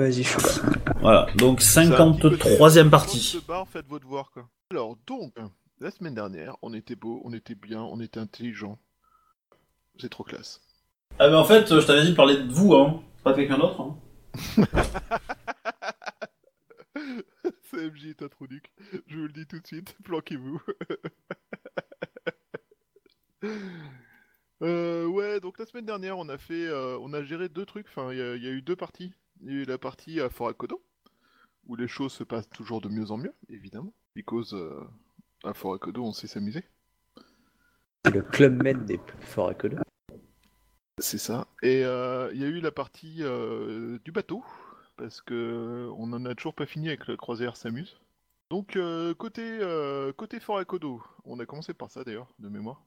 Vas-y. Voilà, donc C'est un petit côté, 53ème euh, partie. faites votre devoir, quoi. Alors, donc, la semaine dernière, on était beau, on était bien, on était intelligent. C'est trop classe. Ah mais en fait, je t'avais dit de parler de vous, hein. Pas de quelqu'un d'autre. Hein. CMJ est introduc. Je vous le dis tout de suite, planquez-vous. Euh, ouais, donc la semaine dernière, on a fait, euh, on a géré deux trucs. Enfin, il y, a- il y a eu deux parties. Il y a eu la partie à Fort Akodo, où les choses se passent toujours de mieux en mieux, évidemment. Because euh, à Fort Akodo, on sait s'amuser. C'est le club med des Codo. C'est ça. Et euh, il y a eu la partie euh, du bateau, parce que on en a toujours pas fini avec la croisière s'amuse. Donc euh, côté côté Fort Akodo, on a commencé par ça d'ailleurs, de mémoire.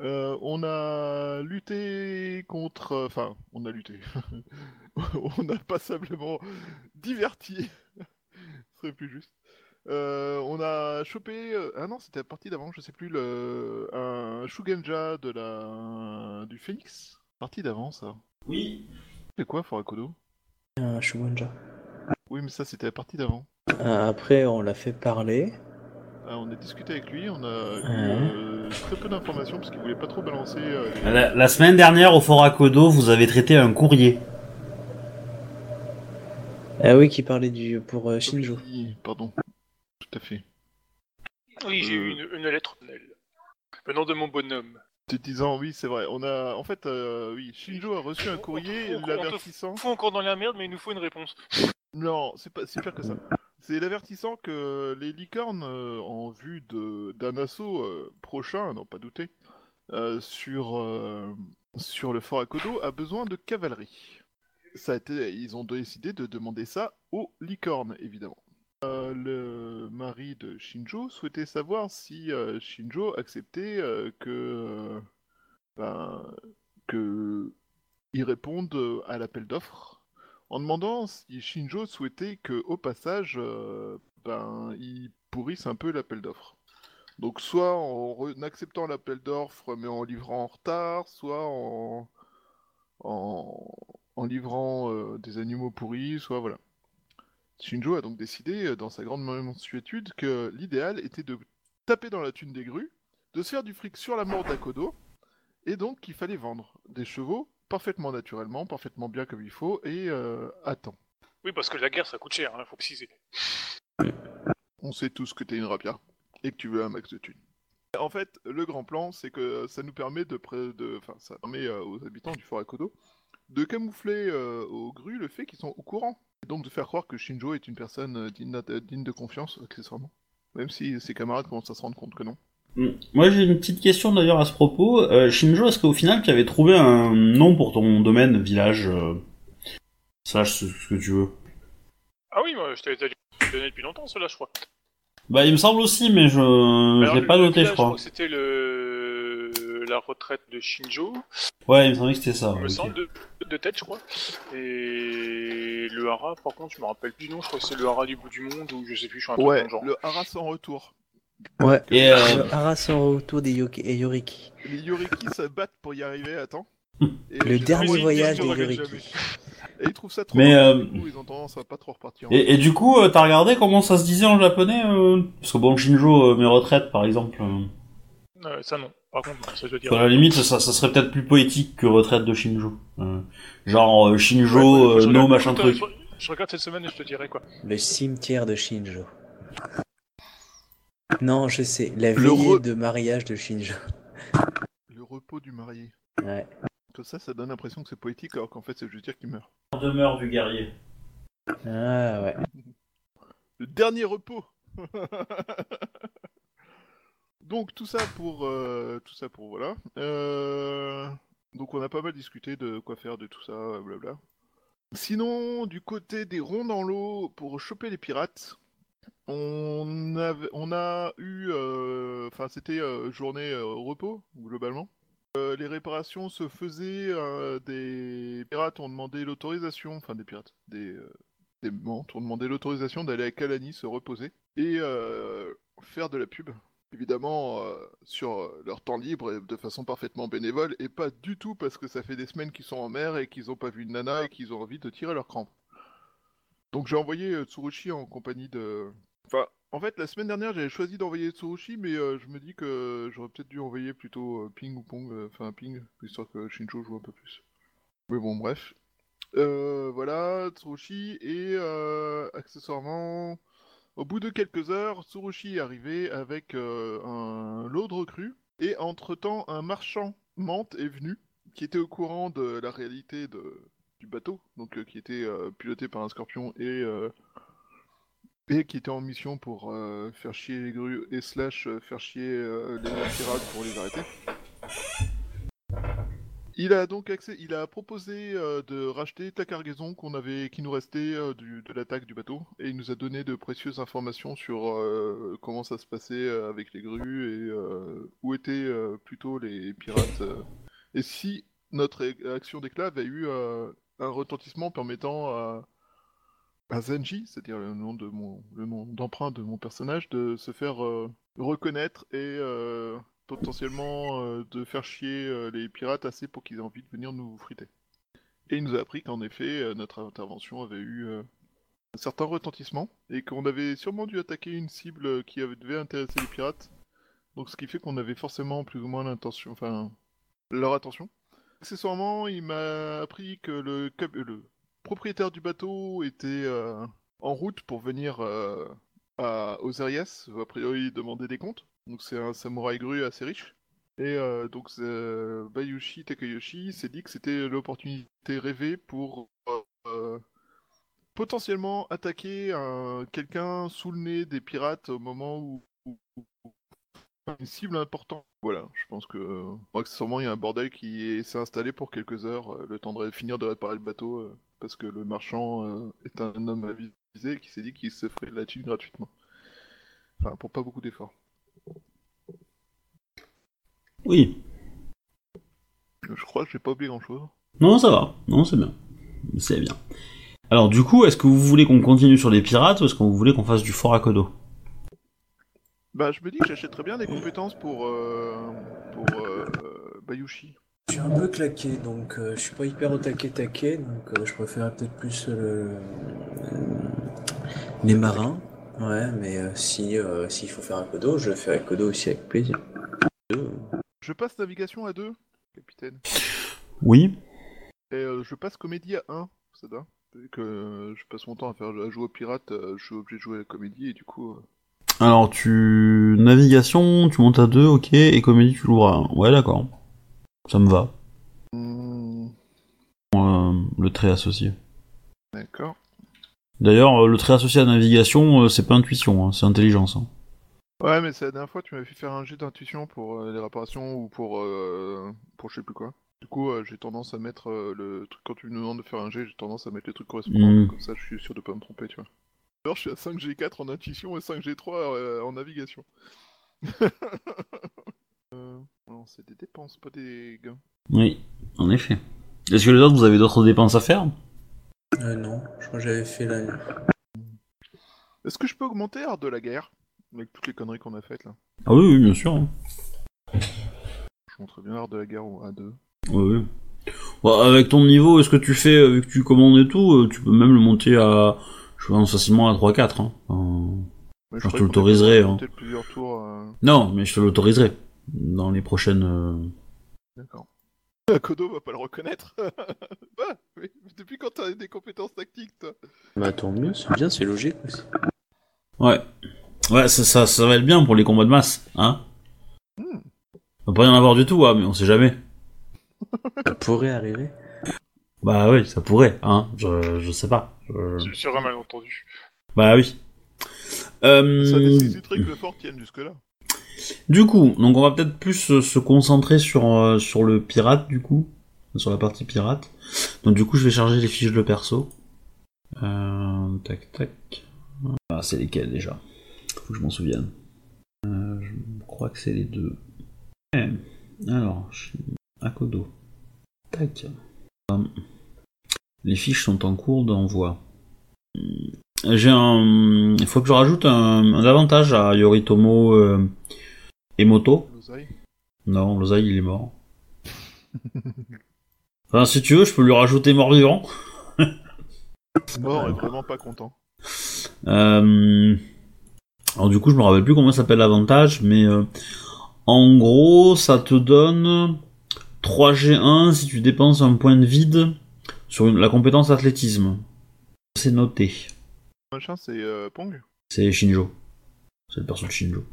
Euh, on a lutté contre, enfin, on a lutté. on n'a pas simplement diverti, ce serait plus juste. Euh, on a chopé, euh, ah non, c'était la partie d'avant, je sais plus, le, un Shugenja de la, du Phoenix. Partie d'avant, ça. Oui. C'est quoi, Forakodo? Un Shugonja. Oui, mais ça, c'était la partie d'avant. Euh, Après, on l'a fait parler. Ah, on a discuté avec lui, on a eu Ouais. euh, très peu d'informations parce qu'il voulait pas trop balancer. euh, les- La, la semaine dernière, au Fort Akodo, vous avez traité un courrier. Ah oui, qui parlait du pour euh, Shinjo. Oui, Pardon. Tout à fait. Oui, j'ai eu une, une lettre venant de mon bonhomme. Te disant, oui, c'est vrai. On a, en fait, euh, oui, Shinjo a reçu un courrier on l'avertissant. Il faut encore dans la merde, mais il nous faut une réponse. Non, c'est pas, c'est pire que ça. C'est l'avertissant que les licornes, euh, en vue de d'un assaut euh, prochain, n'en pas douter, euh, sur le fort Akodo, a besoin de cavalerie. Ça a été, ils ont décidé de demander ça aux licornes, évidemment. Le mari de Shinjo souhaitait savoir si Shinjo acceptait que ben, que répondent à l'appel d'offres en demandant si Shinjo souhaitait que, au passage, euh, ben, il pourrisse un peu l'appel d'offres. Donc, soit en, acceptant l'appel d'offres mais en livrant en retard, soit en, en, en livrant euh, des animaux pourris, soit voilà. Shinjo a donc décidé, euh, dans sa grande mansuétude, que l'idéal était de taper dans la thune des grues, de se faire du fric sur la mort d'Akodo, et donc qu'il fallait vendre des chevaux parfaitement naturellement, parfaitement bien comme il faut, et euh, à temps. Oui, parce que la guerre, ça coûte cher, hein, faut préciser. On sait tous que t'es une rapia et que tu veux un max de thunes. En fait, le grand plan, c'est que ça nous permet de, pré- de enfin, ça permet euh, aux habitants du fort Akodo de camoufler euh, aux grues le fait qu'ils sont au courant, et donc de faire croire que Shinjo est une personne euh, digne de confiance, accessoirement. Même si ses camarades commencent à se rendre compte que non. Hmm. Moi, j'ai une petite question d'ailleurs à ce propos. Euh, Shinjo, est-ce qu'au final, tu avais trouvé un nom pour ton domaine, village, euh, sache ce, ce que tu veux? Ah oui, moi, je t'avais déjà donné depuis longtemps, cela, je crois. Bah, il me semble aussi, mais je, je Alors, l'ai pas noté, village, je crois. que c'était le... la retraite de Shinjo, Ouais, il me semblait que c'était ça. il me semble, de... de tête, je crois. Et le hara, par contre, je me rappelle plus du nom, je crois que c'est le hara du bout du monde, ou je sais plus, je suis un truc dans Ouais, le genre. le hara sans retour. Ouais. Et, euh, des Yoki et Yoriki. Les Yoriki se battent pour y arriver, attends. Et Le dernier voyage des Yoriki. Et ils trouvent ça trop Mais, euh, du coup, ils ont tendance à pas trop repartir. Et, et du coup, euh, t'as regardé comment ça se disait en japonais euh Parce que bon, Shinjo, euh, mes retraites, par exemple. euh, Euh, ça, non. Par contre, ça, je veux dire. à la limite, ça, ça serait peut-être plus poétique que retraite de Shinjo. Euh, genre euh, Shinjo, Ouais, euh, no regarde- machin truc. Je, je regarde cette semaine et je te dirai quoi. Le cimetière de Shinjo. Non, je sais. La Le veillée re- de mariage de Shinjo. Le repos du marié. Ouais. Comme ça, ça donne l'impression que c'est poétique, alors qu'en fait, c'est juste dire qu'il meurt. Demeure du guerrier. Ah ouais. Le dernier repos Donc, tout ça pour... euh, tout ça pour... Voilà. Euh, Donc, on a pas mal discuté de quoi faire de tout ça, blabla. Sinon, du côté des ronds dans l'eau, pour choper les pirates, on, a eu... euh, Enfin, c'était euh, journée euh, repos, globalement. Euh, les réparations se faisaient, des pirates ont demandé l'autorisation, enfin des pirates, des, des ont demandé l'autorisation d'aller à Kalani se reposer et faire de la pub, évidemment sur leur temps libre de façon parfaitement bénévole et pas du tout parce que ça fait des semaines qu'ils sont en mer et qu'ils ont pas vu de nana et qu'ils ont envie de tirer leur crampe. Donc j'ai envoyé euh, Tsurushi en compagnie de. Enfin, en fait, la semaine dernière, j'avais choisi d'envoyer Tsurushi, mais euh, je me dis que j'aurais peut-être dû envoyer plutôt euh, Ping ou Pong, enfin Ping, histoire que Shinjo joue un peu plus. Mais bon, bref. Voilà, Tsurushi, et accessoirement, au bout de quelques heures, Tsurushi est arrivé avec un lot de recrues, et entre-temps, un marchand menthe est venu, qui était au courant de la réalité de, du bateau, donc euh, qui était euh, piloté par un scorpion et, euh, et qui était en mission pour faire chier les grues et slash faire chier les pirates pour les arrêter. Il a donc accès, il a proposé de racheter ta cargaison qu'on avait, qui nous restait de l'attaque du bateau, et il nous a donné de précieuses informations sur comment ça se passait avec les grues et où étaient plutôt les pirates, et si notre action d'éclat avait eu un retentissement permettant à, à Zenji, c'est-à-dire le nom de mon, le nom d'emprunt de mon personnage, de se faire euh, reconnaître et euh, potentiellement euh, de faire chier euh, les pirates assez pour qu'ils aient envie de venir nous friter. Et il nous a appris qu'en effet, euh, notre intervention avait eu euh, un certain retentissement et qu'on avait sûrement dû attaquer une cible qui avait, devait intéresser les pirates. Donc ce qui fait qu'on avait forcément plus ou moins l'intention, enfin leur attention. Accessoirement, il m'a appris que le, propriétaire du bateau était euh, en route pour venir euh, à Osarias, a priori demander des comptes. Donc c'est un samouraï grue assez riche. Et euh, donc Bayushi Takayoshi s'est dit que c'était l'opportunité rêvée pour potentiellement attaquer un- quelqu'un sous le nez des pirates au moment où- une cible importante. Voilà, je pense que euh, accessoirement il y a un bordel qui est- s'est installé pour quelques heures, euh, le temps de finir de réparer le bateau, euh, parce que le marchand euh, est un homme avisé qui s'est dit qu'il se ferait de la thune gratuitement. Enfin, pour pas beaucoup d'efforts. Oui. Je crois que j'ai pas oublié grand chose. Non, ça va. Non, c'est bien. C'est bien. Alors, du coup, est-ce que vous voulez qu'on continue sur les pirates ou est-ce que vous voulez qu'on fasse du fort à Kodo Bah, je me dis que j'achèterais bien des compétences pour, euh, pour euh, Bayushi. Je suis un peu claqué, donc euh, je suis pas hyper au taquet taquet, donc euh, je préfère peut-être plus euh, le- les marins. Ouais, mais euh, si euh, s'il faut faire un codo, je ferai codo aussi avec plaisir. Je passe navigation à 2, capitaine. Oui. Et euh, je passe comédie à 1, ça va. Vu que euh, je passe mon temps à, faire, à jouer au pirate, euh, je suis obligé de jouer à la comédie et du coup... Alors, tu... Navigation, tu montes à 2, ok, et comédie, tu l'ouvres à 1. Ouais, d'accord. Ça me va. hmm, Euh, le trait associé. D'accord. D'ailleurs, euh, le trait associé à navigation, euh, c'est pas intuition, hein, c'est intelligence. hein. Ouais, mais c'est la dernière fois tu m'avais fait faire un jet d'intuition pour euh, les réparations ou pour, euh, pour je sais plus quoi. Du coup, euh, j'ai tendance à mettre le truc quand tu me demandes de faire un jet, j'ai tendance à mettre les trucs correspondants, Mm. comme ça je suis sûr de pas me tromper, tu vois. Je suis à 5G4 en intuition et 5G3 euh, en navigation. euh, non, c'est des dépenses, pas des gains. Oui, en effet. Est-ce que les autres, vous avez d'autres dépenses à faire? Euh, non, je crois que j'avais fait la. Est-ce que je peux augmenter Art de la guerre Avec toutes les conneries qu'on a faites là? Ah oui, oui, bien sûr. Je montrerai bien Art de la guerre au A2. Oui, oui. Avec ton niveau, est-ce que tu fais, euh, vu que tu commandes et tout, tu peux même le monter à, je pense facilement à 3-4. Hein. Je te l'autoriserai, hein. Peut-être plusieurs tours. euh, Non, mais je te l'autoriserai. Dans les prochaines... euh, D'accord. Kodo va pas le reconnaître. bah, mais depuis quand t'as des compétences tactiques, toi? Bah tant mieux, c'est bien, c'est logique aussi. Ouais. Ouais, ça, ça, ça va être bien pour les combats de masse, hein Hmm. Va pas y en avoir du tout, hein, mais on sait jamais. Ça pourrait arriver. Bah oui, ça pourrait, hein. Je, je sais pas. Je- C'est sur un malentendu. Bah oui. Euh, Ça nécessiterait que le fort tienne jusque-là. Du coup, donc on va peut-être plus euh, se concentrer sur, euh, sur le pirate, du coup. Sur la partie pirate. Donc du coup, je vais charger les fiches de perso. Euh, tac, tac. Ah, c'est lesquels déjà? Faut que je m'en souvienne. Euh, je crois que c'est les deux. Ouais. Alors, je suis à Kodo. Tac. Hum. Les fiches sont en cours d'envoi. Hum. J'ai un... Il faut que je rajoute un, un avantage à Yoritomo euh, Emoto. L'oseille. Non, Lozai, il est mort. Enfin, si tu veux, je peux lui rajouter mort-vivant. Mort est vraiment pas content. Euh, Alors du coup, je me rappelle plus comment s'appelle l'avantage, mais euh, en gros, ça te donne 3G1 si tu dépenses un point de vide sur une- la compétence athlétisme. C'est noté. Machin, c'est euh, Pong. C'est Shinjo. C'est le perso de Shinjo.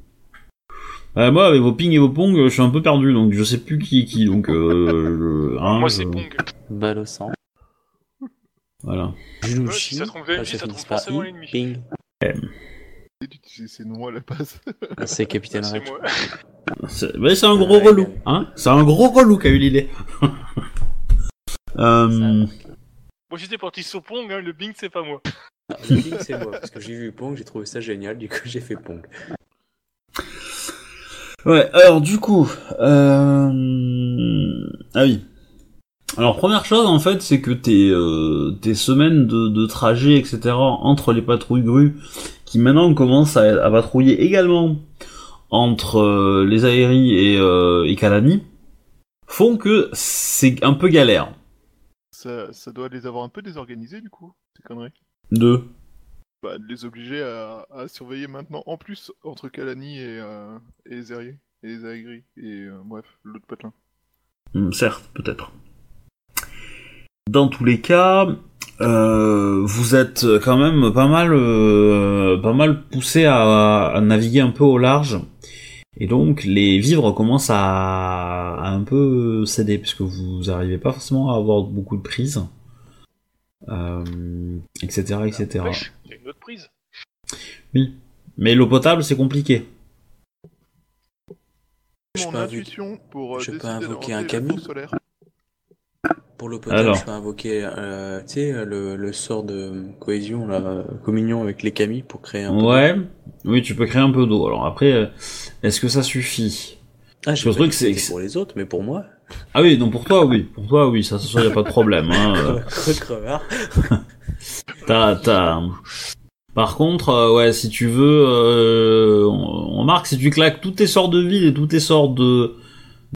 Euh, moi, avec vos ping et vos pong, je suis un peu perdu, donc je sais plus qui est qui. Donc, euh, je- hein, Moi, je- c'est Pong. Balle au sang. Voilà. Si ça trouve Ah, VNJ, ça finit trouve par forcément l'ennemi. Ping. C'est à la. C'est Capitaine C'est Red. moi. C'est mais c'est un gros Ouais, relou, ouais. hein C'est un gros relou qu'a eu l'idée. euh, Moi, j'étais parti sur Pong, hein, le Bing, c'est pas moi. Ah, le Ping, c'est moi, parce que j'ai vu Pong, j'ai trouvé ça génial, du coup j'ai fait Pong. Ouais, alors du coup, euh... ah oui. Alors première chose en fait, c'est que tes euh, tes semaines de, de trajet etc entre les patrouilles grues, qui maintenant commencent à, à patrouiller également entre euh, les aéries et euh, et Kalani, font que c'est un peu galère. Ça, ça doit les avoir un peu désorganisés du coup, ces conneries. De Bah, de les obliger à, à surveiller maintenant en plus entre Kalani et, euh, et et les Aigris, et euh, bref, l'autre patelin. Hmm, certes, peut-être. Dans tous les cas, euh, vous êtes quand même pas mal, euh, pas mal poussé à, à naviguer un peu au large, et donc les vivres commencent à, à un peu céder puisque vous n'arrivez pas forcément à avoir beaucoup de prises, euh, etc., etc. Wesh, Il y a une autre prise. Oui, mais l'eau potable c'est compliqué. Je Mon peux invu- intuition pour euh, je peux décider invoquer d'inventer un fosse solaire. Pour l'eau potable, Alors. je peux invoquer euh, tu sais, le, le sort de cohésion, la communion avec les Kami pour créer un. peu d'eau. Ouais, oui, tu peux créer un peu d'eau. Alors après, euh, est-ce que ça suffit? Ah, j'ai Le truc, c'est pour les autres, mais pour moi. Ah oui, donc pour toi, oui. Pour toi, oui, ça, ça, y a pas de problème. Hein. euh. Crevard. T'as, t'as... Par contre, euh, ouais, si tu veux, euh, on, on marque si tu claques tous tes sorts de ville et tous tes sorts de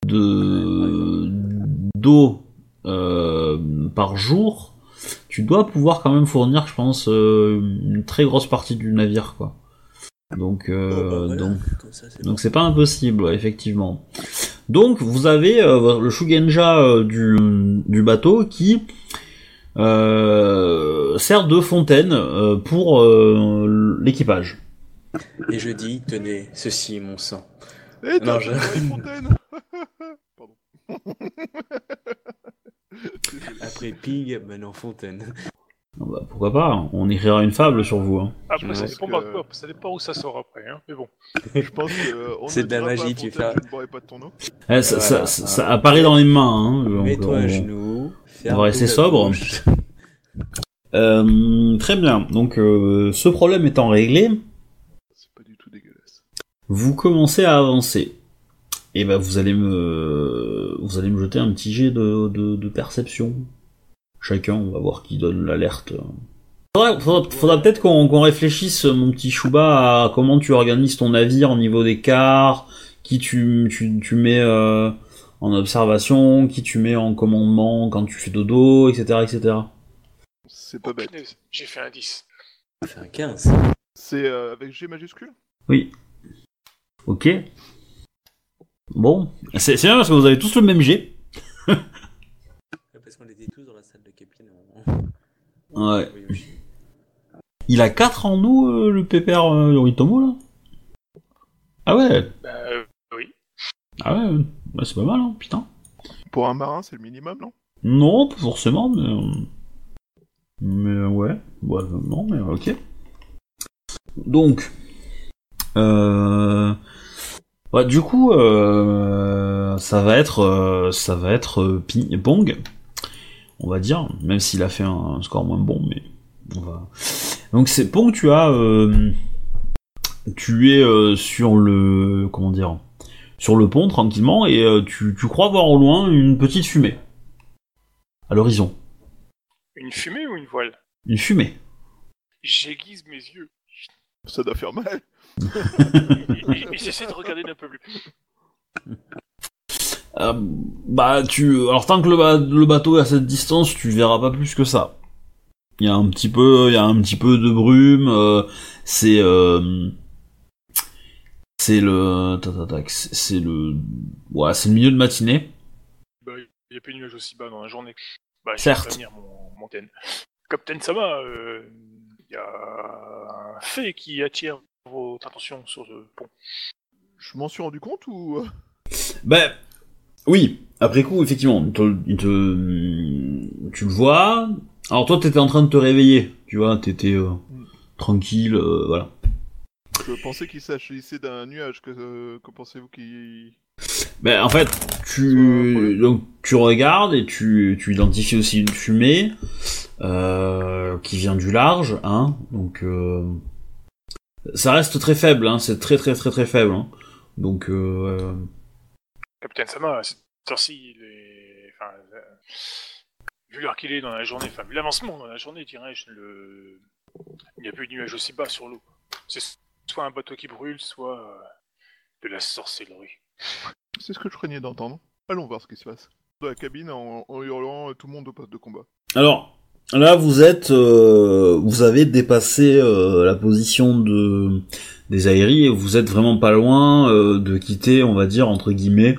de d'eau euh, par jour, tu dois pouvoir quand même fournir, je pense, une très grosse partie du navire, quoi. Donc, euh, Oh, bah, voilà. donc ça, donc c'est pas impossible, ouais, effectivement. Donc vous avez euh, le Shugenja euh, du, du bateau qui euh, sert de fontaine euh, pour euh, l'équipage. Et je dis, tenez, ceci est mon sang. T'as Non, je-. Après Ping, maintenant Fontaine. Ah bah, pourquoi pas On écrira une fable sur vous. Hein. Après, ça, dépend que- quoi, ça dépend où ça sort après, hein. Mais bon. Je pense que C'est de la magie, tu fais- Je ne boirai pas de ton eau. Eh, ça, Voilà. ça- ça- ça apparaît dans les mains. Hein, Mets-toi on- à genoux. on va rester sobre. Euh, très bien. Donc euh, ce problème étant réglé, C'est pas du tout dégueulasse. vous commencez à avancer. Et ben vous allez me vous allez me jeter un petit jet de, de, de perception. Chacun, on va voir qui donne l'alerte. Faudra, faudra, faudra peut-être qu'on réfléchisse, mon petit Chouba, à comment tu organises ton navire au niveau des quarts, qui tu, tu, tu mets euh, en observation, qui tu mets en commandement quand tu fais dodo, etc. etc. C'est pas bête. J'ai fait un 10. Fait un 15. C'est euh, avec G majuscule? Oui. Ok. Bon, c'est bien parce que vous avez tous le même jet. Parce qu'on était tous dans la salle de Capine. on- Ouais. Il a 4 en nous, euh, le pépère euh, Yoritomo, là? Ah ouais? Bah, euh, oui. Ah ouais. Ouais, c'est pas mal, hein, putain. Pour un marin, c'est le minimum, non? Non, pas forcément, mais... euh, Mais ouais, ouais, euh, non, mais ok. Donc... Euh... Ouais, du coup, euh, ça va être, euh, ça va être euh, Pi- Pong, on va dire, même s'il a fait un score moins bon, mais on va. Donc c'est Pong, tu as, euh, tu es euh, sur le, comment dire, sur le pont tranquillement et euh, tu, tu crois voir au loin une petite fumée à l'horizon, Une fumée ou une voile? Une fumée. J'aiguise mes yeux. Ça doit faire mal. et, et- et j'essaie de regarder d'un peu plus. Euh, bah tu, alors tant que le, ba- le bateau est à cette distance, tu verras pas plus que ça. Il y a un petit peu, il y a un petit peu de brume. euh, c'est euh, c'est le tac, tac, tac, c'est le ouais, c'est le milieu de matinée. Bah, il n'y a plus de nuages aussi bas dans la journée. Bah, je Certes. prévenir mon, mon Ten. Captain Sama, euh, il y a un fait qui attire votre attention sur le pont. Je m'en suis rendu compte ou? Ben oui. Après coup, effectivement, te, te- tu le vois. Alors toi, t'étais en train de te réveiller. Tu vois, t'étais euh, tranquille, euh, voilà. Je pensais qu'il s'agissait d'un nuage. Que, euh, que pensez-vous qu'il. Ben, en fait, tu, donc, tu regardes et tu, tu identifies aussi une fumée euh, qui vient du large, hein. Donc, euh, ça reste très faible, hein. C'est très très très très faible. Hein. Donc, Captain Sama, à cette heure-ci, il est... Enfin, euh, vu l'heure qu'il est dans la journée, enfin, vu l'avancement dans la journée, dirais-je, le... il n'y a plus de nuages aussi bas sur l'eau. C'est soit un bateau qui brûle, soit euh, de la sorcellerie. C'est ce que je craignais d'entendre. Allons voir ce qui se passe. Dans la cabine, en, en hurlant, tout le monde au poste de combat. Alors, là, vous êtes, euh, vous avez dépassé euh, la position de des aéries et vous êtes vraiment pas loin euh, de quitter, on va dire entre guillemets,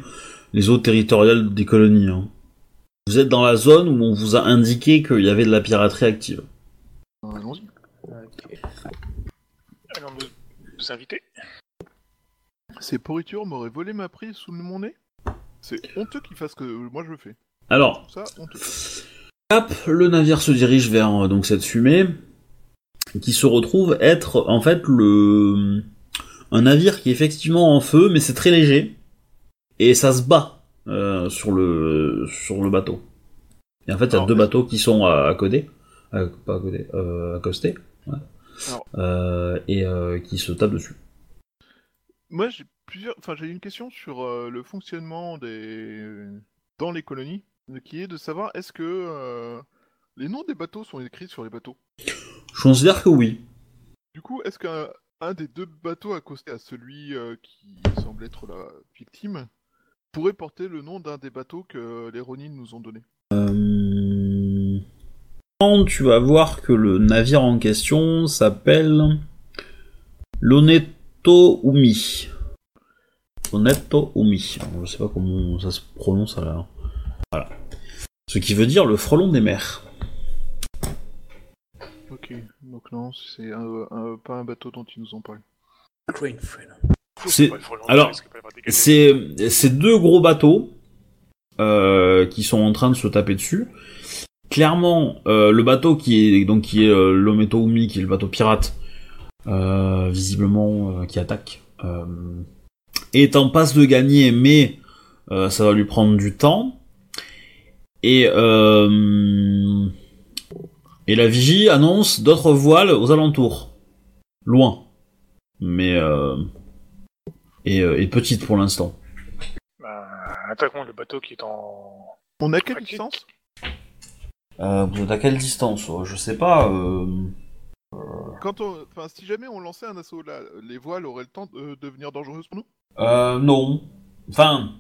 les eaux territoriales des colonies. hein. Vous êtes dans la zone où on vous a indiqué qu'il y avait de la piraterie active. Allons-y. Nous, nous inviter Ces pourritures m'auraient volé ma prise sous mon nez C'est honteux qu'ils fassent ce que moi je fais. Alors, Ça, honteux. Hop, le navire se dirige vers euh, donc cette fumée qui se retrouve être en fait le un navire qui est effectivement en feu mais c'est très léger et ça se bat euh, sur le sur le bateau. Et en fait, il y a Alors, deux bateaux qui sont à, à côté, à- pas euh, accostés, ouais. Euh, et euh, qui se tapent dessus. Moi, j'ai plusieurs. Enfin, j'ai une question sur le fonctionnement des dans les colonies, qui est de savoir est-ce que les noms des bateaux sont écrits sur les bateaux? Je considère que oui. Du coup, est-ce qu'un un des deux bateaux accosté à celui euh, qui semble être la victime pourrait porter le nom d'un des bateaux que les Ronin nous ont donné? Euh, Tu vas voir que le navire en question s'appelle l'Oneto Umi. Oneto Umi. Je sais pas comment ça se prononce à la... Voilà. Ce qui veut dire le frelon des mers. Ok, donc non, c'est un- un- pas un bateau dont ils nous ont parlé. C'est- alors. C'est c'est deux gros bateaux euh, qui sont en train de se taper dessus. Clairement, euh, le bateau qui est donc qui est euh, l'Ometo Umi, qui est le bateau pirate, euh, visiblement euh, qui attaque, euh, est en passe de gagner, mais euh, ça va lui prendre du temps. Et euh, et la vigie annonce d'autres voiles aux alentours, loin, mais euh, et, euh, et petite pour l'instant. Bah, attaquons le bateau qui est en. On a quelle Ok. distance? Euh, vous êtes à quelle distance? Euh, Je sais pas. Euh... Quand on, enfin, si jamais on lançait un assaut là, les voiles auraient le temps de devenir dangereuses pour nous? Euh, non. Enfin,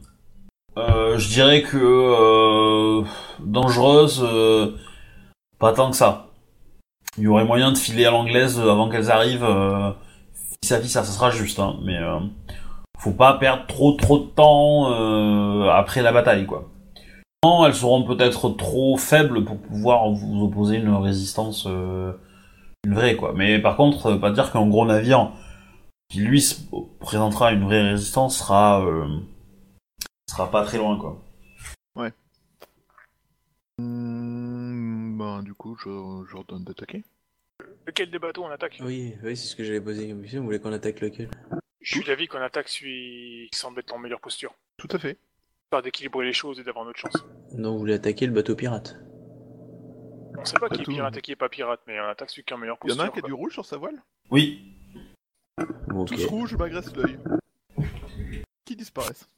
euh, je dirais que euh, dangereuse, euh, pas tant que ça. Il y aurait moyen de filer à l'anglaise avant qu'elles arrivent. Euh, fils à fils, ça, ça sera juste, hein, mais euh, faut pas perdre trop trop de temps euh, après la bataille, quoi. Non, elles seront peut-être trop faibles pour pouvoir vous opposer une résistance, euh, une vraie, quoi. Mais par contre, pas dire qu'un gros navire qui lui se présentera une vraie résistance sera euh, sera pas très loin quoi. Hmm, Ben, du coup, je, je redonne d'attaquer. Lequel des bateaux on attaque? Oui, oui, c'est ce que j'allais poser comme question. Vous voulez qu'on attaque lequel? Je suis d'avis qu'on attaque celui qui semble être en meilleure posture. Tout à fait. Pas d'équilibrer les choses et d'avoir notre chance. Non, vous voulez attaquer le bateau pirate? On sait pas qui est Bateau. pirate et qui est pas pirate, mais on attaque celui qui est en meilleure Il y en posture. a un qui a quoi. du rouge sur sa voile? Oui. Bon, ok. Tous rouges, je m'agresse l'œil. Qui disparaissent?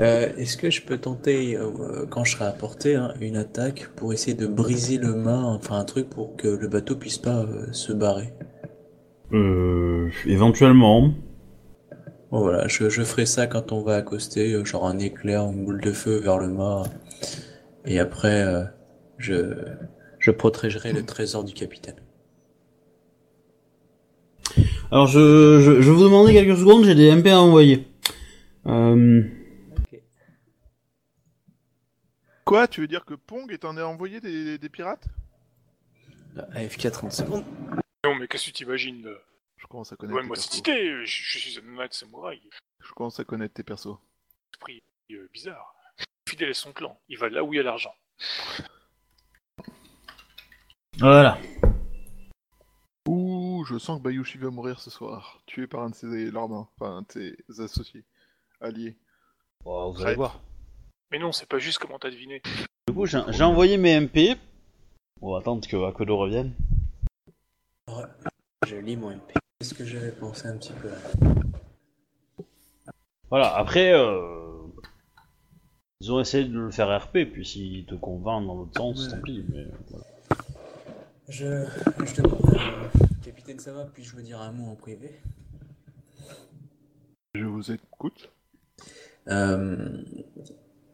Euh, Est-ce que je peux tenter, euh, quand je serai à portée, hein, une attaque pour essayer de briser le mât, enfin un truc pour que le bateau puisse pas euh, se barrer? Euh, éventuellement. Bon voilà, je, je ferai ça quand on va accoster, genre un éclair ou une boule de feu vers le mât. Et après, euh, je, Je protégerai le trésor du capitaine. Alors je, je, vous demander quelques secondes, j'ai des MP à envoyer. Euh, Quoi Tu veux dire que Pong est en a envoyé des, des pirates? AFK 30 secondes. Non, mais qu'est-ce que tu t'imagines Je commence à connaître Ouais, tes moi, persos. c'est idée, je, je suis un samouraï. Je commence à connaître tes persos. Esprit euh, bizarre. Fidèle à son clan, il va là où il y a l'argent. voilà. Ouh, je sens que Bayushi va mourir ce soir, tué par un de ses lords, enfin un de ses associés, alliés. Bon, vous allez voir. Mais non, c'est pas juste comment t'as deviné. Du coup, j'ai j'ai envoyé mes MP. On va attendre que Akodo revienne? Ouais. Je lis mon MP. Qu'est-ce que j'avais pensé un petit peu Voilà, après, euh... ils ont essayé de le faire RP, puis s'ils te convainquent dans l'autre sens, Ouais. tant pis. Mais... voilà. Je, je demande, euh, capitaine Sama, puis-je vous dire un mot en privé? Je vous écoute. Euh,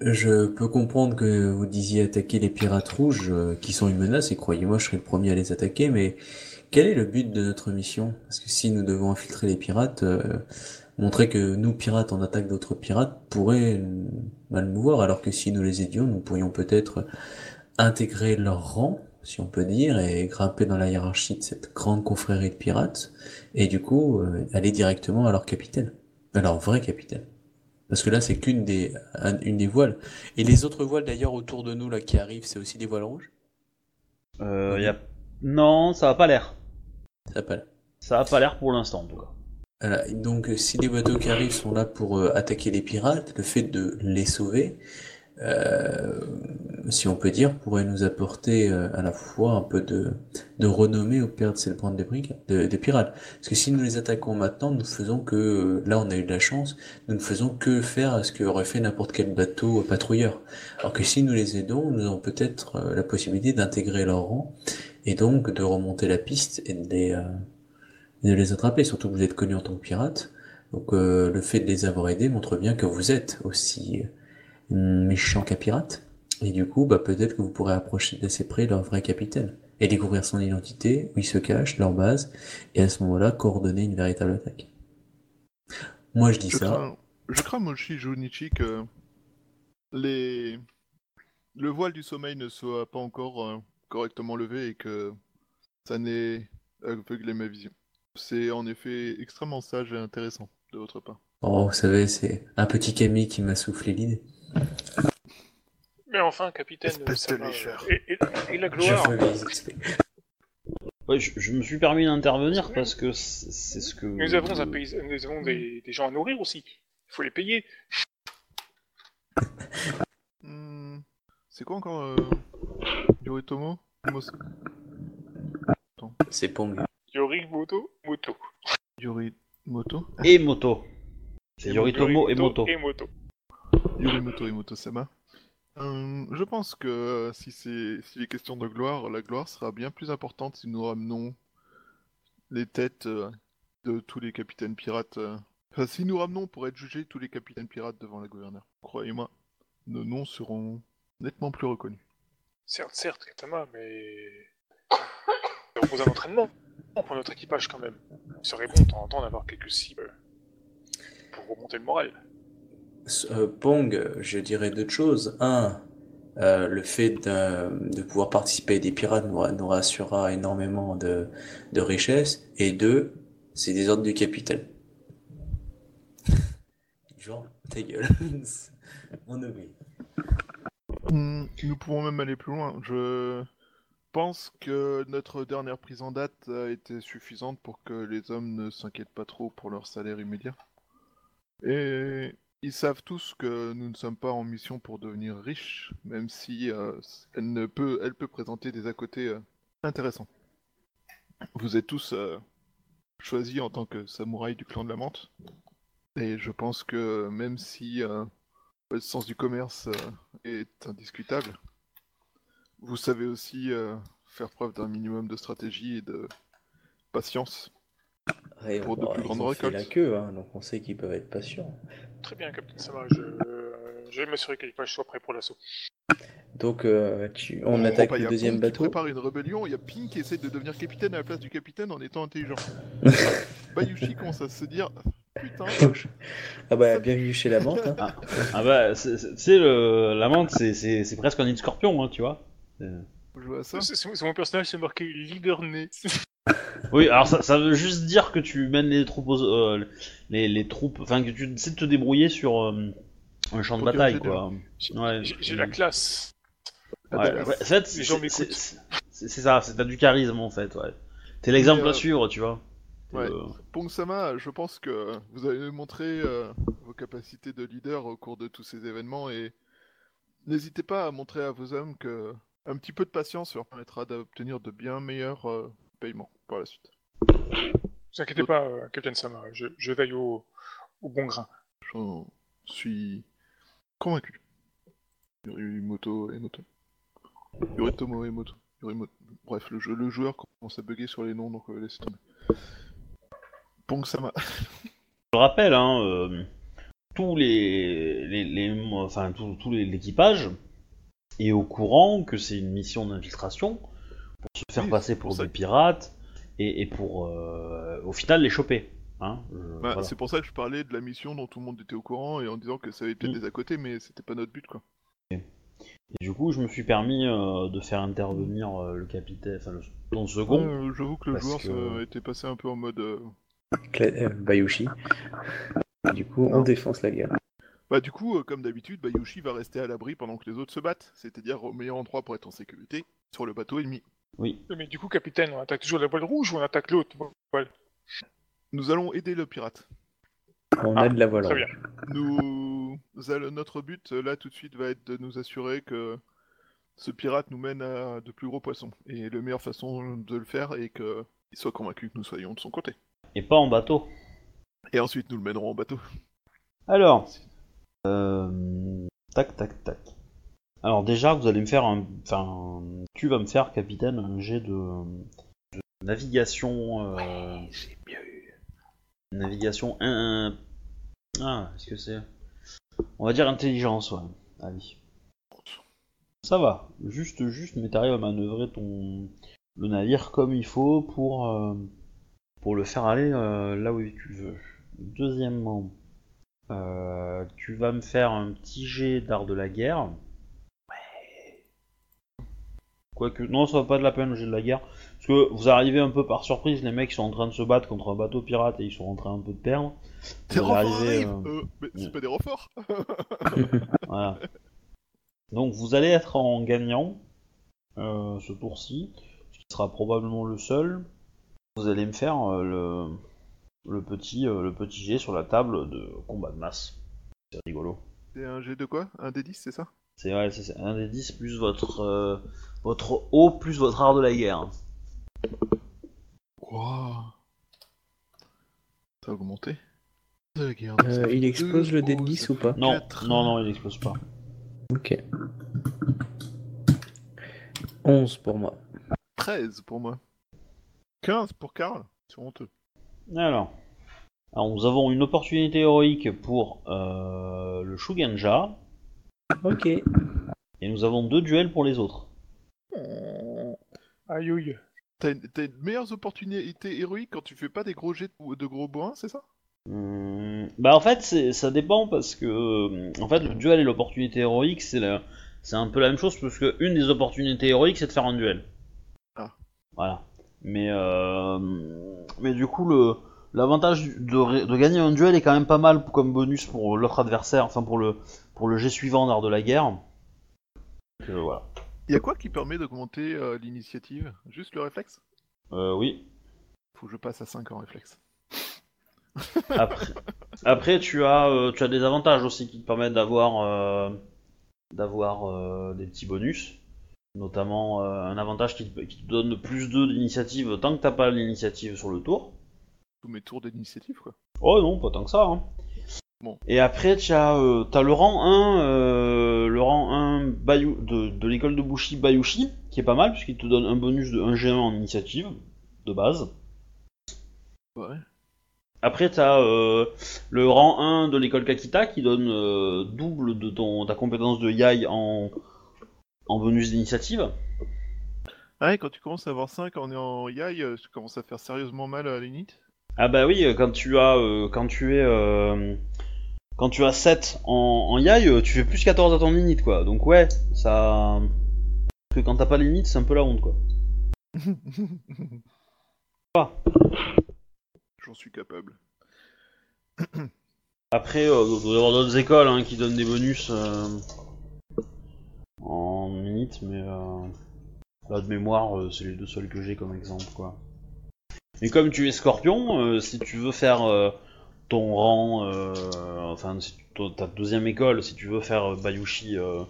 je peux comprendre que vous disiez attaquer les pirates rouges, euh, qui sont une menace, et croyez-moi, je serai le premier à les attaquer, mais quel est le but de notre mission? Parce que si nous devons infiltrer les pirates, euh, montrer que nous, pirates, on attaque d'autres pirates, pourrait mal nous voir, alors que si nous les aidions, nous pourrions peut-être intégrer leur rang, si on peut dire, et grimper dans la hiérarchie de cette grande confrérie de pirates, et du coup, euh, aller directement à leur capitaine, à leur vrai capitaine. Parce que là, c'est qu'une des, un- une des voiles. Et les autres voiles, d'ailleurs, autour de nous, là, qui arrivent, c'est aussi des voiles rouges? Euh, y a... Non, ça a pas l'air. Ça pas. Ça a pas l'air pour l'instant, en tout cas. Voilà. Donc, si les bateaux qui arrivent sont là pour euh, attaquer les pirates, le fait de les sauver, euh, si on peut dire, pourrait nous apporter euh, à la fois un peu de, de renommée au père de ces bandes de, briques- de, de pirates. Parce que si nous les attaquons maintenant, nous faisons que, euh, là on a eu de la chance, nous ne faisons que faire ce qu'aurait fait n'importe quel bateau patrouilleur. Alors que si nous les aidons, nous avons peut-être la possibilité d'intégrer leur rang et donc de remonter la piste et de les, euh, de les attraper, surtout que vous êtes connu en tant que pirate. Donc euh, le fait de les avoir aidés montre bien que vous êtes aussi méchant qu'un pirate. Et du coup, bah, peut-être que vous pourrez approcher d'assez près leur vrai capitaine et découvrir son identité, où il se cache, leur base, et à ce moment-là, coordonner une véritable attaque. Moi, je dis Je ça. crains, je crains Moshi Junichi que les... le voile du sommeil ne soit pas encore euh, correctement levé et que ça n'ait aveuglé ma vision. C'est en effet extrêmement sage et intéressant de votre part. Oh, vous savez, c'est un petit Camille qui m'a soufflé l'idée. Mais enfin, capitaine, Espèce ça de va. lécheur. Et, et- et la gloire. Ouais, je, je me suis permis d'intervenir parce que c'est c'est ce que. Nous avons, un pays... Nous avons des... des gens à nourrir aussi. Il faut les payer. Hmm, C'est quoi encore euh... Yoritomo Mos- C'est Pong. Yori Moto, Moto. Yorimoto? Et moto. C'est Et Yoritomo et moto. Et Moto. Yorimoto et Moto-sama. Euh, je pense que euh, si c'est s'il est question de gloire, la gloire sera bien plus importante si nous ramenons les têtes euh, de tous les capitaines pirates. Enfin, si nous ramenons pour être jugés tous les capitaines pirates devant la gouverneure. Croyez-moi, nos noms seront nettement plus reconnus. Certes, certes, Katama, mais. Nous avons un entraînement pour notre équipage quand même. Il serait bon de temps en temps d'avoir quelques cibles pour remonter le moral. Euh, Pong, je dirais deux choses. Un, euh, le fait de, pouvoir participer à des pirates nous, rassurera énormément de, richesses. Et deux, c'est des ordres du capitaine. Genre, ta gueule. On oublie. Hmm, Nous pouvons même aller plus loin. Je pense que notre dernière prise en date a été suffisante pour que les hommes ne s'inquiètent pas trop pour leur salaire immédiat. Et ils savent tous que nous ne sommes pas en mission pour devenir riches, même si euh, elle, ne peut, elle peut présenter des à côté euh, intéressants. Vous êtes tous euh, choisis en tant que samouraï du clan de la menthe. Et je pense que même si le sens du commerce est indiscutable. Vous savez aussi faire preuve d'un minimum de stratégie et de patience. Ouais, Pour de plus grandes récoltes. la queue, hein, donc on sait qu'ils peuvent être patients. Très bien, Captain Sama, je. euh, je vais m'assurer que l'équipage soit prêt pour l'assaut. Donc, euh, tu... on attaque pas, le deuxième bateau. prépare une rébellion, il y a Pink qui essaie de devenir capitaine à la place du capitaine en étant intelligent. Bayushi commence à se dire Putain, Ah bah, bienvenue chez la menthe. hein. Ah bah, tu sais, le- la menthe, c'est- presque un de scorpion, hein, tu vois. Euh, je vois ça. C'est c'est mon personnage, c'est marqué leader né. Oui, alors ça, ça veut juste dire que tu mènes les troupes, aux- euh, les, les troupes, enfin que tu de te débrouiller sur euh, un champ de bataille, quoi. J'ai Ouais. la classe. Ouais, d'accord. ouais, en fait, Les gens c'est- ça, c'est t'as du charisme en fait, ouais. T'es l'exemple Mais, euh, à suivre, tu vois. Ouais. Pong-sama, je pense que vous avez montré vos capacités de leader au cours de tous ces événements et n'hésitez pas à montrer à vos hommes que un petit peu de patience leur permettra d'obtenir de bien meilleurs paiements par la suite. Ne vous inquiétez pas, euh, Captain Sama, je, je veille au, au bon grain. J'en suis convaincu. Yorimoto et Moto. Yoritomo et Moto. Yorimoto. Bref, le, jeu, le joueur commence à bugger sur les noms, donc euh, laissez tomber. Pong-sama. Je le rappelle, hein, euh, tous les, les, les- enfin tout, tout les- l'équipage est au courant que c'est une mission d'infiltration pour se faire Oui, passer pour des pirates et, et pour euh, au final les choper. Hein, je- Bah, voilà. C'est pour ça que je parlais de la mission dont tout le monde était au courant et en disant que ça avait peut-être Mm. des à côté, mais c'était pas notre but quoi. Et du coup, je me suis permis euh, de faire intervenir euh, le capitaine, enfin le, ton second. Ouais, J'avoue que le joueur que- ça, était passé un peu en mode. euh, Cla- Bayushi. Du coup, on Non. défonce la guerre. Bah, du coup, euh, comme d'habitude, Bayushi va rester à l'abri pendant que les autres se battent, c'est-à-dire au meilleur endroit pour être en sécurité sur le bateau ennemi. Oui. Mais du coup, capitaine, on attaque toujours la voile rouge ou on attaque l'autre voile? Nous allons aider le pirate. On Ah, a de la voile. Très rouge. bien. Nous, notre but là tout de suite va être de nous assurer que ce pirate nous mène à de plus gros poissons. Et la meilleure façon de le faire est qu'il soit convaincu que nous soyons de son côté. Et pas en bateau. Et ensuite nous le mènerons en bateau. Alors, euh, tac, tac, tac. Alors déjà, vous allez me faire un, enfin, tu vas me faire, capitaine, un jet de, de navigation, euh, J'ai mieux eu. navigation 1, ah, est-ce que c'est, on va dire intelligence, ouais. Allez. Ça va, juste, juste, mais t'arrives à manœuvrer ton, le navire comme il faut pour, euh, pour le faire aller euh, là où tu veux. Deuxièmement, euh, tu vas me faire un petit jet d'art de la guerre. Quoique, non, ça va pas de la peine le jet de la guerre. Parce que vous arrivez un peu par surprise, les mecs sont en train de se battre contre un bateau pirate et ils sont en train un peu de perdre. Des Vous euh, Euh, Mais c'est ouais. pas des renforts Voilà. Donc vous allez être en gagnant euh, ce tour-ci, ce qui sera probablement le seul. Vous allez me faire le, le, petit, le petit jet sur la table de combat de masse. C'est rigolo. C'est un G de quoi? Un D10, c'est ça? C'est ouais, c'est- un des 10 plus votre, euh, votre haut plus votre art de la guerre. Ça a augmenté? De la guerre, Euh, ça fait il explose deux le dé de hauts, 10 ça ou fait pas? Non, quatre. non, non, il explose pas. Ok. 11 pour moi. 13 pour moi. 15 pour Karl C'est honteux. Alors, alors, nous avons une opportunité héroïque pour euh, le Shugenja, Ok. et nous avons deux duels pour les autres. Aïe aïe. T'as une, t'as une meilleure opportunité héroïque quand tu fais pas des gros jets de, de gros bois, c'est ça? Hum, bah en fait c'est- ça dépend parce que euh, en fait le duel et l'opportunité héroïque c'est la- c'est un peu la même chose parce que une des opportunités héroïques c'est de faire un duel. Ah. Voilà. Mais euh, mais du coup le l'avantage de, ré- de gagner un duel est quand même pas mal comme bonus pour l'autre adversaire, enfin pour le pour le jet suivant d'art de la guerre. Donc, euh, voilà. Y a quoi qui permet d'augmenter euh, l'initiative? Juste le réflexe? Euh, oui. Faut que je passe à 5 en réflexe. Après, après tu as euh, tu as des avantages aussi qui te permettent d'avoir euh, d'avoir des petits bonus, notamment un avantage qui te, qui te donne plus 2 d'initiative tant que t'as pas l'initiative sur le tour. Tous mes tours d'initiative, quoi. Oh non, pas tant que ça. Hein. Bon. Et après tu as euh, t'as le rang 1 euh, le rang 1 Bayu, de, de l'école de Bushi Bayushi qui est pas mal puisqu'il te donne un bonus de 1 G1 en initiative de base. Ouais. Après, t'as euh, le rang 1 de l'école Kakita qui donne euh, double de ton ta compétence de Yai en, en bonus d'initiative. Ouais, quand tu commences à avoir 5 en, en yai, euh, tu commences à faire sérieusement mal à l'init. Ah bah oui, euh, quand tu as euh, quand tu es euh, quand tu as 7 en, en Yai, euh, tu fais plus 14 à ton init quoi. Donc ouais, ça parce que quand t'as pas l'init, c'est un peu la honte quoi. Ah. J'en suis capable. Après, euh, il doit y avoir d'autres écoles hein, qui donnent des bonus euh, en init, mais euh, là de mémoire, euh, c'est les deux seuls que j'ai comme exemple quoi. Mais comme tu es scorpion, euh, si tu veux faire euh, ton rang, euh, enfin si tu- ton- ta deuxième école, si tu veux faire euh, Bayushi, euh,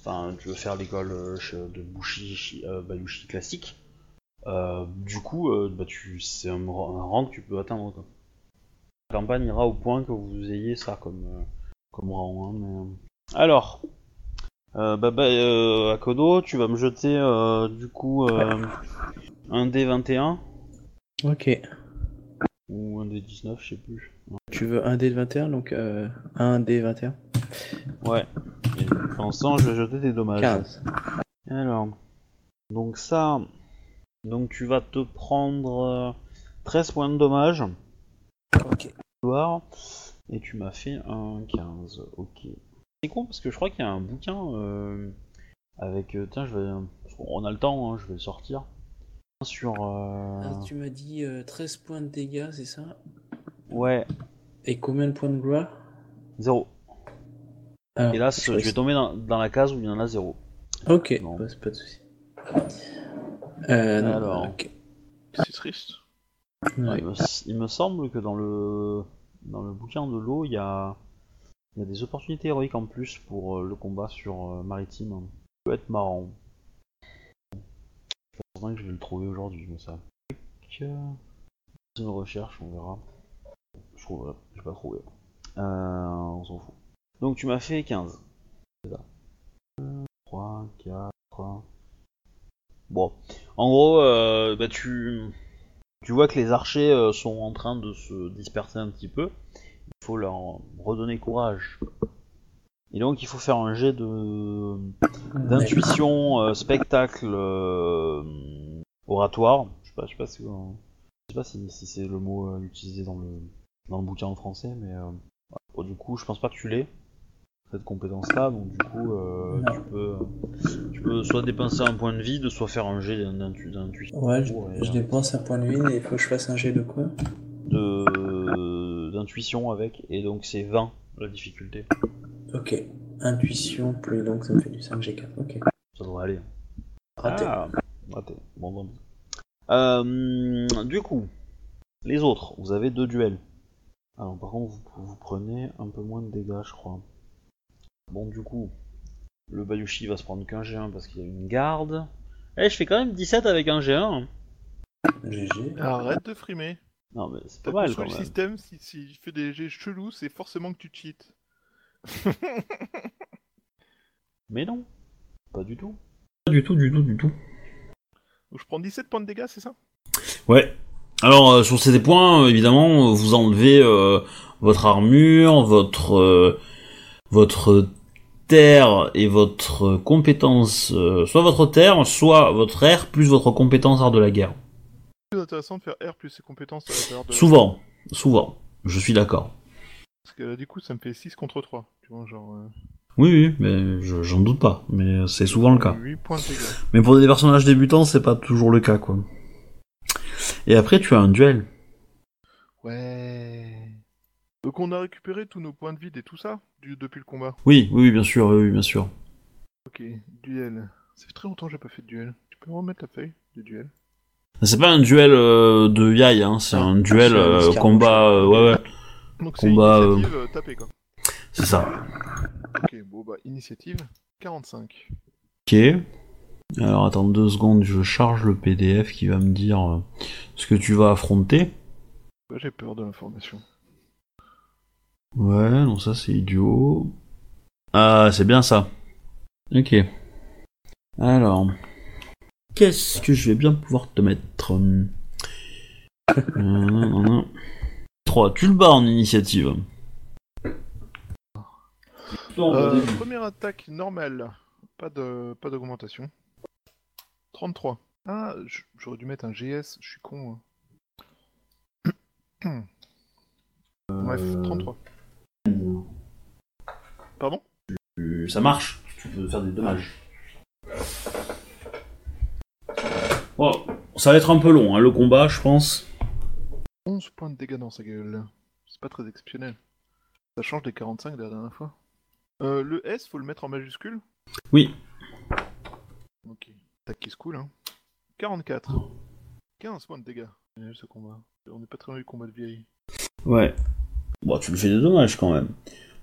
enfin tu veux faire l'école de Bushi shi- Bayushi classique, du coup, bah, tu, c'est un, ra- un rang que tu peux atteindre. Quoi. La campagne ira au point que vous ayez ça comme, comme rang. Hein, mais. Alors, euh, bah, bah, euh, Akodo, tu vas me jeter euh, du coup un D21 Ok. ou un D19, je sais plus. Tu veux un dé de 21, donc euh, un dé 21 Ouais. Et pour l'instant, je vais jeter des dommages. 15. Alors, donc ça, donc tu vas te prendre euh, 13 points de dommages. Ok. Et tu m'as fait un 15. Ok. C'est con parce que je crois qu'il y a un bouquin euh, avec. euh, tiens, je vais. On a le temps, hein, je vais le sortir. Sur. euh, Ah, tu m'as dit euh, 13 points de dégâts, c'est ça? Ouais, Et combien de points de gloire? 0. Alors, Et là, je je vais tomber dans, dans la case où il y en a 0. Ok, bah, c'est pas de soucis. Euh, non, Alors. C'est triste. Ouais. Il, me, il me semble que dans le dans le bouquin de l'eau, il y a il y a des opportunités héroïques en plus pour euh, le combat sur euh, maritime. Ça peut être marrant. C'est certain que je vais le trouver aujourd'hui, mais ça. Une recherche, on verra. Je je vais pas trouver. Euh, on s'en fout. Donc tu m'as fait 15. C'est ça. 3, 4, 3. Bon. En gros, euh, bah tu vois que les archers euh, sont en train de se disperser un petit peu. Il faut leur redonner courage. Et donc il faut faire un jet de d'intuition, spectacle, oratoire. Je sais pas, sais pas si, c'est le mot utilisé dans le dans le bouquin en français, mais euh. Bon, du coup je pense pas que tu l'aies cette compétence-là, donc du coup euh, tu peux tu peux soit dépenser un point de vide, soit faire un jet d'intu- d'intuition. Ouais, je, hein. dépense un point de vie et il faut que je fasse un jet de quoi? De d'intuition avec et donc c'est 20 la difficulté. Ok. Intuition, plus donc ça me fait du 5G4. Ok. Ça devrait aller. Raté. Ah, raté. Bon, bon. Euh, du coup, les autres, vous avez deux duels. Alors par contre, vous, vous prenez un peu moins de dégâts, je crois. Bon, du coup, le Bayushi va se prendre qu'un G1 parce qu'il y a une garde. Eh, je fais quand même 17 avec un G1. hein. GG. Arrête de frimer. Non, mais c'est pas mal quand le même. système, si, si je fais des jets chelous, c'est forcément que tu cheats. Mais non, pas du tout. Pas du tout, du tout, du tout. Donc je prends 17 points de dégâts, c'est ça? Ouais. Alors euh, sur ces points, euh, évidemment, euh, vous enlevez votre armure, votre votre terre et votre compétence, euh, soit votre terre, soit votre air plus votre compétence art de la guerre. C'est plus intéressant de faire R plus ses compétences de... Souvent, souvent. Je suis d'accord. Parce que là, du coup, ça me fait 6 contre 3. Tu vois, genre... euh, Oui, oui, mais je- j'en doute pas. Mais c'est souvent le cas. 8 points de dégâts. Mais pour des personnages débutants, c'est pas toujours le cas, quoi. Et après, tu as un duel. Ouais... Donc on a récupéré tous nos points de vide et tout ça du- depuis le combat. Oui, oui, bien sûr, oui, oui, bien sûr. Ok, duel. Ça fait très longtemps que j'ai pas fait de duel. Tu peux me remettre la feuille de duel? C'est pas un duel euh, de Yai, hein, c'est un duel euh, combat. euh, ouais, ouais, Donc c'est Combat, tapé quoi. c'est ça. Ok, bon bah initiative 45. Ok. Alors attends deux secondes, je charge le PDF qui va me dire euh, ce que tu vas affronter. Bah, j'ai peur de l'information. Ouais, non, ça c'est idiot. Ah, c'est bien ça. Ok. Alors. Qu'est-ce que je vais bien pouvoir te mettre? Hum. Euh. 3, tu le bats en initiative. Euh, première attaque normale. Pas de pas d'augmentation. 33. Ah, j'aurais dû mettre un GS, je suis con. hein. Bref, 33. Pardon? Tu- Ça marche, tu peux faire des dommages. Bon, ça va être un peu long, hein, le combat, je pense. 11 points de dégâts dans sa gueule. C'est pas très exceptionnel. Ça change des 45 de la dernière fois. Euh, le S, faut le mettre en majuscule? Oui. Ok. Attaque qui se coule, hein. 44. 15 points de dégâts. Ce combat. On n'est pas très loin du combat de vieille. Ouais. Bon, tu lui fais des dommages quand même.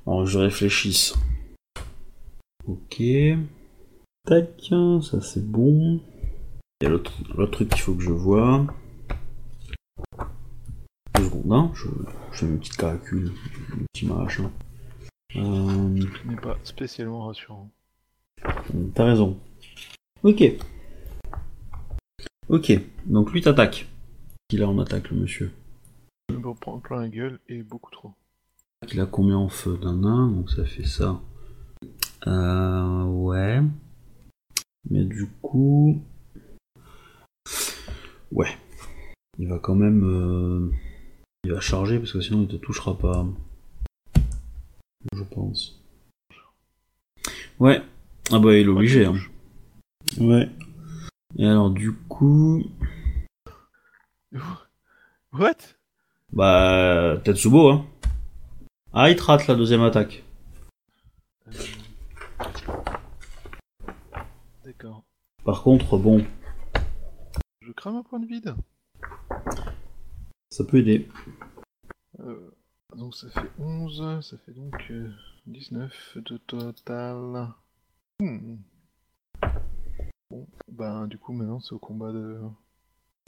Alors je réfléchisse. Ok. Tac, ça c'est bon. Il y a l'autre truc qu'il faut que je vois. Deux secondes, hein. Je, je fais une petite calcul, un petit machin. Euh, Ce n'est pas spécialement rassurant. T'as raison. Ok. Ok, donc lui t'attaque. Il a en attaque le monsieur. Je me prends plein la gueule et beaucoup trop. Il a combien en feu d'un un, donc ça fait ça. Euh, ouais. Mais du coup. Ouais. Il va quand même. euh, Il va charger parce que sinon il te touchera pas. Je pense. Ouais. Ah bah il est obligé. Hein. Ouais. Et alors du coup. What? Bah. Tetsubo, hein. Ah, il te rate la deuxième attaque. D'accord. Par contre, bon, Je crame un point de vide. ça peut aider. Euh, donc ça fait 11, ça fait donc euh, 19 de total. Hmm. Bon, ben du coup maintenant c'est au combat de...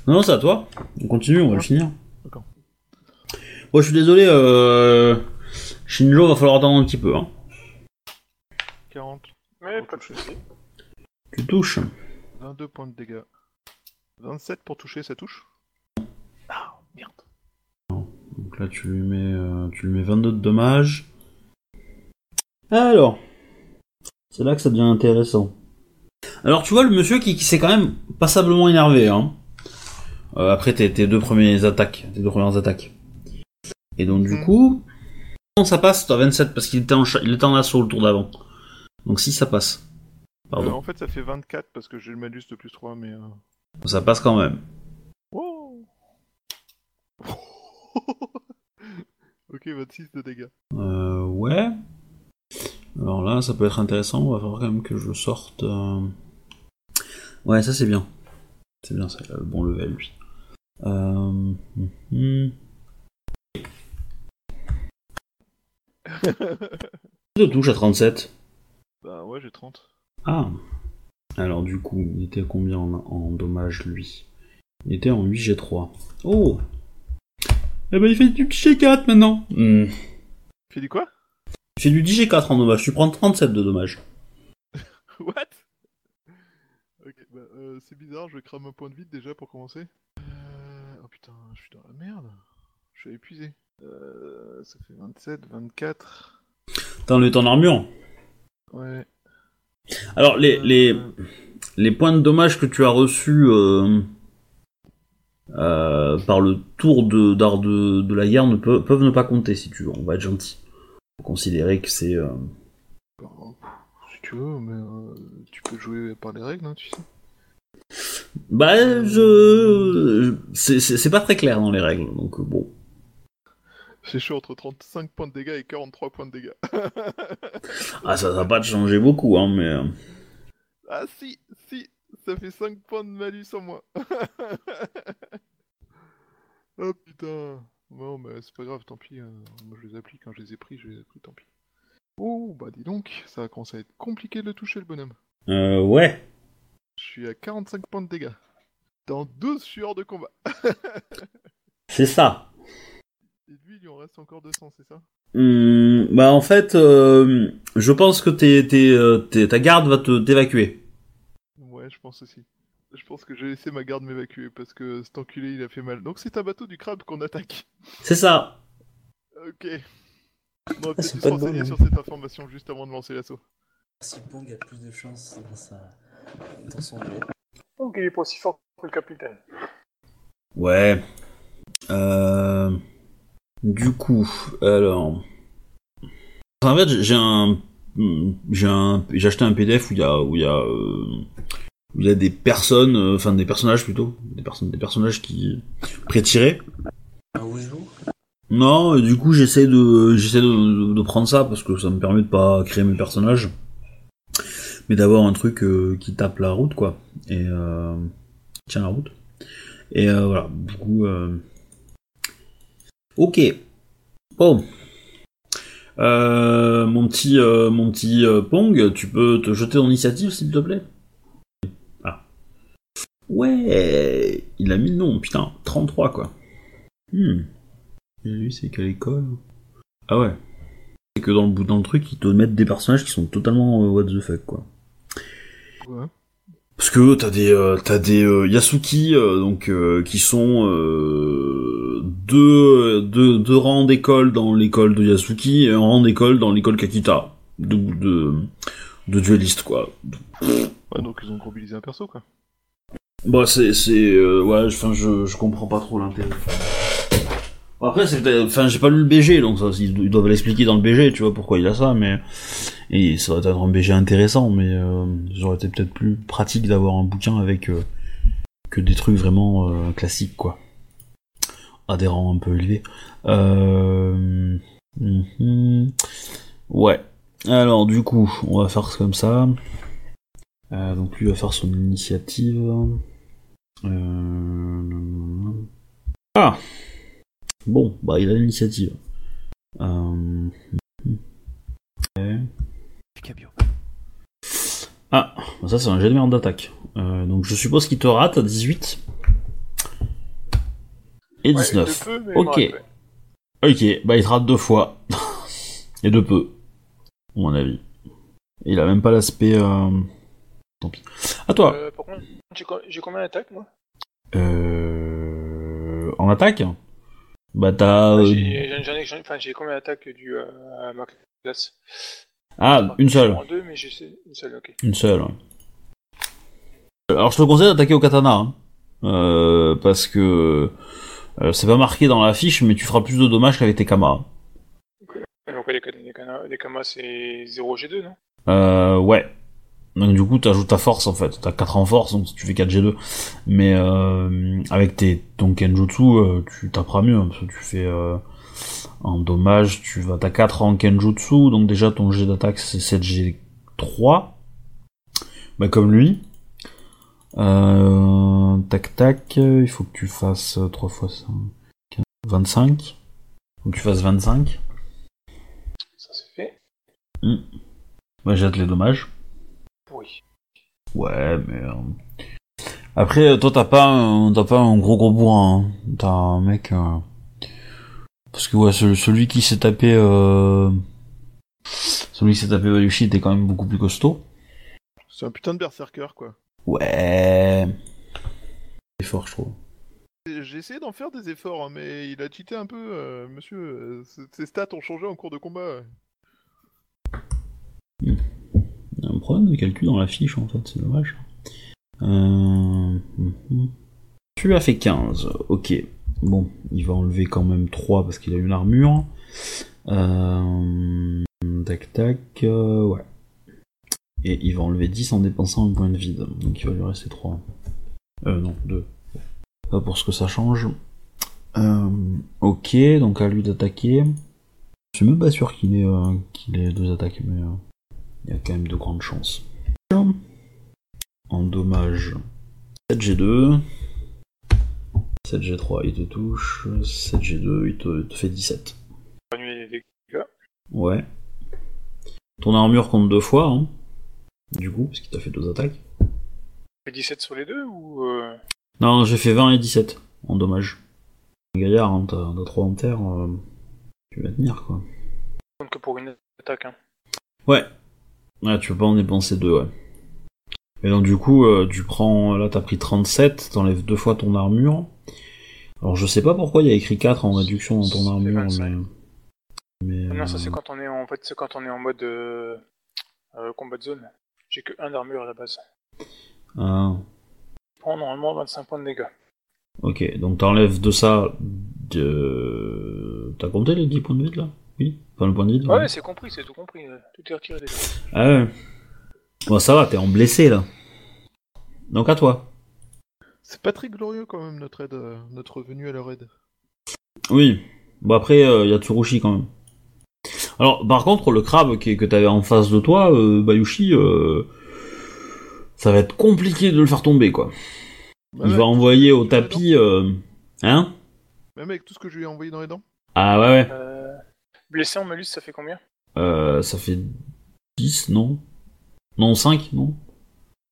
Non, non, c'est à toi. On continue, on va le finir. D'accord. Bon, je suis désolé, euh... Shinjo, va falloir attendre un petit peu. Hein. 40, Mais pas de soucis. Tu touches. 22 points de dégâts. 27 pour toucher, ça touche? Ah, merde. Donc là, tu lui mets, euh, tu lui mets 22 de dommages. Alors, c'est là que ça devient intéressant. Alors, tu vois, le monsieur qui, qui s'est quand même passablement énervé, hein. Euh, après tes, tes deux premières attaques, tes deux premières attaques. Et donc, du Mhm. coup, ça passe, t'as 27 parce qu'il était en, il était en assaut le tour d'avant. Donc, si ça passe. Pardon. Euh, En fait ça fait 24 parce que j'ai le malus de plus 3 mais... Euh... Ça passe quand même. Wow ok, 26 de dégâts. Euh, ouais. Alors là, ça peut être intéressant. On va falloir quand même que je sorte. Ouais, ça c'est bien. C'est bien, ça. Il a le bon level, lui. Euh... mhm. De touche à 37. bah ouais, j'ai 30. Ah. Alors du coup, il était à combien en, en dommage, lui? Il était en 8G3. Oh Eh ben, il fait du G4 maintenant Hmm. Fais du quoi? Il fait du 10G4 en dommage. Tu prends 37 de dommage. What? Euh, c'est bizarre, je crame un point de vide déjà pour commencer. Euh... Oh putain, je suis dans la merde. Je suis épuisé. Euh, ça fait 27, 24. T'en es en armure Ouais. Alors, les, les, les points de dommage que tu as reçus par le tour de, d'art de, de la guerre ne peu- peuvent ne pas compter, si tu veux. On va être gentil. Faut considérer que c'est... bah, si tu veux, mais euh, tu peux jouer par les règles, hein, tu sais. Bah, je... C'est, pas très clair dans les règles, donc euh, bon. C'est chaud entre 35 points de dégâts et 43 points de dégâts. Ah, ça va pas te changer beaucoup, hein, mais... euh, ah si, si, ça fait 5 points de malus en moins. oh putain. Non mais c'est pas grave, tant pis. euh, moi je les applique, quand je les ai pris, je les ai pris, tant pis. Oh bah dis donc, ça va commencer à être compliqué de le toucher le bonhomme. Euh, ouais. Je suis à 45 points de dégâts. Dans 12 sueurs de combat. C'est ça. Et lui, il lui en reste encore 200, c'est ça? Hum, bah, en fait, euh, je pense que t'es, t'es, euh, t'es- ta garde va te t'évacuer. Ouais, je pense aussi. Je pense que j'ai laissé ma garde m'évacuer parce que cet enculé il a fait mal. Donc c'est un bateau du crabe qu'on attaque. C'est ça. Ok. On va peut-être c'est dû se renseigner sur cette information juste avant de lancer l'assaut. Si Pong a plus de chance dans, sa... dans son jeu. Donc il est pas aussi fort que le capitaine? Ouais. Euh... Du coup, alors... En fait, j'ai un... J'ai un... J'ai acheté un PDF où il y a... Où il y a... euh, où il y a des personnes, euh, enfin des personnages plutôt, des personnes, des personnages qui pré-tirés. Un Non, du coup j'essaie de j'essaie de, de, de prendre ça parce que ça me permet de pas créer mes personnages, mais d'avoir un truc euh, qui tape la route quoi et euh, tient la route. Et euh, voilà, du coup, euh... ok, bon. Mon petit mon petit Pong, tu peux te jeter en initiative s'il te plaît? Ah. Ouais, il a mis le nom, putain, 33 quoi. Hmm. Et lui, c'est quelle école? Ah ouais. C'est que dans le bout dans le truc, ils te mettent des personnages qui sont totalement euh, what the fuck quoi. Ouais. Parce que t'as des euh, t'as des euh, Yasuki euh, donc euh, qui sont euh, deux, deux deux rangs d'école dans l'école de Yasuki et un rang d'école dans l'école Kakita de de de dueliste quoi. Ouais, donc ils ont mobilisé un perso quoi. Bah c'est c'est euh, ouais enfin je je comprends pas trop l'intérêt. Après c'est enfin j'ai pas lu le BG donc ça ils, doivent l'expliquer dans le BG tu vois pourquoi il a ça mais et ça doit être un BG intéressant mais euh, j'aurais été peut-être plus pratique d'avoir un bouquin avec euh, que des trucs vraiment euh, classiques quoi à des rangs un peu élevés. Euh... mhm. Ouais. Alors du coup on va faire comme ça. Euh, donc lui va faire son initiative. Euh... Ah Bon, bah il a l'initiative. Euh... Ah, bah, ça c'est un jet de merde d'attaque. Euh, donc je suppose qu'il te rate à 18. Et 19. Ouais, de peu, mais Ok. rate, ouais. Ok, bah il te rate deux fois. Et de peu. À mon avis. Il a même pas l'aspect... Euh... Tant pis. À toi. Euh, par contre, j'ai co- j'ai combien d'attaques moi? Euh... En attaque? Bah t'as... euh, J'ai enfin, j'ai combien d'attaques du euh, ma classe Ah, une seule. Deux, mais une seule, ok. Une seule, ouais. Alors je te conseille d'attaquer au katana. hein. Euh, parce que... euh, c'est pas marqué dans la fiche, mais tu feras plus de dommages qu'avec tes kamas. Donc ouais, les, les kamas c'est 0 G2, non? Euh, ouais. Donc du coup, t'ajoutes ta force en fait. T'as 4 en force, donc tu fais 4 G2. Mais euh, avec tes ton Kenjutsu, euh, tu taperas mieux. hein, parce que tu fais euh, en dommage, tu vas t'as 4 en Kenjutsu, donc déjà ton G d'attaque c'est 7 G3. Bah comme lui. Euh, tac tac, il faut que tu fasses 3 fois 5. 25. Faut que tu fasses 25. Ça c'est fait. Bah jette les dommages. Ouais, mais euh, après toi t'as pas un, t'as pas un gros gros bourrin. hein. T'as un mec euh, parce que ouais celui, qui s'est tapé euh... celui qui s'est tapé Walushi était quand même beaucoup plus costaud. C'est un putain de berserker quoi. Ouais. C'est fort je trouve. J'ai essayé d'en faire des efforts, hein, mais il a cheaté un peu, euh, monsieur. euh, ses- ses stats ont changé en cours de combat. Un problème de calcul dans la fiche en fait, c'est dommage. Euh... mhm. Tu as fait 15, ok. Bon, il va enlever quand même 3 parce qu'il a une armure. Euh... Tac tac, euh, ouais. Et il va enlever 10 en dépensant un point de vide. Donc il va lui rester 3. Euh, non, 2. Pas pour ce que ça change. Euh, ok, donc à lui d'attaquer. Je suis même pas sûr qu'il ait, euh, qu'il ait deux attaques, mais il y a quand même de grandes chances. En dommage, 7G2. 7G3, il te touche. 7G2, il te, il te fait 17. Annuler les dégâts. Ouais. Ton armure compte deux fois, hein. Du coup, parce qu'il t'a fait deux attaques. Fait 17 sur les deux ou. Euh... Non, j'ai fait 20 et 17 en dommage. Gaillard, hein, t'as t'as 3 en terre, euh, tu vas tenir quoi. compte que pour une attaque, hein. Ouais. Ouais, tu peux pas en dépenser deux, ouais. Et donc du coup, euh, tu prends, là t'as pris 37, t'enlèves deux fois ton armure. Alors je sais pas pourquoi il y a écrit 4 en réduction dans ton armure, 25. mais... Mais, Non, ça c'est euh, quand on est en, en fait, c'est quand on est en mode euh, combat de zone. J'ai que 1 d'armure à la base. ah, Je prends normalement 25 points de dégâts. ok, donc t'enlèves de ça. De... T'as compté les 10 points de vide là? Oui Enfin, le point de vide là Ouais, c'est compris, c'est tout compris. euh, Tout est retiré déjà. Ah ouais. Bon, ça va, t'es en blessé là. Donc à toi. C'est pas très glorieux quand même notre aide, euh, notre venue à leur aide. Oui. Bon, après, il y a Tsurushi quand même. Alors, par contre, le crabe qui, que t'avais en face de toi, euh, Bayushi, euh, ça va être compliqué de le faire tomber quoi. Bah Il va envoyer au tapis. euh, Hein Même avec tout ce que je lui ai envoyé dans les dents. Ah ouais, ouais. Euh, blessé en malus, ça fait combien? Euh, ça fait 10, non? Non, 5, non?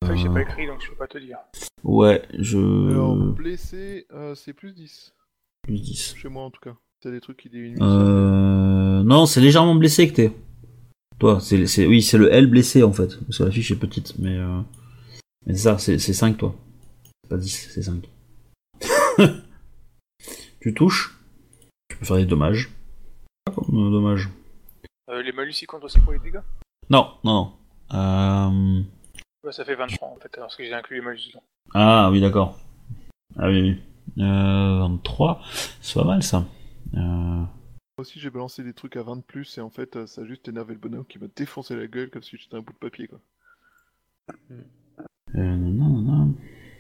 Enfin, j'ai Euh, pas écrit, donc je peux pas te dire. Ouais, je... Alors, blessé, euh, c'est plus 10. Plus 10. Chez moi en tout cas. C'est des trucs qui diminuent. Euh... Non, c'est légèrement blessé que t'es. Toi, c'est, c'est, oui, c'est le L blessé en fait. Parce que la fiche est petite, mais. Euh... Mais c'est ça, c'est, c'est 5 toi. C'est pas 10, c'est 5. tu touches? Tu peux faire des dommages. Dommage. Euh, les malus, ils comptent aussi pour les dégâts Non, non, non. Euh... Ça fait 23 en fait, parce que j'ai inclus les malus dedans. Ah oui, d'accord. Ah oui, oui. Euh, 23, c'est pas mal ça. Euh... Moi aussi j'ai balancé des trucs à 20 de plus et en fait euh, ça a juste énervé le bonhomme qui m'a défoncé la gueule comme si j'étais un bout de papier quoi. Euh, non, non, non.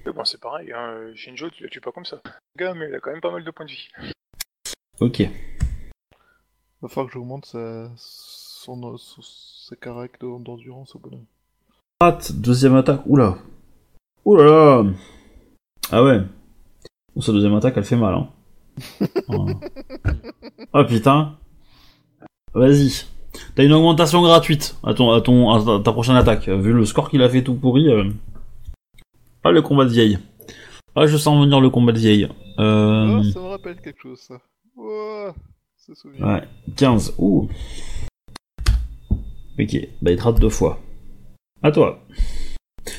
Mais bon, c'est pareil, hein, Shinjo, tu la tues pas comme ça. Le gars, mais il a quand même pas mal de points de vie. Ok. Va falloir que j'augmente sa... son... son... sa carac de- d'endurance au bonhomme. Deuxième attaque. Oula. Oula là. Ah ouais. Bon, sa deuxième attaque, elle fait mal, hein. Oh. oh putain. Vas-y. T'as une augmentation gratuite à, ton, à, ton, à ta- prochaine attaque. Vu le score qu'il a fait tout pourri. euh. Ah, le combat de vieille. Ah, je sens venir le combat de vieille. Euh... Oh, ça me rappelle quelque chose ça. Ouah, Ouais, 15. Ouh. Ok, bah il te rate deux fois. À toi.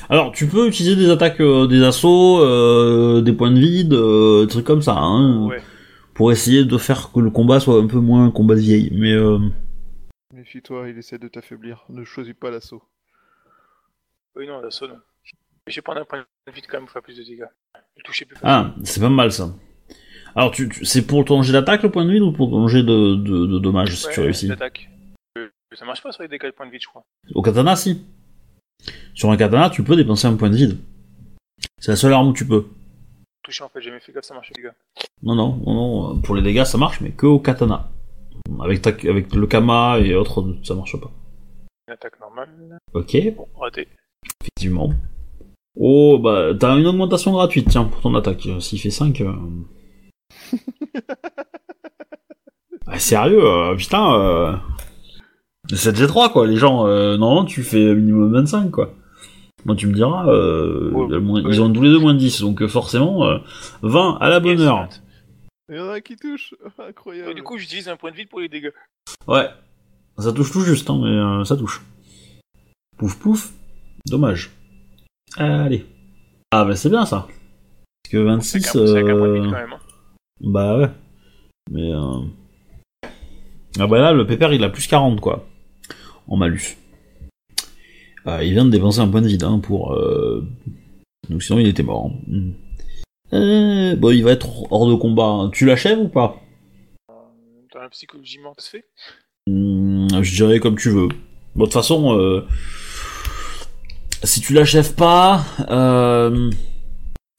Alors, tu peux utiliser des attaques, euh, des assauts, euh, des points de vide, euh, des trucs comme ça, hein, Ouais. pour essayer de faire que le combat soit un peu moins un combat de vieille. Mais euh, Méfie-toi, il essaie de t'affaiblir. Ne choisis pas l'assaut. Oui, non, l'assaut, non. Mais j'ai prendre un point de vie quand même pour faire plus de dégâts. Le toucher plus ah, c'est pas mal ça. Alors, tu, tu- c'est pour ton jet d'attaque le point de vide ou pour ton jet de, de, de dommages si tu réussis l'attaque. Euh, ça marche pas sur les dégâts de points de vie, je crois. Au katana, si. Sur un katana, tu peux dépenser un point de vide. C'est la seule arme où tu peux. Toucher, en fait, j'ai jamais fait gaffe, ça marche les dégâts. Non, non, non, non, pour les dégâts ça marche, mais que au katana. Avec, ta, avec le kama et autres, ça marche pas. Une attaque normale. Ok, Bon, raté. effectivement. Oh, bah, t'as une augmentation gratuite, tiens, pour ton attaque. S'il fait 5... euh. Ah, sérieux, euh, putain... Euh... 7G3, quoi, les gens, euh, normalement, tu fais minimum 25, quoi. Moi, tu me diras, euh, Ouais, le moins- ouais. ils ont tous les deux moins de 10, donc forcément, euh, 20 à la bonne Yes, heure. Il y en a un qui touche Incroyable. du coup, j'utilise un point de vie pour les dégâts. Ouais. Ça touche tout juste, hein, mais euh, ça touche. Pouf pouf. Dommage. Allez. Ah bah c'est bien ça. Parce que C'est 26... qu'un c'est euh, quand même. hein. Bah ouais. Mais... Euh... Ah bah là, le pépère, il a plus 40, quoi. En malus. Ah, il vient de dépenser un point de vide, hein, pour... Euh... Donc sinon, il était mort. hein. Hmm. Euh, bon, il va être hors de combat. hein. Tu l'achèves ou pas? Dans la psychologie ça se fait. Hmm, je dirais comme tu veux. Bon, de toute façon, euh, si tu l'achèves pas, euh,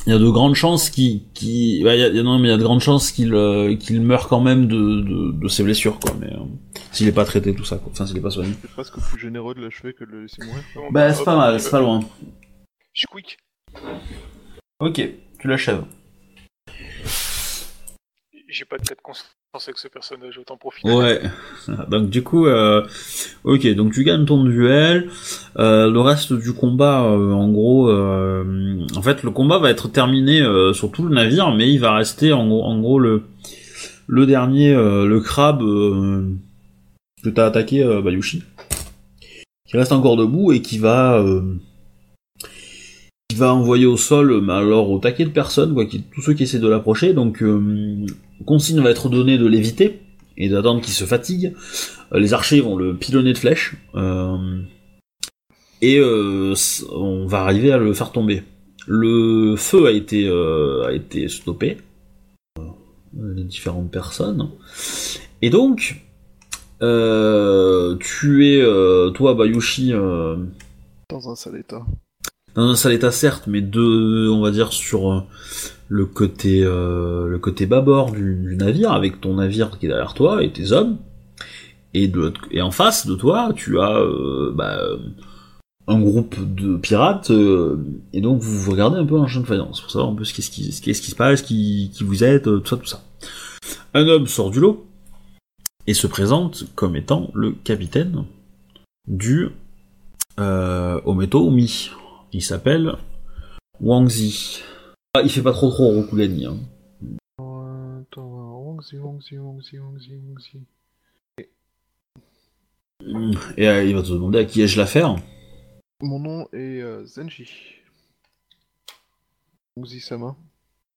il y a de grandes chances qu'il, il y a- non, mais il y a de grandes chances qu'il, euh, qu'il meure quand même de, de, de ses blessures, quoi. Mais euh, s'il est pas traité, tout ça, quoi. Enfin, s'il est pas soigné. C'est presque plus généreux de l'achever que de le laisser mourir. quoi. Bah, hop, c'est pas mal, c'est pas loin. Je suis quick. Ok, tu l'achèves. J'ai pas de cas de conscience avec ce personnage, autant profiter. Ouais. Donc du coup, euh, ok, donc tu gagnes ton duel. Euh, le reste du combat, euh, en gros, en fait, le combat va être terminé sur tout le navire, mais il va rester en gros, en gros le le dernier, le crabe que t'as attaqué, Bayushi, qui reste encore debout et qui va qui va envoyer au sol, mais alors au taquet de personnes, quoi, qui, tous ceux qui essaient de l'approcher. Donc, consigne va être donnée de l'éviter et d'attendre qu'il se fatigue. Euh, les archers vont le pilonner de flèches euh, et euh, on va arriver à le faire tomber. Le feu a été a été stoppé. Les différentes personnes. Et donc, euh, tu es euh, toi Bayushi. Euh, Dans un sale état. dans un sale état certes, mais de, on va dire sur le côté euh, le côté bâbord du, navire, avec ton navire qui est derrière toi et tes hommes. Et en face de toi, tu as euh, bah, un groupe de pirates, euh, et donc vous regardez un peu en champ de faïence pour savoir un peu ce qu'est-ce qui, qui se passe, qui, qui vous êtes, euh, tout ça, tout ça. Un homme sort du lot et se présente comme étant le capitaine du euh, Ometo Umi. Il s'appelle Wang Zi. Ah, il fait pas trop trop Rokugani. Hein. Euh, Wangzi. Et euh, il va te demander à qui ai-je l'affaire. Mon nom est euh, Zenji. Wangzi Sama.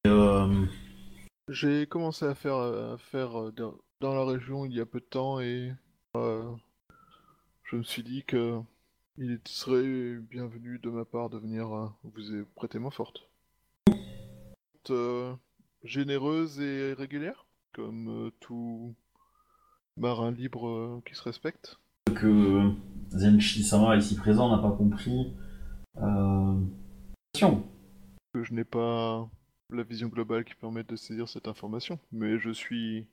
Euh, J'ai commencé à faire, à faire euh, dans, la région il y a peu de temps et euh, je me suis dit que il serait bienvenu de ma part de venir euh, vous prêter main forte. Euh, généreuse et régulière, comme euh, tout marin libre euh, qui se respecte. que Zenshi Sama ici présent n'a pas compris. Que je n'ai pas la vision globale qui permette de saisir cette information, mais je suis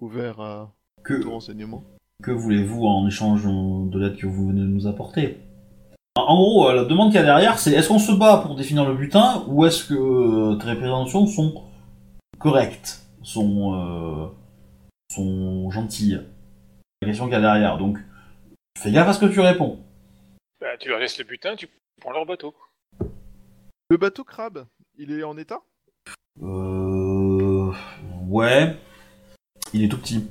ouvert à Que, tout renseignement. que voulez-vous en échange de l'aide que vous venez de nous apporter? En en gros, euh, la demande qu'il y a derrière, c'est est-ce qu'on se bat pour définir le butin ou est-ce que euh, tes représentations sont correctes, sont, euh, sont gentilles? La question qu'il y a derrière. Donc, fais gaffe à ce que tu réponds. Bah, tu leur laisses le butin, tu prends leur bateau. Le bateau crabe, il est en état? Euh... Ouais. Il est tout petit.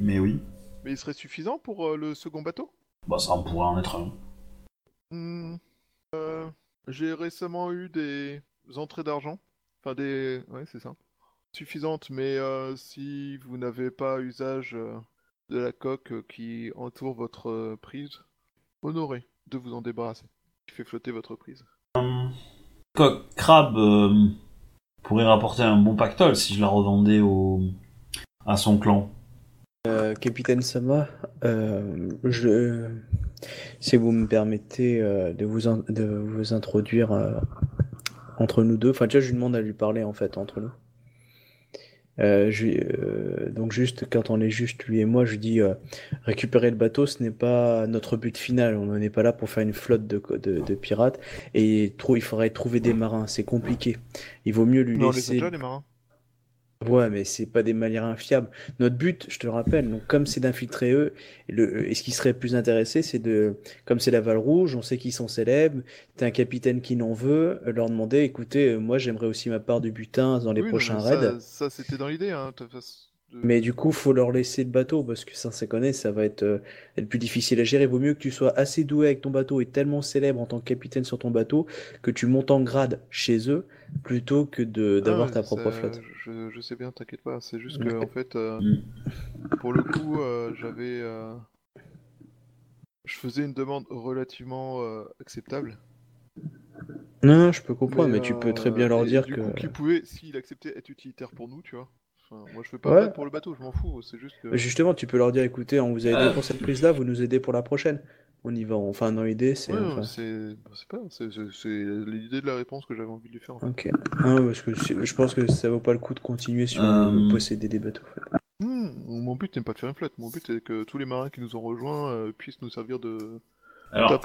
Mais oui. Mais il serait suffisant pour euh, le second bateau? Bah ça, on pourrait en être un. Hmm, euh, J'ai récemment eu des entrées d'argent. Enfin, des. Ouais, c'est ça. Suffisantes, mais euh, si vous n'avez pas usage euh, de la coque qui entoure votre prise, honoré de vous en débarrasser. Qui fait flotter votre prise. Coq crabe euh, pourrait rapporter un bon pactole si je la revendais au... à son clan. Euh, Capitaine Sama, euh, je, si vous me permettez euh, de, vous in- de vous introduire euh, entre nous deux, enfin déjà je lui demande à lui parler en fait entre nous. Euh, je euh, donc juste quand on est juste lui et moi, je dis euh, récupérer le bateau, ce n'est pas notre but final. On n'est pas là pour faire une flotte de, de, de pirates et trou- il faudrait trouver des marins. C'est compliqué. Il vaut mieux lui Non, on les a laisser. déjà, les marins. Ouais, mais c'est pas des marins fiables. Notre but, je te le rappelle, donc comme c'est d'infiltrer eux, et, le, et ce qui serait plus intéressé, c'est de, comme c'est la Val Rouge, on sait qu'ils sont célèbres, t'as un capitaine qui n'en veut, euh, leur demander, écoutez, euh, moi j'aimerais aussi ma part du butin dans les Oui, prochains raids. Ça, ça, c'était dans l'idée, hein. de toute façon, Mais du coup, faut leur laisser le bateau parce que ça, ça connaît, ça va être, euh, être plus difficile à gérer. Vaut mieux que tu sois assez doué avec ton bateau et tellement célèbre en tant que capitaine sur ton bateau que tu montes en grade chez eux plutôt que de Ah, d'avoir ouais, ta propre flotte. Je, je sais bien, t'inquiète pas. C'est juste que, en fait, euh, Mm. pour le coup, euh, j'avais. euh, Je faisais une demande relativement euh, acceptable. Non, non, je peux comprendre, mais, tu peux très bien leur dire du que. coup, qu'il pouvait, s'il acceptait, être utilitaire pour nous, tu vois. Enfin, moi, je fais pas Ouais. mal pour le bateau, je m'en fous. C'est juste que. Justement, tu peux leur dire, écoutez, on vous a aidé Euh. pour cette prise-là, vous nous aidez pour la prochaine. On y va. Enfin, dans l'idée, c'est. Ouais, enfin, c'est c'est pas, c'est l'idée de la réponse que j'avais envie de lui faire. En fait. Ok. Ah, parce que je pense que ça vaut pas le coup de continuer sur le posséder des bateaux. en fait. Hmm, mon but n'est pas de faire une flotte. Mon but est que tous les marins qui nous ont rejoints euh, puissent nous servir de. Alors,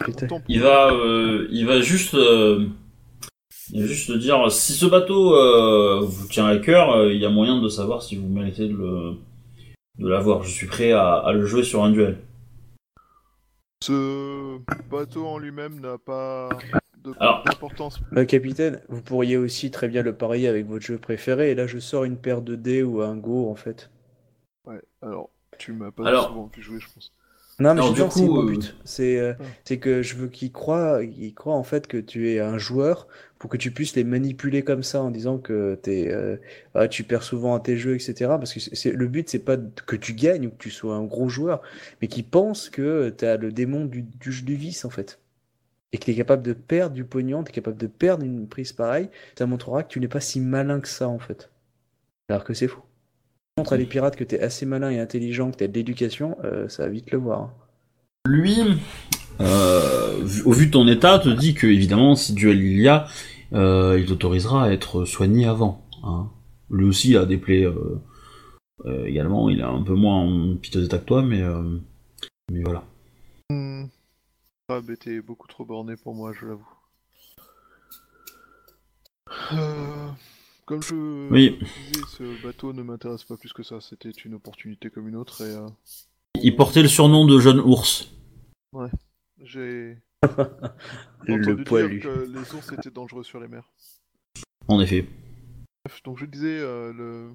il va, euh, il va juste, euh, il va juste dire si ce bateau euh, vous tient à cœur, euh, il y a moyen de savoir si vous méritez de le, de l'avoir. Je suis prêt à, à le jouer sur un duel. Ce bateau en lui-même n'a pas de- Alors. d'importance. Euh, capitaine, vous pourriez aussi très bien le parier avec votre jeu préféré. Et là, je sors une paire de dés ou un go, en fait. Ouais, alors, tu m'as pas Alors. souvent vu jouer, je pense. Non, mais Alors, je c'est coup, mon euh, but. C'est euh, c'est que je veux qu'ils croient, ils croient en fait que tu es un joueur pour que tu puisses les manipuler comme ça en disant que t'es, euh, ah, tu perds souvent à tes jeux, etc. Parce que le but, c'est pas que tu gagnes ou que tu sois un gros joueur, mais qu'ils pensent que tu as le démon du, du, du vice en fait. Et que tu es capable de perdre du pognon, tu es capable de perdre une prise pareille, ça montrera que tu n'es pas si malin que ça en fait. Alors que c'est faux. Montre à les pirates que tu es assez malin et intelligent, que tu as de l'éducation, euh, ça va vite le voir. hein. Lui, euh, au vu de ton état, te dit que évidemment, si duel il y a, euh, il t'autorisera à être soigné avant. Hein. Lui aussi a des plaies euh, euh, également. Il est un peu moins en piteux état que toi, mais euh, mais voilà. Hmm. Ah, mais t'es beaucoup trop borné pour moi, je l'avoue. Comme je Oui. disais, ce bateau ne m'intéresse pas plus que ça. C'était une opportunité comme une autre et euh, Il portait le surnom de jeune ours. j'ai Le poilu. dire que les ours étaient dangereux sur les mers. En effet. Bref, donc je disais, euh, le...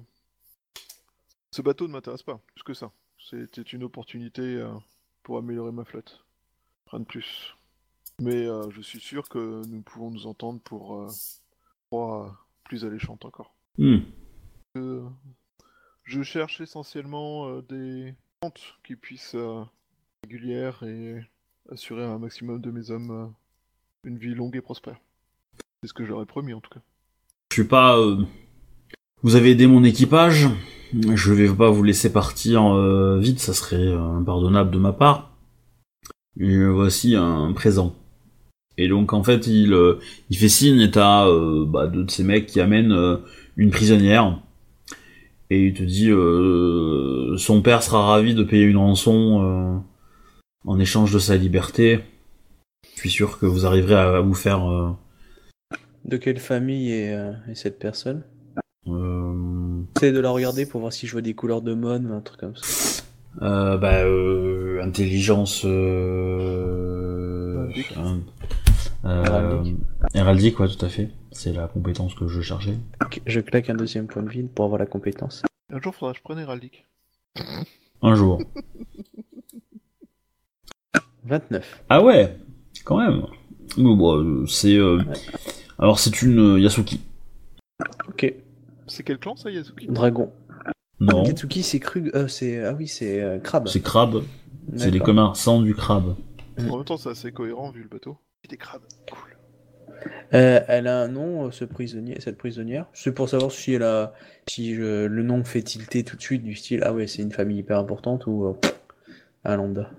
ce bateau ne m'intéresse pas plus que ça. C'était une opportunité euh, pour améliorer ma flotte. Rien de plus. Mais euh, je suis sûr que nous pouvons nous entendre pour euh, proies plus alléchantes encore. Hmm. Euh, je cherche essentiellement euh, des ventes qui puissent euh, régulières et assurer à un maximum de mes hommes euh, une vie longue et prospère. C'est ce que j'aurais promis en tout cas. Je suis pas. Vous avez aidé mon équipage. Je vais pas vous laisser partir vite, ça serait impardonnable de ma part. Et voici un présent. Et donc en fait, il, euh, il fait signe et t'as euh, bah, deux de ces mecs qui amènent euh, une prisonnière. Et il te dit euh, son père sera ravi de payer une rançon euh, en échange de sa liberté. Je suis sûr que vous arriverez à, à vous faire euh, De quelle famille est, euh, est cette personne? Euh, J'essaie de la regarder pour voir si je vois des couleurs de mode, un truc comme ça. Euh, bah, euh, intelligence. Euh, un- euh, Heraldique. héraldique, ouais, tout à fait. C'est la compétence que je cherchais. Ok, Je claque un deuxième point de vide pour avoir la compétence. Un jour, faudra que je prenne Héraldique. Un jour. 29. Ah ouais, quand même. Mais bon, euh, c'est. euh, Alors, c'est une euh, Yasuki. Ok, C'est quel clan ça, Yasuki? Dragon. Non, Yatsuki, c'est cru. euh, c'est ah oui, c'est euh, crabe. c'est crabe. C'est les commerçants du crabe. En même temps, c'est assez cohérent vu le bateau. Des crabes, cool. Euh, elle a un nom, euh, ce prisonnier, cette prisonnière. C'est pour savoir si elle a, si je- le nom fait tilter tout de suite du style ah ouais c'est une famille hyper importante ou euh, un lambda.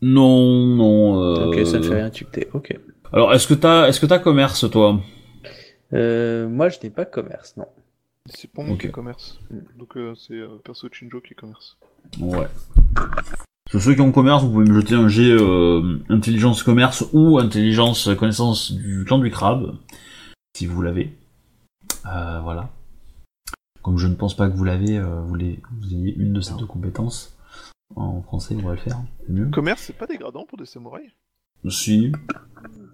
Non, non. euh, Ok, ça ne fait rien tilter. Ok. Alors, est-ce que t'as, est-ce que t'as commerce, toi? Euh, moi je n'ai pas commerce, non. C'est pas moi qui commerce. Mm. Donc euh, c'est euh, perso Chinjo qui commerce. Ouais. Sur ceux qui ont commerce, vous pouvez me jeter un jet euh, intelligence commerce ou intelligence connaissance du clan du crabe, si vous l'avez. Euh, voilà. Comme je ne pense pas que vous l'avez, euh, vous, les- vous ayez une de ces deux compétences. En français, on va le faire. C'est mieux. Commerce, c'est pas dégradant pour des samouraïs Si.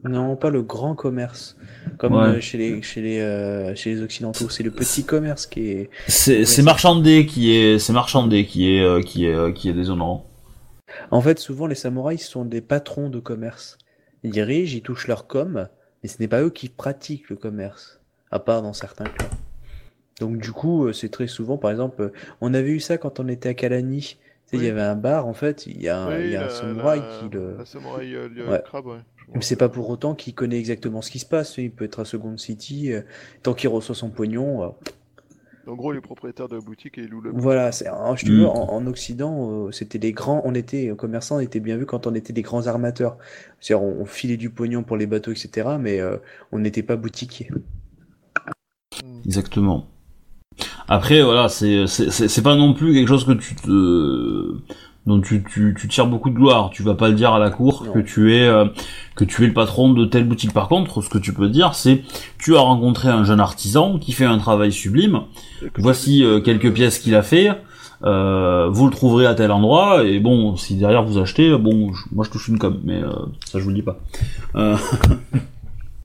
Non, pas le grand commerce, comme Ouais. chez les chez les euh, chez les occidentaux. C'est le petit commerce qui est. C'est c'est marchandé qui est, c'est marchandé qui est, euh, qui est, euh, qui est déshonorant. En fait, souvent les samouraïs sont des patrons de commerce. Ils dirigent, ils touchent leur com, mais ce n'est pas eux qui pratiquent le commerce, à part dans certains clans. Donc du coup, euh, c'est très souvent, par exemple, euh, on avait eu ça quand on était à Kalani. Tu sais, il y avait un bar, en fait, il y a un, Oui, il y a un la- samouraï la- qui le. La samouraï euh, le Ouais. crabe, ouais. Mais c'est pas pour autant qu'il connaît exactement ce qui se passe. Il peut être à Second City, euh, tant qu'il reçoit son pognon. euh, En gros, les propriétaires de la boutique et ils louent Voilà, c'est, en- je te Mm. veux, en, en Occident, euh, c'était les grands, on était, euh, commerçants, on était bien vus quand on était des grands armateurs. C'est-à-dire, on, on filait du pognon pour les bateaux, etc., mais euh, on n'était pas boutiquier. Mm. Exactement. Après, voilà, c'est c'est c'est c'est pas non plus quelque chose que tu te dont tu, tu tu tires beaucoup de gloire. Tu vas pas le dire à la cour Non. que tu es euh, que tu es le patron de telle boutique. Par contre, ce que tu peux dire, c'est tu as rencontré un jeune artisan qui fait un travail sublime. Voici euh, quelques pièces qu'il a fait. Euh, vous le trouverez à tel endroit et bon, si derrière vous achetez, bon, je- moi je touche une com, mais euh, ça je vous le dis pas. Euh,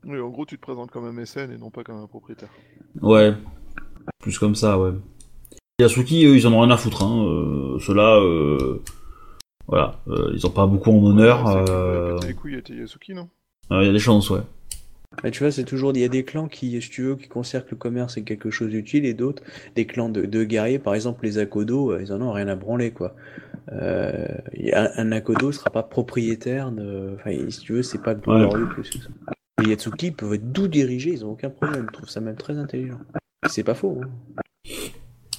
Oui, en gros, tu te présentes comme un mécène et non pas comme un propriétaire. Ouais. Plus comme ça, ouais. Yasuki, eux, ils en ont rien à foutre, hein. Euh, Ceux-là, euh, Voilà, euh, ils ont pas beaucoup en honneur. Ouais, c'est euh, a pété les couilles à Yasuki, non? Euh, Il y a des chances, ouais. Mais tu vois, c'est toujours, il y a des clans qui, si tu veux, qui considèrent que le commerce est quelque chose d'utile et d'autres, des clans de, de guerriers, par exemple les Akodo, euh, ils en ont rien à branler, quoi. Euh, a- un Akodo sera pas propriétaire de, enfin, si tu veux, c'est pas glorieux plus que ça. Les Yatsuki peuvent être doux dirigés, ils ont aucun problème, je trouve ça même très intelligent. C'est pas faux, hein.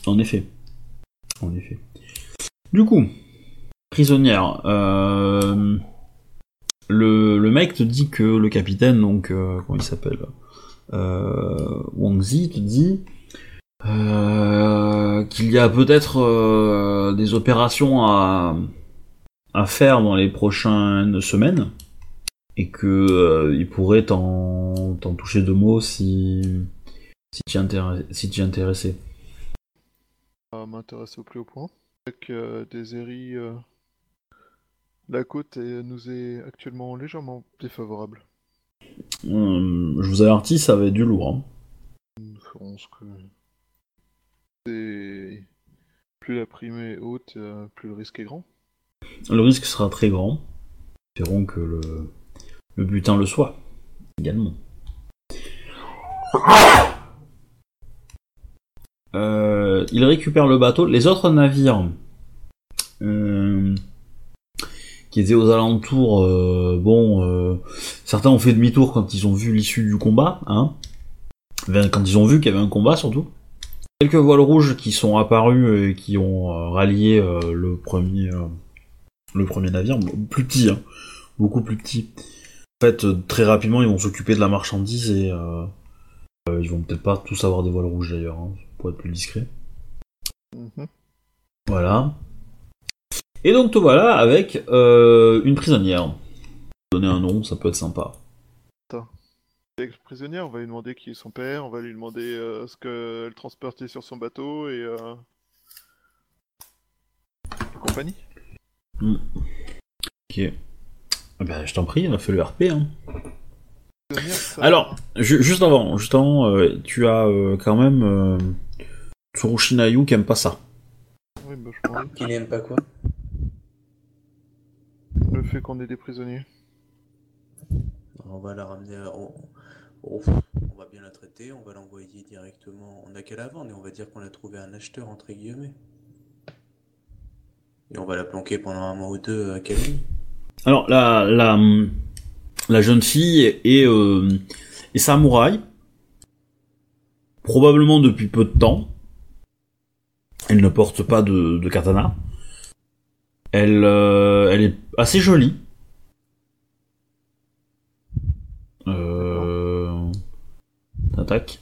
En effet. En effet. Du coup, prisonnière. euh, le, le mec te dit que le capitaine, donc, euh, comment il s'appelle euh, Wang Zi te dit euh, qu'il y a peut-être des opérations à, à faire dans les prochaines semaines et que il pourrait t'en toucher deux mots si si tu es si t'y es intéressé. Ça m'intéresse au plus haut point. Avec euh, des éris, euh, la côte nous est actuellement légèrement défavorable. Hum, je vous avertis, ça va être du lourd. hein. Nous ferons ce que. Plus la prime est haute, euh, plus le risque est grand. Le risque sera très grand. Espérons que le, le butin le soit également. Euh, il récupère le bateau. Les autres navires euh, qui étaient aux alentours, euh, bon, euh, certains ont fait demi-tour quand ils ont vu l'issue du combat, hein. Quand ils ont vu qu'il y avait un combat surtout. Quelques voiles rouges qui sont apparus et qui ont euh, rallié euh, le premier, euh, navire, plus petit, hein, beaucoup plus petit. En fait, euh, très rapidement, ils vont s'occuper de la marchandise et euh, euh, ils vont peut-être pas tous avoir des voiles rouges d'ailleurs, hein, pour être plus discret. Voilà. Et donc te voilà avec euh, une prisonnière. Donner un nom, ça peut être sympa. Avec le prisonnier, on va lui demander qui est son père, on va lui demander euh, ce qu'elle transportait sur son bateau et. Euh... et compagnie. Ok. Ah Ben, je t'en prie, on a fait le RP. Hein. Ça- Alors, ju- juste avant, juste avant, tu as quand même Tsurushinayu qui aime pas ça. Oui, bah, je doute. Qui n'aime pas quoi? Le fait qu'on ait des prisonniers. On va la ramener à... on... on- on va bien la traiter, on va l'envoyer directement. On a qu'à la vendre et on va dire qu'on a trouvé un acheteur entre guillemets. Et on va la planquer pendant un mois ou deux à Cali. Alors, la, la, la jeune fille est, euh, est samouraï, probablement depuis peu de temps. Elle ne porte pas de, katana. Elle, euh, elle est assez jolie. Euh... Attaque.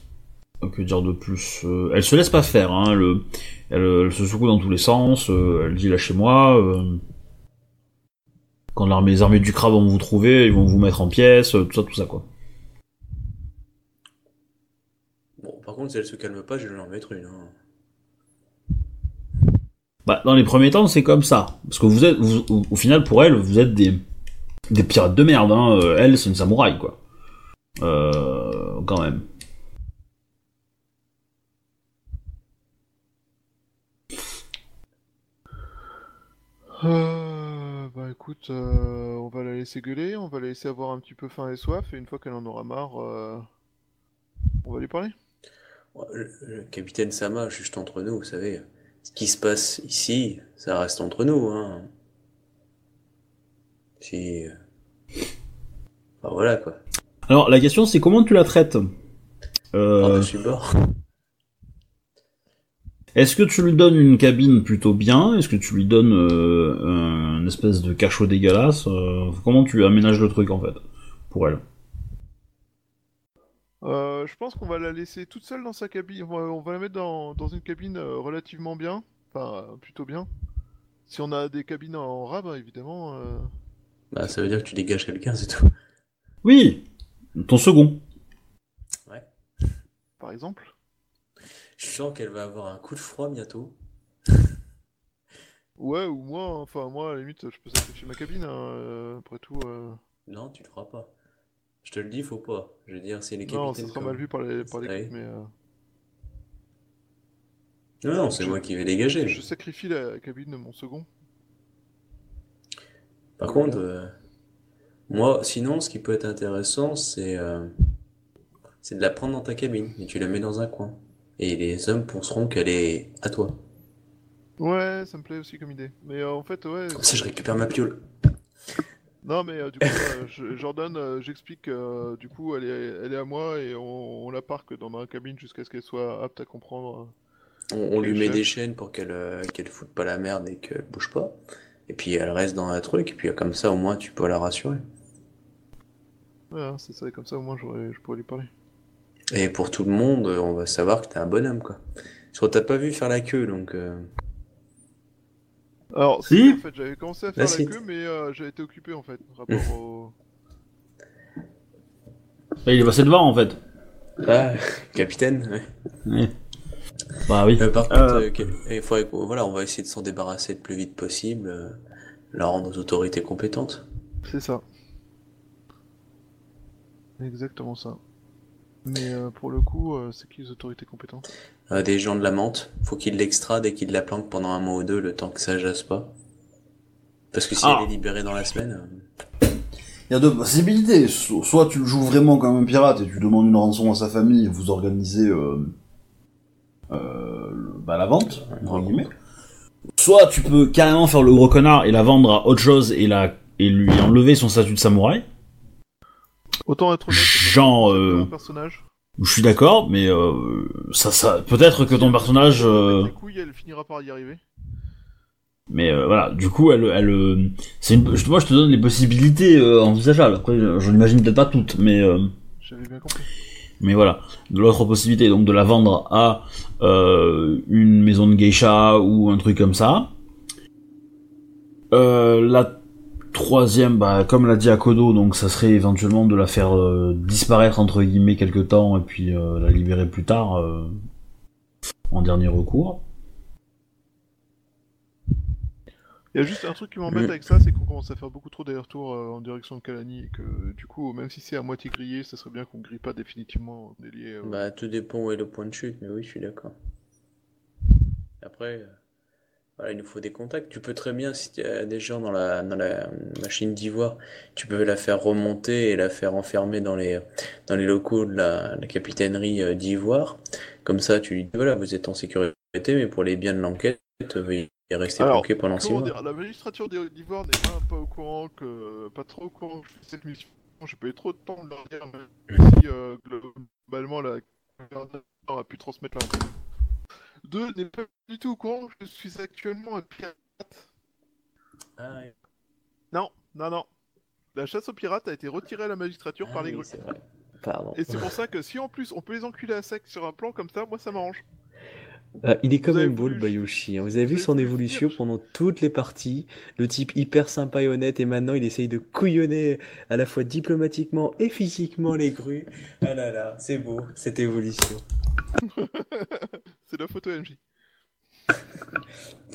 Que dire de plus Euh, Elle se laisse pas faire. Hein. Le, elle, se secoue dans tous les sens. euh, elle dit lâchez-moi. quand les armées du crabe vont vous trouver, ils vont vous mettre en pièces, tout ça, tout ça quoi. Bon, par contre, si elle se calme pas, je vais en mettre une. hein. Bah, dans les premiers temps, c'est comme ça. Parce que vous êtes, vous- au, au final, pour elle, vous êtes des, des pirates de merde, hein. Euh, Elle, c'est une samouraï, quoi. Euh, quand même. Euh, bah écoute, euh, on va la laisser gueuler, on va la laisser avoir un petit peu faim et soif, et une fois qu'elle en aura marre, euh, on va lui parler. Le capitaine Sama, juste entre nous, vous savez. Ce qui se passe ici, ça reste entre nous, hein. Si. Enfin, voilà quoi. Alors, la question, c'est comment tu la traites? Euh, Par-dessus bord. Est-ce que tu lui donnes une cabine plutôt bien? Est-ce que tu lui donnes euh, un espèce de cachot dégueulasse? Euh, Comment tu aménages le truc, en fait, pour elle? Euh, je pense qu'on va la laisser toute seule dans sa cabine, on va, on va la mettre dans, dans une cabine euh, relativement bien, enfin euh, plutôt bien. Si on a des cabines en rab, évidemment. euh, Bah, ça veut dire que tu dégages quelqu'un, c'est tout. Oui Ton second. Ouais. par exemple. Je sens qu'elle va avoir un coup de froid bientôt. Ouais, ou moi, hein, enfin moi, à la limite, je peux sacrifier ma cabine, hein, après tout. euh, Non, tu le feras pas. Je te le dis, faut pas. Je veux dire, c'est les Non, capitaines. ça sera comme- mal vu par les, par mais euh, Non, non, c'est moi qui vais dégager. je sacrifie la cabine de mon second. Par contre, euh, moi, sinon, ce qui peut être intéressant, c'est euh, c'est de la prendre dans ta cabine et tu la mets dans un coin. Et les hommes penseront qu'elle est à toi. Ouais, ça me plaît aussi comme idée. Mais euh, en fait, ouais. Comme ça, je récupère ma piole. Non, mais euh, du coup, euh, je- Jordan, euh, j'explique. euh, du coup, elle est, elle est à moi et on, on la parque dans ma cabine jusqu'à ce qu'elle soit apte à comprendre. On, on lui met des chaînes pour qu'elle euh, qu'elle foute pas la merde et qu'elle bouge pas. Et puis elle reste dans un truc, et puis euh, comme ça, au moins, tu peux la rassurer. Voilà, c'est ça. Et comme ça, au moins, je pourrais lui parler. Et pour tout le monde, euh, on va savoir que t'es un bonhomme, quoi. Parce qu'on t'a pas vu faire la queue, donc... euh, Alors, Si. si, en fait, j'avais commencé à faire La la queue, mais euh, j'avais été occupé en fait, rapport au. Bah, il est passé devant en fait. Ah, capitaine, ouais. Ouais. Bah oui. Euh, par contre, Euh. euh, il faudrait que- voilà, on va essayer de s'en débarrasser le plus vite possible, euh, la rendre aux autorités compétentes. C'est ça. Exactement ça. Mais euh, pour le coup, euh, c'est qui les autorités compétentes? Euh, des gens de la menthe, faut qu'ils l'extradent et qu'ils la planquent pendant un mois ou deux, le temps que ça jasse pas. Parce que si Ah. elle est libérée dans la semaine, euh, Il y a deux possibilités. So- Soit tu le joues vraiment comme un pirate et tu demandes une rançon à sa famille et vous organisez euh, euh, le- bah, la vente, entre guillemets. Soit tu peux carrément faire le gros connard et la vendre à autre chose et la et lui enlever son statut de samouraï. Autant être honnête, Genre, euh, un personnage. Je suis d'accord, mais euh, ça, ça, peut-être que ton personnage, euh, couilles, elle finira par y arriver. mais euh, voilà, du coup, elle, elle, euh, c'est une, je- moi, je te donne les possibilités euh, envisageables. Après, je, n'imagine peut-être pas toutes, mais, euh, J'avais bien compris. mais voilà, de l'autre possibilité, donc de la vendre à euh, une maison de geisha ou un truc comme ça. Euh, la troisième, bah, comme l'a dit Akodo, donc ça serait éventuellement de la faire euh, disparaître entre guillemets quelque temps et puis euh, la libérer plus tard euh, en dernier recours. Il y a juste un truc qui m'embête avec ça, c'est qu'on commence à faire beaucoup trop d'allers-retours euh, en direction de Kalani et que du coup, même si c'est à moitié grillé, ça serait bien qu'on grille pas définitivement euh, bah, tout dépend où est le point de chute, mais oui, je suis d'accord. Après, euh, il nous faut des contacts. Tu peux très bien, si tu as des gens dans la, machine d'ivoire, tu peux la faire remonter et la faire enfermer dans les, locaux de la, capitainerie euh, d'ivoire. Comme ça, tu lui dis voilà, vous êtes en sécurité, mais pour les biens de l'enquête, euh, veuillez rester bloqué pendant 6 mois. La magistrature d'Ivoire n'est pas, au courant que, pas trop au courant que je fais cette mission. J'ai pas eu trop de temps de leur dire, mais si euh, globalement la a pu transmettre l'information. 2 n'est pas du tout au courant je suis actuellement un pirate. Ah, oui. Non, non, non. La chasse aux pirates a été retirée à la magistrature par ah les oui, grues. Vrai. Pardon. Et c'est pour ça que si en plus on peut les enculer à sec sur un plan comme ça, moi ça m'arrange. Euh, il est quand vous même beau le Bayushi. Hein. Vous avez vu son évolution pendant toutes les parties? Le type hyper sympa et honnête, et maintenant il essaye de couillonner à la fois diplomatiquement et physiquement les grues. Ah là là, c'est beau cette évolution. c'est la photo MJ.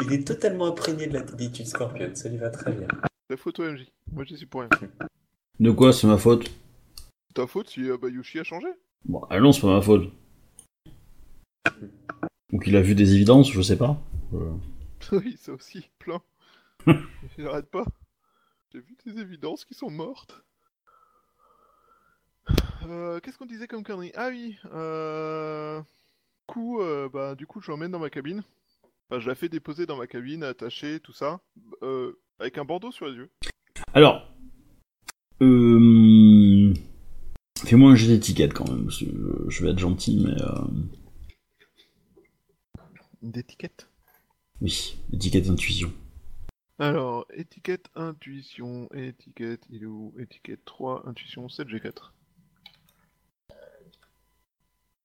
Il est totalement imprégné de l'attitude Scorpion, ça lui va très bien. La photo MJ. Moi j'y suis pour rien. De quoi c'est ma faute? Ta faute si euh, Bayushi a changé Bon, non, c'est pas ma faute. Ou qu'il a vu des évidences, je sais pas. Euh, Oui, ça aussi, plein. J'arrête pas. J'ai vu des évidences qui sont mortes. Euh, Qu'est-ce qu'on disait comme connerie Ah oui, euh... Du coup, euh, bah, du coup, je l'emmène dans ma cabine. Enfin, je la fais déposer dans ma cabine, attachée, tout ça. Euh, avec un bandeau sur les yeux. Alors, euh... fais-moi un jeu d'étiquette quand même. parce que je- vais être gentil, mais euh... D'étiquette. oui, étiquette intuition. Alors, étiquette intuition, étiquette, il est où? Étiquette 3, intuition 7G4.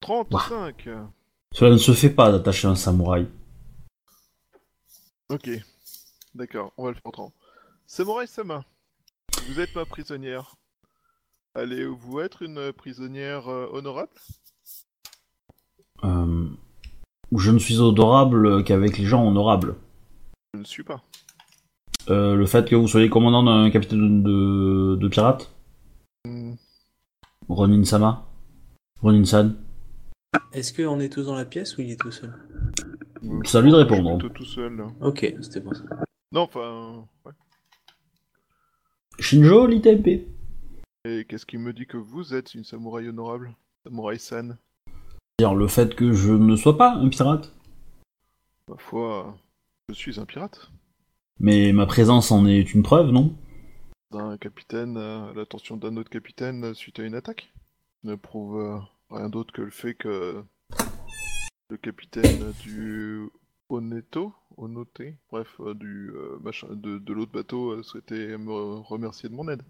35 Cela ne se fait pas d'attacher un samouraï. Ok, d'accord, on va le faire autrement. Samurai Sama, vous êtes ma prisonnière. Allez-vous être une prisonnière euh, honorable? Euh... Je ne suis odorable qu'avec les gens honorables. Je ne suis pas. Euh, le fait que vous soyez commandant d'un capitaine de, de pirates? Hmm, Ronin-sama Ronin-san Est-ce qu'on est tous dans la pièce ou il est tout seul C'est à lui de je suis répondre. plutôt tout seul. là. Ok, c'était pour ça. Non, enfin... ouais. Shinjo, l'ITMP. Et qu'est-ce qui me dit que vous êtes une samouraï honorable Samouraï-san Dire le fait que je ne sois pas un pirate. Ma foi, je suis un pirate. Mais ma présence en est une preuve, non? Un capitaine à l'attention d'un autre capitaine suite à une attaque ne prouve euh, rien d'autre que le fait que le capitaine du Oneto, Onoté, bref, euh, du euh, machin, de, de l'autre bateau euh, souhaitait me remercier de mon aide.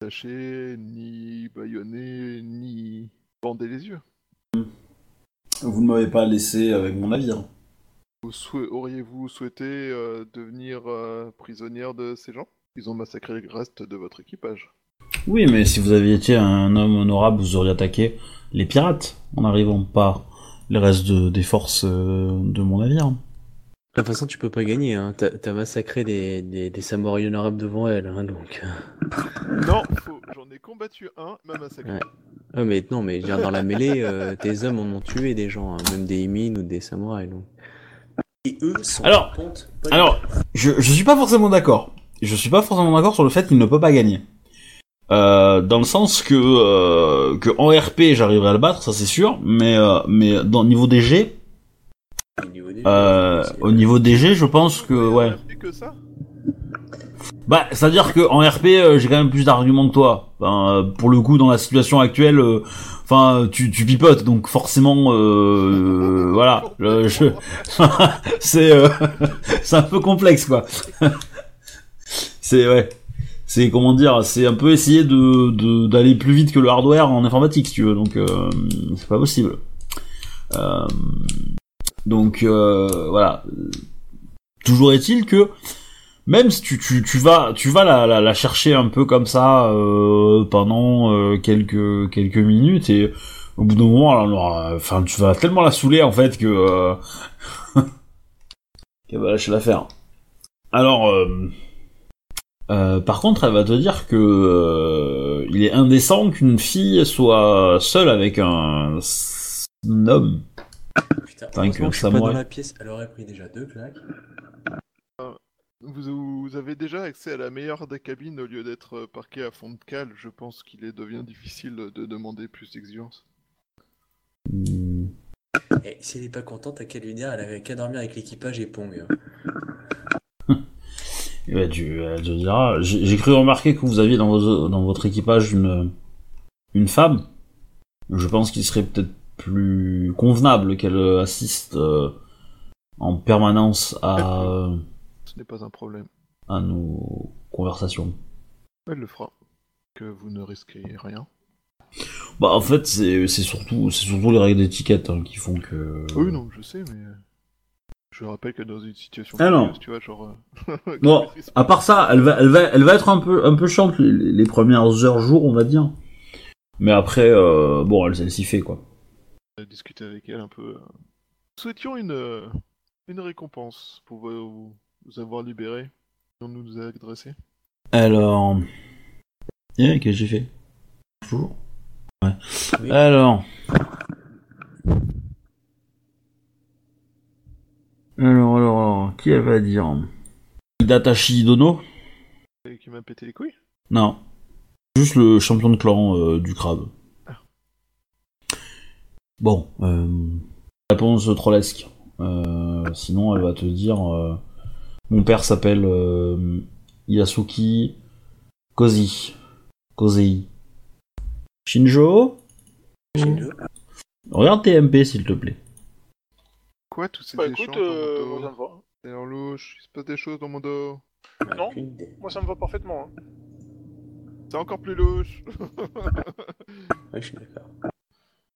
Taché, ni baïonné, ni bander les yeux. Vous ne m'avez pas laissé avec mon navire. Souhai- Auriez-vous souhaité euh, devenir euh, prisonnière de ces gens? Ils ont massacré le reste de votre équipage. Oui, mais si vous aviez été un homme honorable, vous auriez attaqué les pirates en n'arrivant pas les restes de- des forces euh, de mon navire. De toute façon, tu peux pas gagner, hein. T'as massacré des, des, des samouraïs honorables devant elle, hein, donc. Non, faux. J'en ai combattu un, m'a massacré. Ouais. Ah, mais non, mais dans la mêlée, euh, tes hommes en ont tué des gens, hein, même des émines ou des samouraïs, donc. Et eux sont Alors- par Alors, je, je suis pas forcément d'accord. Je suis pas forcément d'accord sur le fait qu'il ne peut pas gagner. Euh, dans le sens que euh, que en RP j'arriverai à le battre, ça c'est sûr, mais euh, mais dans le niveau des G, au niveau des euh, jeux, au niveau des G, je pense que ouais. que ça? Bah, c'est-à-dire que en RP, euh, j'ai quand même plus d'arguments que toi. Enfin, pour le coup, dans la situation actuelle, euh, enfin, tu, tu pipotes, donc forcément, euh, voilà. Je, je- c'est, euh, c'est un peu complexe, quoi. c'est ouais. C'est comment dire, c'est un peu essayer de d'aller plus vite que le hardware en informatique, si tu veux. Donc, euh, c'est pas possible. Euh, donc euh, voilà. Toujours est-il que même si tu, tu, tu vas tu vas la, la, la chercher un peu comme ça euh, pendant euh, quelques quelques minutes et au bout d'un moment alors, enfin tu vas tellement la saouler en fait que euh, qu'elle va lâcher l'affaire. Alors euh, par contre elle va te dire que euh, il est indécent qu'une fille soit seule avec un homme. Putain, que je suis pas dans la pièce, elle aurait pris déjà deux claques. vous, vous avez déjà accès à la meilleure des cabines au lieu d'être euh, parqué à fond de cale. Je pense qu'il est- devient difficile de demander plus d'exigences. Hmm. Et si elle est pas contente, qu'à lui dire, elle avait qu'à dormir avec l'équipage et Pong. Ben, tu, elle te dira. J'ai cru remarquer que vous aviez dans, vos- dans votre équipage une, une femme. Je pense qu'il serait peut-être plus convenable qu'elle assiste euh, en permanence à, euh, Ce n'est pas un problème. à nos conversations. Elle le fera. Que vous ne risquez rien. Bah en fait c'est c'est surtout c'est surtout les règles d'étiquette hein, qui font que. Oui, non, je sais, mais. Je rappelle que dans une situation Ah non. curieuse, tu vois, genre. euh, maîtrise À part ça, elle va elle va elle va être un peu un peu chiante les, les premières heures jours on va dire. Mais après euh, bon elle, elle s'y fait quoi. pas discuter avec elle un peu. euh. Nous souhaitions une, une récompense pour vous, vous avoir libéré. On nous a adressé. Alors. Eh, qu'est-ce que j'ai fait? Toujours Ouais. Oui. Alors. Alors, alors, alors, qui elle va dire Datashi Dono Et qui m'a pété les couilles Non. Juste le champion de clan euh, du crabe. Bon, euh, réponse trollesque. Euh, sinon, elle va te dire euh, Mon père s'appelle euh, Yasuki Kozi. Kozei. Shinjo Shinjo. Regarde TMP s'il te plaît. Quoi, tous ces Bah échanges écoute, dans euh, mon moi dos ça me va. C'est en louche, il se passe des choses dans mon dos. Non, moi ça me va parfaitement. hein. C'est encore plus louche Ouais, je suis d'accord.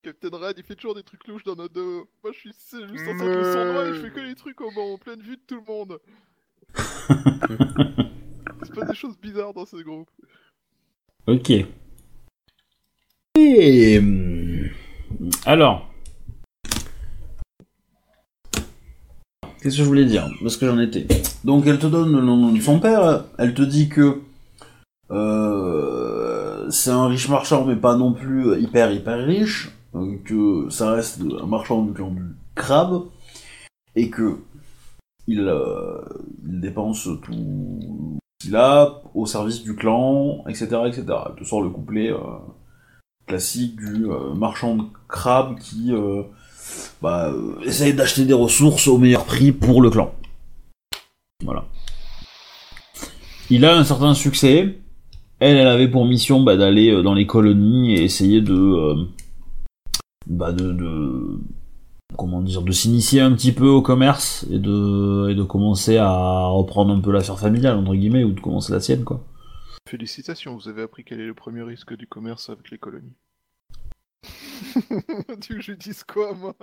Captain Red, il fait toujours des trucs louches dans notre dos. Moi, je suis, c'est- je suis censé être le sournois et je fais que les trucs au bon, en pleine vue de tout le monde. il se passe des choses bizarres dans ce groupe. Ok. Et... hum, Alors. Qu'est-ce que je voulais dire Parce que j'en étais? Donc elle te donne le nom de son père, elle te dit que euh, c'est un riche marchand mais pas non plus hyper hyper riche, que ça reste un marchand du clan du crabe, et que il, euh, il dépense tout qu'il a au service du clan, etc., etc. Elle te sort le couplet euh, classique du marchand de crabes qui bah, euh, d'acheter des ressources au meilleur prix pour le clan. Voilà. Il a un certain succès. Elle, avait pour mission bah, d'aller euh, dans les colonies et essayer de, euh, bah, de, comment dire, de s'initier un petit peu au commerce et de, et de commencer à reprendre un peu l'affaire familiale entre guillemets ou de commencer la sienne quoi. Félicitations, vous avez appris quel est le premier risque du commerce avec les colonies. tu veux que je dise quoi, moi?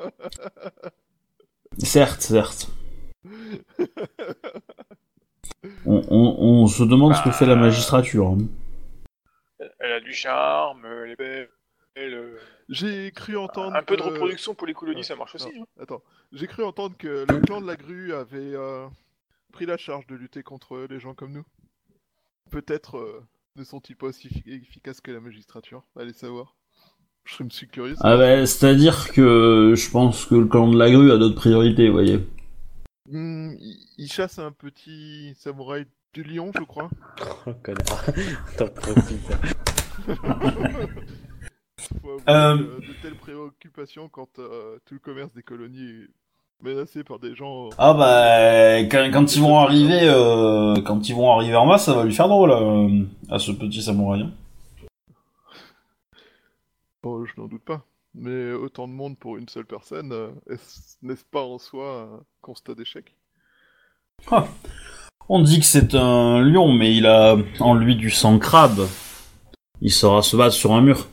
Certes, certes. On, on, on se demande ce que fait la magistrature. hein. Elle a du charme, elle est belle. elle, euh, J'ai cru entendre. Un peu de reproduction pour les colonies, Ah, ça marche aussi. non, hein. Attends, j'ai cru entendre que le clan de la grue avait euh, pris la charge de lutter contre les gens comme nous. Peut-être euh, ne sont-ils pas aussi effi- efficaces que la magistrature? Allez savoir. Je me suis curieux. Ah bah, c'est-à-dire que je pense que le clan de la grue a d'autres priorités, vous voyez. Hmm, il, chasse un petit samouraï du lion, je crois. Oh, connard. T'en profites. Faut avouer Euh. de telles préoccupations quand euh, tout le commerce des colonies est menacé par des gens. Ah bah, quand, quand ils vont arriver, euh, quand ils vont arriver en masse, ça va lui faire drôle euh, à ce petit samouraï. Je n'en doute pas. Mais autant de monde pour une seule personne, euh, est-ce- n'est-ce pas en soi un constat d'échec? On dit que c'est un lion, mais il a en lui du sang crabe. Il saura se battre sur un mur.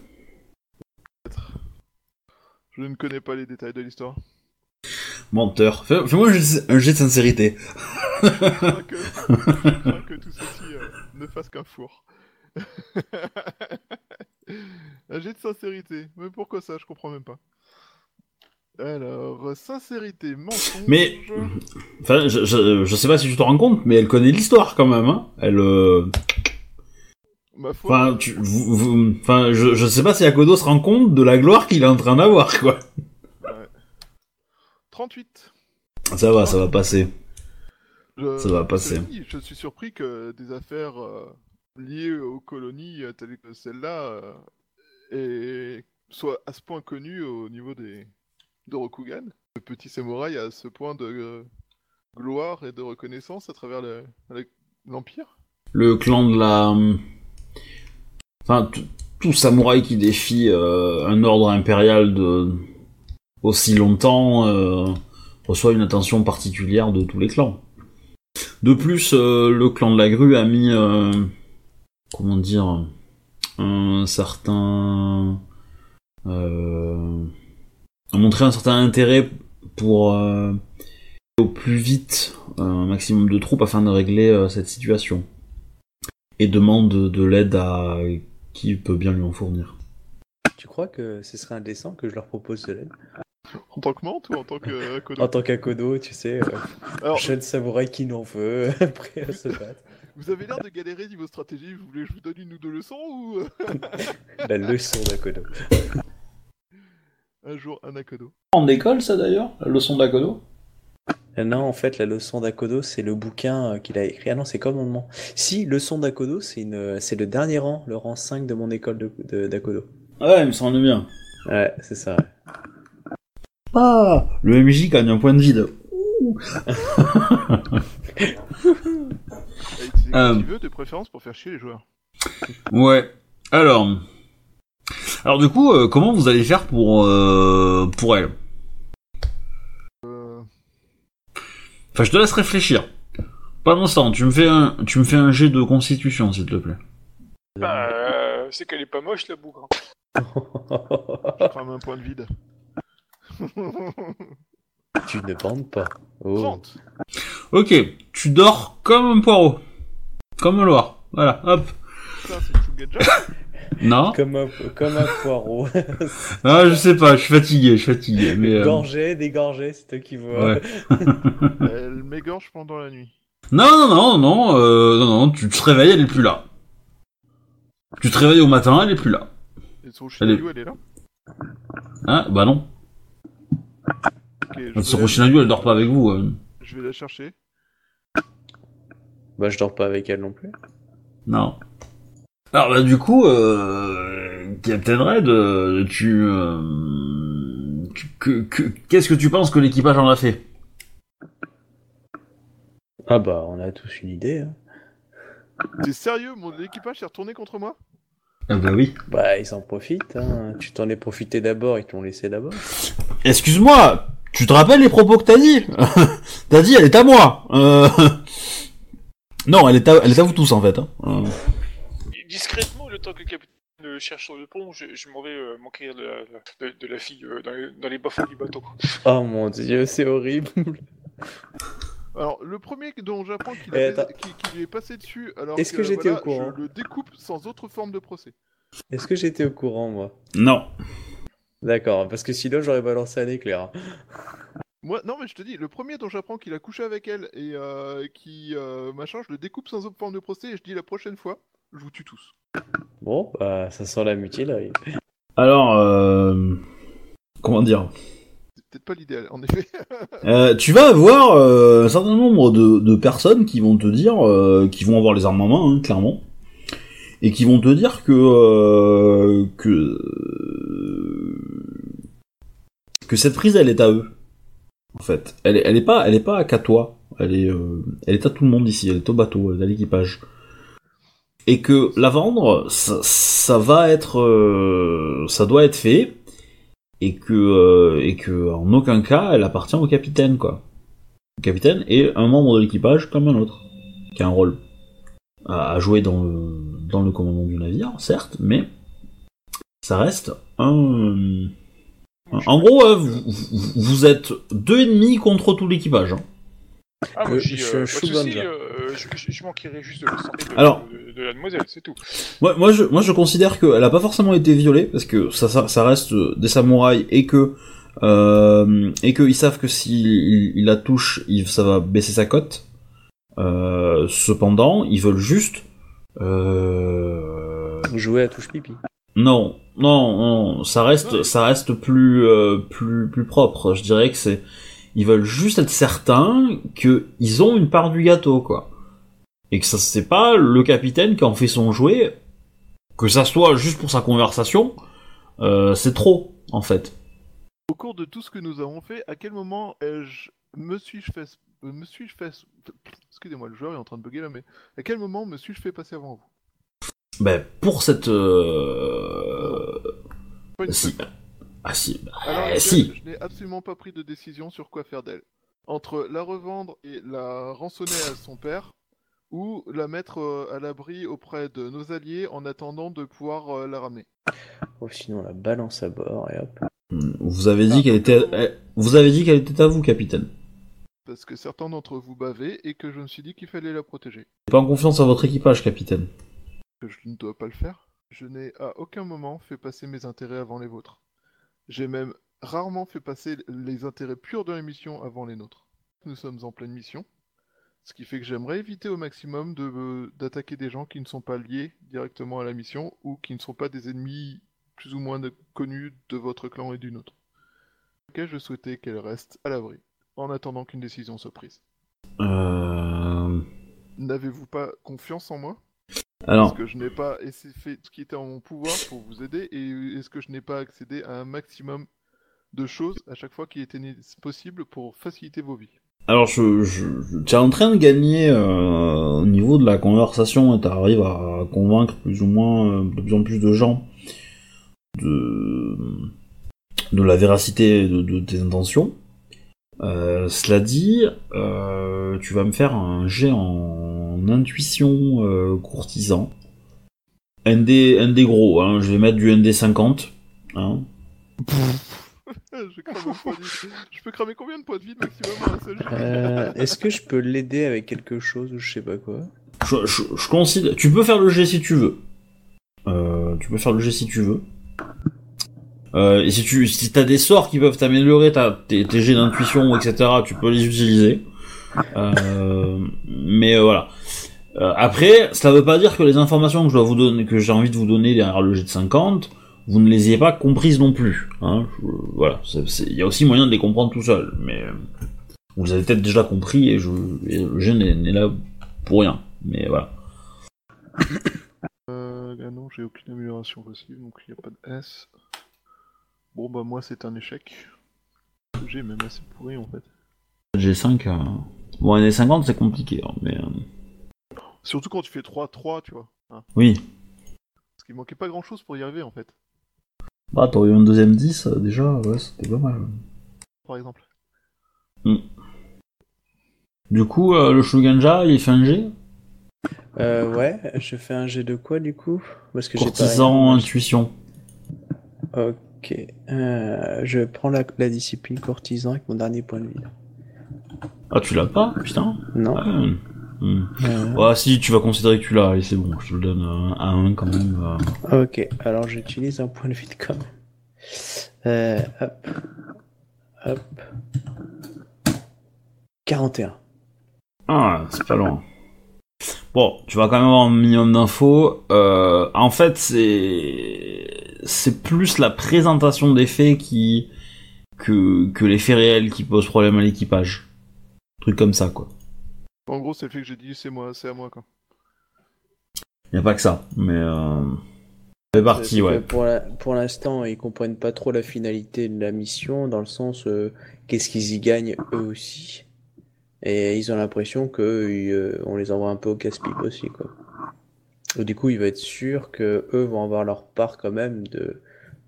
Je ne connais pas les détails de l'histoire. Menteur. Fais- Fais-moi un jet- un jet de sincérité. Je crains que, je crains que tout ceci euh, ne fasse qu'un four. un jet de sincérité. Mais pourquoi ça? Je comprends même pas. Alors, sincérité, mensonge. Mais- Enfin, je, je, je sais pas si tu te rends compte, mais elle connaît l'histoire quand même. Hein. Elle. euh, Ma foi, Enfin, tu, vous, vous- enfin, je, je sais pas si Akodo se rend compte de la gloire qu'il est en train d'avoir, quoi. 38. Ça va, ça va passer. Je, Ça va passer. je suis surpris que des affaires euh, liées aux colonies euh, telles que celle-là euh, aient- soient à ce point connues au niveau des de Rokugan. Le petit samouraï a ce point de euh, gloire et de reconnaissance à travers le- le- l'Empire. Le clan de la. Enfin, tout- samouraï qui défie un ordre impérial de aussi longtemps reçoit une attention particulière de tous les clans. De plus, le clan de la grue a mis, comment dire, un certain, euh, a montré un certain intérêt pour euh, au plus vite un maximum de troupes afin de régler euh, cette situation et demande de, de l'aide à qui peut bien lui en fournir. Tu crois que ce serait indécent que je leur propose de l'aide? En tant que menthe ou en tant que euh, Kodo En tant qu'Akodo, tu sais, euh, Alors, jeune samouraï qui n'en veut, prêt à se battre. Vous avez l'air de galérer niveau stratégie, vous voulez que je vous donne une ou deux leçons ou euh, La leçon d'Akodo. un jour un Akodo En école, ça d'ailleurs, la leçon d'Akodo Ah Non, en fait, la leçon d'Akodo, c'est le bouquin euh, qu'il a écrit. Ah non, c'est commandement. Si, leçon d'Akodo, c'est une, c'est le dernier rang, le rang 5 de mon école de, de- d'Akodo. Ouais, il me semble bien. Ouais, c'est ça. ouais. Ah Le MJ gagne un point de vide. Euh. il veut, de préférence pour faire chier les joueurs. Ouais. Alors. Alors du coup, euh, comment vous allez faire pour euh, pour elle? Euh, Enfin, je te laisse réfléchir. Pendant ce temps, tu me fais un tu me fais un jet de constitution, s'il te plaît. Bah, euh, c'est qu'elle est pas moche, la bougre. je crame un point de vide. tu ne bandes pas. Oh. 30 Ok, tu dors comme un poireau, comme un loir. Voilà, hop. C'est. Non, Comme un, comme un poireau. ah, je sais pas, je suis fatigué, je suis fatigué, mais. euh, Gorgé, dégorgé, c'est toi qui vois. Ouais. Elle m'égorge pendant la nuit. Non, non, non, non, euh, non, non, tu te réveilles, elle est plus là. Tu te réveilles au matin, elle est plus là. Et son Shinayu, elle est là Hein Bah non. Ok, je Son vais, Roshinayu, elle dort pas avec vous. euh. je vais la chercher. Bah, je dors pas avec elle non plus. Non. Alors bah du coup, euh, Captain Red, euh, tu, euh, que- que- qu'est-ce que tu penses que l'équipage en a fait? Ah bah, on a tous une idée. Hein. T'es sérieux Mon équipage s'est retourné contre moi? Ah bah oui. Bah, ils en profitent. Hein. Tu t'en es profité d'abord, ils t'ont laissé d'abord. Excuse-moi, tu te rappelles les propos que t'as dit? T'as dit elle est à moi. Euh, Non, elle est à, elle est à vous tous en fait. Hein. Euh, Discrètement, le temps que le capitaine euh, cherche sur le pont, je, je m'en vais euh, m'enquérir de, la- de, de la fille euh, dans, les, dans les du bateau. Oh mon dieu, c'est horrible. Alors, le premier dont j'apprends qu'il Eh, qui, qui lui est passé dessus, alors Est-ce que, que j'étais voilà, au courant je le découpe sans autre forme de procès. Est-ce que j'étais au courant, moi? Non. D'accord, parce que sinon j'aurais balancé un éclair. Moi, non, mais je te dis, le premier dont j'apprends qu'il a couché avec elle et euh, qui, euh, machin, je le découpe sans autre forme de procès et je dis la prochaine fois, je vous tue tous. Bon, bah, ça sent la mutilerie. Alors, euh, comment dire? C'est peut-être pas l'idéal, en effet. Euh, tu vas avoir euh, un certain nombre de, de personnes qui vont te dire, euh, qui vont avoir les armes en main, hein, clairement, et qui vont te dire que euh, que que cette prise, elle est à eux. En fait, elle est, elle est pas, elle est qu'à toi. Elle est, euh, elle est à tout le monde ici. Elle est au bateau, elle est à l'équipage. Et que la vendre, ça, va être, euh, ça doit être fait et que euh, et que en aucun cas elle appartient au capitaine quoi. Le capitaine est un membre de l'équipage comme un autre, qui a un rôle à, jouer dans le commandement du navire, certes, mais ça reste un. En gros, euh, vous, vous- vous êtes deux ennemis contre tout l'équipage. hein. Ah, moi, Euh, j'y, je- euh, je pas de suis euh, je, je, je manquerai juste de la santé de, Alors. de, de la demoiselle, c'est tout. Moi, moi, je, moi, je considère qu'elle a pas forcément été violée parce que ça, ça, ça reste euh, des samouraïs et que euh, et qu'ils savent que s'il il, il la touche, il, ça va baisser sa cote. Euh, cependant, ils veulent juste euh, Jouer à touche pipi. Non, non, non, ça reste, ça reste plus, euh, plus, plus propre. Je dirais que c'est, ils veulent juste être certains que ils ont une part du gâteau, quoi. Et que ça, c'est pas le capitaine qui en fait son jouet, que ça soit juste pour sa conversation, euh, c'est trop, en fait. Au cours de tout ce que nous avons fait, à quel moment ai-je me suis-je fait me suis-je fait excusez-moi le joueur est en train de bugger là mais à quel moment me suis-je fait passer avant vous? Ben, pour cette, euh... Pas une si, ah si, bah, Alors, eh, si. je n'ai absolument pas pris de décision sur quoi faire d'elle. Entre la revendre et la rançonner à son père, ou la mettre euh, à l'abri auprès de nos alliés en attendant de pouvoir euh, la ramener. Oh, sinon, on la balance à bord et hop. Vous avez dit Ah, qu'elle était, vous avez dit qu'elle était à vous, capitaine. Parce que certains d'entre vous bavaient et que je me suis dit qu'il fallait la protéger. Pas en confiance en votre équipage, capitaine. Que je ne dois pas le faire. Je n'ai à aucun moment fait passer mes intérêts avant les vôtres. J'ai même rarement fait passer les intérêts purs de la mission avant les nôtres. Nous sommes en pleine mission. Ce qui fait que j'aimerais éviter au maximum de, euh, d'attaquer des gens qui ne sont pas liés directement à la mission ou qui ne sont pas des ennemis plus ou moins connus de votre clan et du nôtre. Ok, je souhaitais qu'elle reste à l'abri, en attendant qu'une décision soit prise. Euh... N'avez-vous pas confiance en moi? Alors, Est-ce que je n'ai pas essayé fait ce qui était en mon pouvoir pour vous aider et est-ce que je n'ai pas accédé à un maximum de choses à chaque fois qui était possible pour faciliter vos vies? alors je, tu es en train de gagner euh, au niveau de la conversation et tu arrives à convaincre plus ou moins euh, de plus en plus de gens de, de la véracité de, de tes intentions. Euh, cela dit, euh, tu vas me faire un jet en intuition euh, courtisan. ND, ND gros, hein, je vais mettre du ND 50. Hein. je, de peux cramer combien de points de vie maximum un seul Euh, Est-ce que je peux l'aider avec quelque chose ou je sais pas quoi? Je, je, je considère. Tu peux faire le jet si tu veux. Euh, tu peux faire le jet si tu veux. Euh, et si tu si t'as des sorts qui peuvent t'améliorer ta- tes, tes jets d'intuition, etc., tu peux les utiliser. Euh, mais euh, voilà. Euh, après, cela veut pas dire que les informations que je dois vous donner, que j'ai envie de vous donner derrière le jet de 50, vous ne les ayez pas comprises non plus. Hein. Je- voilà, il y a aussi moyen de les comprendre tout seul, mais euh, vous les avez peut-être déjà compris et, je, et le jet n'est là pour rien. Mais voilà. Euh, ah non, j'ai aucune amélioration possible, donc il n'y a pas de S. Bon bah moi c'est un échec. J'ai même assez pourri en fait. G5, euh... bon, année 50 c'est compliqué, hein, mais euh, Surtout quand tu fais 3-3, tu vois. hein. oui. Parce qu'il manquait pas grand chose pour y arriver en fait, Bah, t'aurais eu un deuxième 10, euh, déjà, ouais, c'était pas mal. par exemple. Du coup, euh, le Shuganja, il fait un G? Euh, ouais, je fais un jet de quoi du coup? Parce que j'ai pas Courtisan, intuition. Ok. Euh, je prends la, la discipline courtisan avec mon dernier point de vie. Ah, tu l'as pas, putain Non. Ah, Euh, Ouais, si, tu vas considérer que tu l'as, allez, c'est bon, je te le donne euh, à 1 quand même. euh. Ok, alors j'utilise un point de vie de com. Euh, hop. Hop. 41. Ah, c'est pas loin. Bon, tu vas quand même avoir un minimum d'infos. Euh, en fait, c'est c'est plus la présentation des faits qui que que les faits réels qui posent problème à l'équipage. Truc comme ça, quoi. En gros, c'est le fait que j'ai dit c'est moi, c'est à moi quoi. Y a pas que ça, mais euh... c'est parti, ouais. Pour la- pour l'instant, ils comprennent pas trop la finalité de la mission, dans le sens euh, qu'est-ce qu'ils y gagnent eux aussi. Et ils ont l'impression que euh, on les envoie un peu au casse-pipe aussi, quoi. Et du coup, il va être sûr que eux vont avoir leur part quand même de,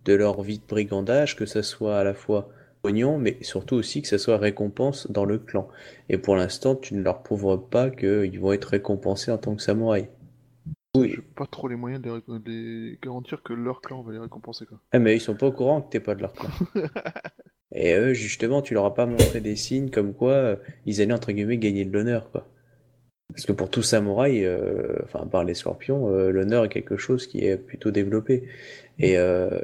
de leur vie de brigandage, que ça soit à la fois pognon, mais surtout aussi que ça soit récompense dans le clan. Et pour l'instant, tu ne leur prouveras pas qu'ils vont être récompensés en tant que samouraï. Oui. J'ai pas trop les moyens de les, ré- de les garantir que leur clan va les récompenser quoi. Ah, mais ils sont pas au courant que t'es pas de leur clan. Et eux, justement, tu leur as pas montré des signes comme quoi euh, ils allaient entre guillemets gagner de l'honneur, quoi. Parce que pour tout samouraï, euh, enfin par les scorpions, euh, l'honneur est quelque chose qui est plutôt développé. Et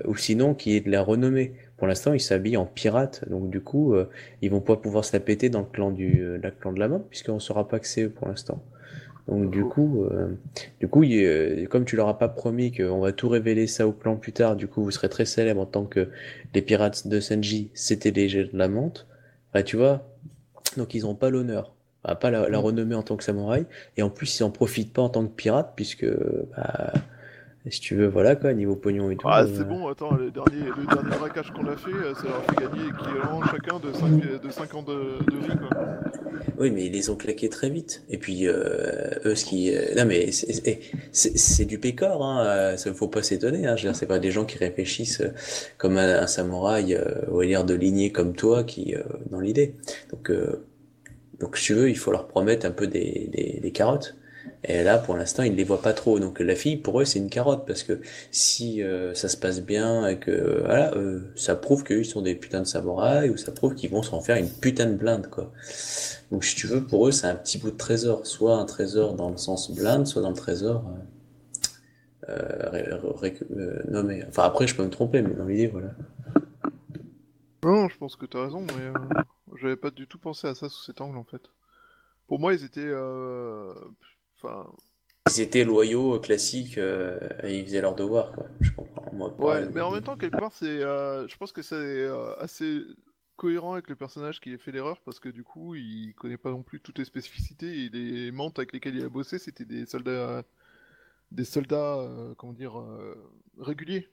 ou sinon qui est de la renommée. Pour l'instant, ils s'habillent en pirates, donc du coup, euh, ils vont pas pouvoir se la péter dans le clan du, euh, la clan de la main, puisqu'on saura pas que c'est eux pour l'instant. Donc du coup, euh, du coup, il- euh, comme tu leur as pas promis qu'on va tout révéler ça au clan plus tard, du coup, vous serez très célèbre en tant que les pirates de Senji, c'était les jets de la menthe. Bah, tu vois, donc ils ont pas l'honneur, Bah, pas la, la renommée en tant que samouraï, et en plus ils en profitent pas en tant que pirates, puisque, bah, si tu veux, voilà quoi, niveau pognon et tout. Ah euh, c'est bon, attends, le dernier, le dernier braquage qu'on a fait, euh, ça leur a fait gagner équivalent chacun de 5, de 5 ans de, de vie quoi. Oui, mais ils les ont claqués très vite. Et puis, euh, eux, ce qui... euh, non, mais c'est- c'est c'est- c'est du pécor, hein. euh, Ça faut pas s'étonner, hein. Je veux dire, c'est pas des gens qui réfléchissent euh, comme un, un samouraï, euh, ou l'air de lignée comme toi, qui, euh, dans l'idée. Donc, euh, donc, si tu veux, il faut leur promettre un peu des, des, des carottes. Et là, pour l'instant, ils ne les voient pas trop. Donc, la fille, pour eux, c'est une carotte, parce que si euh, ça se passe bien euh, ça prouve qu'ils sont des putains de samouraïs, ou ça prouve qu'ils vont s'en faire une putain de blinde, quoi. Donc, si tu veux, pour eux, c'est un petit bout de trésor. Soit un trésor dans le sens blinde, soit dans le trésor euh, nommé. Enfin, après, je peux me tromper, mais dans l'idée, voilà. Non, je pense que t'as raison, mais j'avais pas du tout pensé à ça sous cet angle en fait. Pour moi, ils étaient. Enfin. Ils étaient loyaux, classiques, euh, et ils faisaient leur devoir, quoi. Je comprends. Moi, Ouais, pareil. mais en même temps, quelque part, c'est. euh, Je pense que c'est euh, assez cohérent avec le personnage qui a fait l'erreur parce que du coup, il connaît pas non plus toutes les spécificités et les mantes avec lesquelles il a bossé, c'était des soldats. Des soldats, euh, comment dire, réguliers.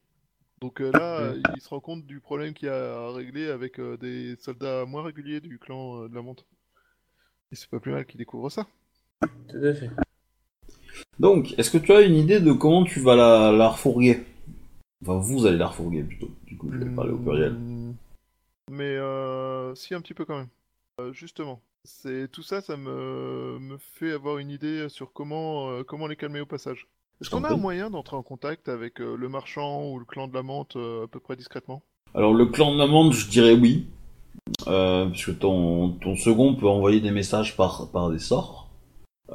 Donc là, euh, il se rend compte du problème qu'il a à régler avec des soldats moins réguliers du clan de la monte. Et c'est pas plus mal qu'il découvre ça. Tout à fait. Donc, est-ce que tu as une idée de comment tu vas la, la refourguer? Enfin, vous allez la refourguer plutôt. Du coup, je vais parler au pluriel. Hmm. Mais euh, si un petit peu quand même. Euh, justement, c'est tout ça, ça me, me fait avoir une idée sur comment euh, comment les calmer au passage. Est-ce qu'on a un moyen d'entrer en contact avec euh, le marchand ou le clan de la menthe à peu près discrètement? Alors, le clan de la menthe, je dirais oui. Puisque ton, ton second peut envoyer des messages par, par des sorts.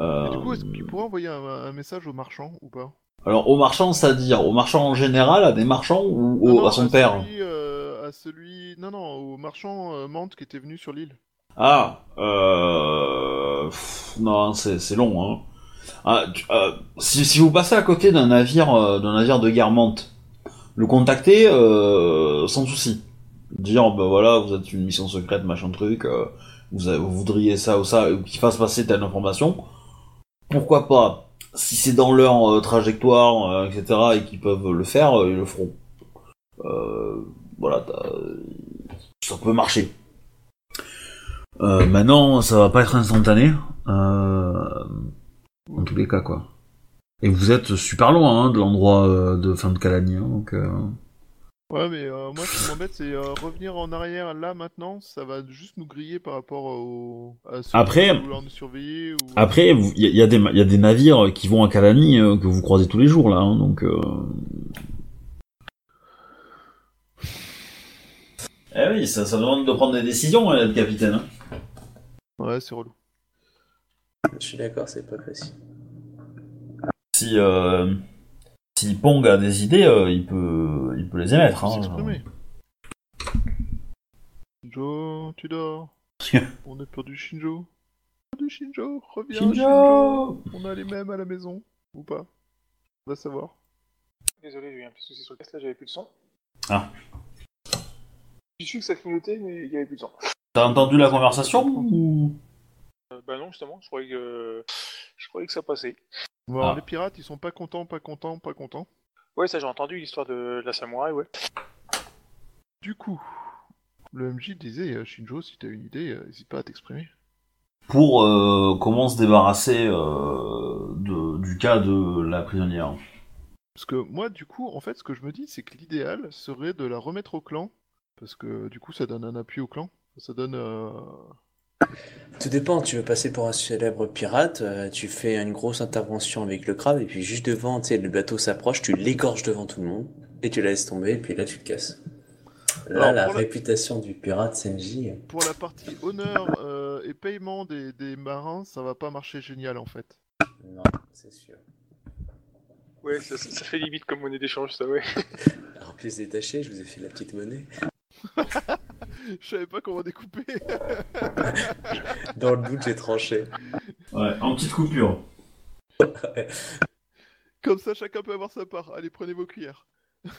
Euh, Du coup, est-ce qu'il pourrait envoyer un, un message au marchand ou pas? Alors, au marchand, c'est-à-dire au marchand en général, à des marchands ou au- Non, non, à son père? celui, euh, à celui, non non, au marchand euh, menthe qui était venu sur l'île. Ah, euh... pff, non, c'est long. Hein. Ah, tu- euh, si, si vous passez à côté d'un navire, euh, d'un navire de guerre menthe, le contacter euh, sans souci. Dire, bah voilà, vous êtes une mission secrète, machin truc, euh, vous, voudriez ça ou ça, ou qu'il fasse passer telle information. Pourquoi pas? Si c'est dans leur euh, trajectoire, euh, etc., et qu'ils peuvent le faire, euh, ils le feront. Voilà, ça peut marcher. Maintenant, ça va pas être instantané. En tous les cas, quoi. Et vous êtes super loin hein, de l'endroit de fin de Calanie, hein, donc... euh, Ouais, mais euh, moi, ce qui m'embête, c'est euh, revenir en arrière là maintenant. Ça va juste nous griller par rapport au. à ceux Après- qui vouloir nous surveiller. Ou... Après, il y, a- y a des ma- y a des navires qui vont à Calanie euh, que vous croisez tous les jours là, hein, donc. Euh... Eh oui, ça, ça demande de prendre des décisions, hein, être capitaine. Hein. Ouais, c'est relou. Je suis d'accord, c'est pas facile. Si euh, si Pong a des idées, euh, il peut il peut les émettre. Hein. Shinjo, tu dors. On est perdu Shinjo. Perdu Shinjo, reviens Shinjo. Shinjo On a les mêmes à la maison, ou pas? On va savoir. Désolé, j'ai eu un petit souci sur le test, là j'avais plus de son. Ah. J'ai su que ça clignotait, mais il y avait plus de son. T'as entendu la conversation ou? Euh, bah non, justement, je croyais que, je croyais que ça passait. Bon, alors, Ah. les pirates, ils sont pas contents, pas contents, pas contents. Ouais, ça j'ai entendu l'histoire de la samouraï, ouais. Du coup, le MJ disait euh, Shinjo, si t'as une idée, euh, n'hésite pas à t'exprimer. Pour euh, comment se débarrasser euh, de, du cas de la prisonnière. Parce que moi, du coup, en fait, ce que je me dis, c'est que l'idéal serait de la remettre au clan. Parce que du coup, ça donne un appui au clan. Ça donne. euh, Tout dépend, tu veux passer pour un célèbre pirate, euh, tu fais une grosse intervention avec le crabe, et puis juste devant, tu sais, le bateau s'approche, tu l'égorges devant tout le monde, et tu la laisses tomber, et puis là tu te casses. Là, Alors, la pour la- réputation du pirate CNJ, Pour la partie honneur euh, et paiement des, des marins, ça va pas marcher génial en fait. non, c'est sûr. Ouais, ça, ça- ça fait limite comme monnaie d'échange, ça, ouais. Alors, pièces détachées, je vous ai fait la petite monnaie. Je savais pas comment découper. Dans le doute, j'ai tranché. Ouais, en petite coupure. Comme ça, chacun peut avoir sa part. Allez, prenez vos cuillères. De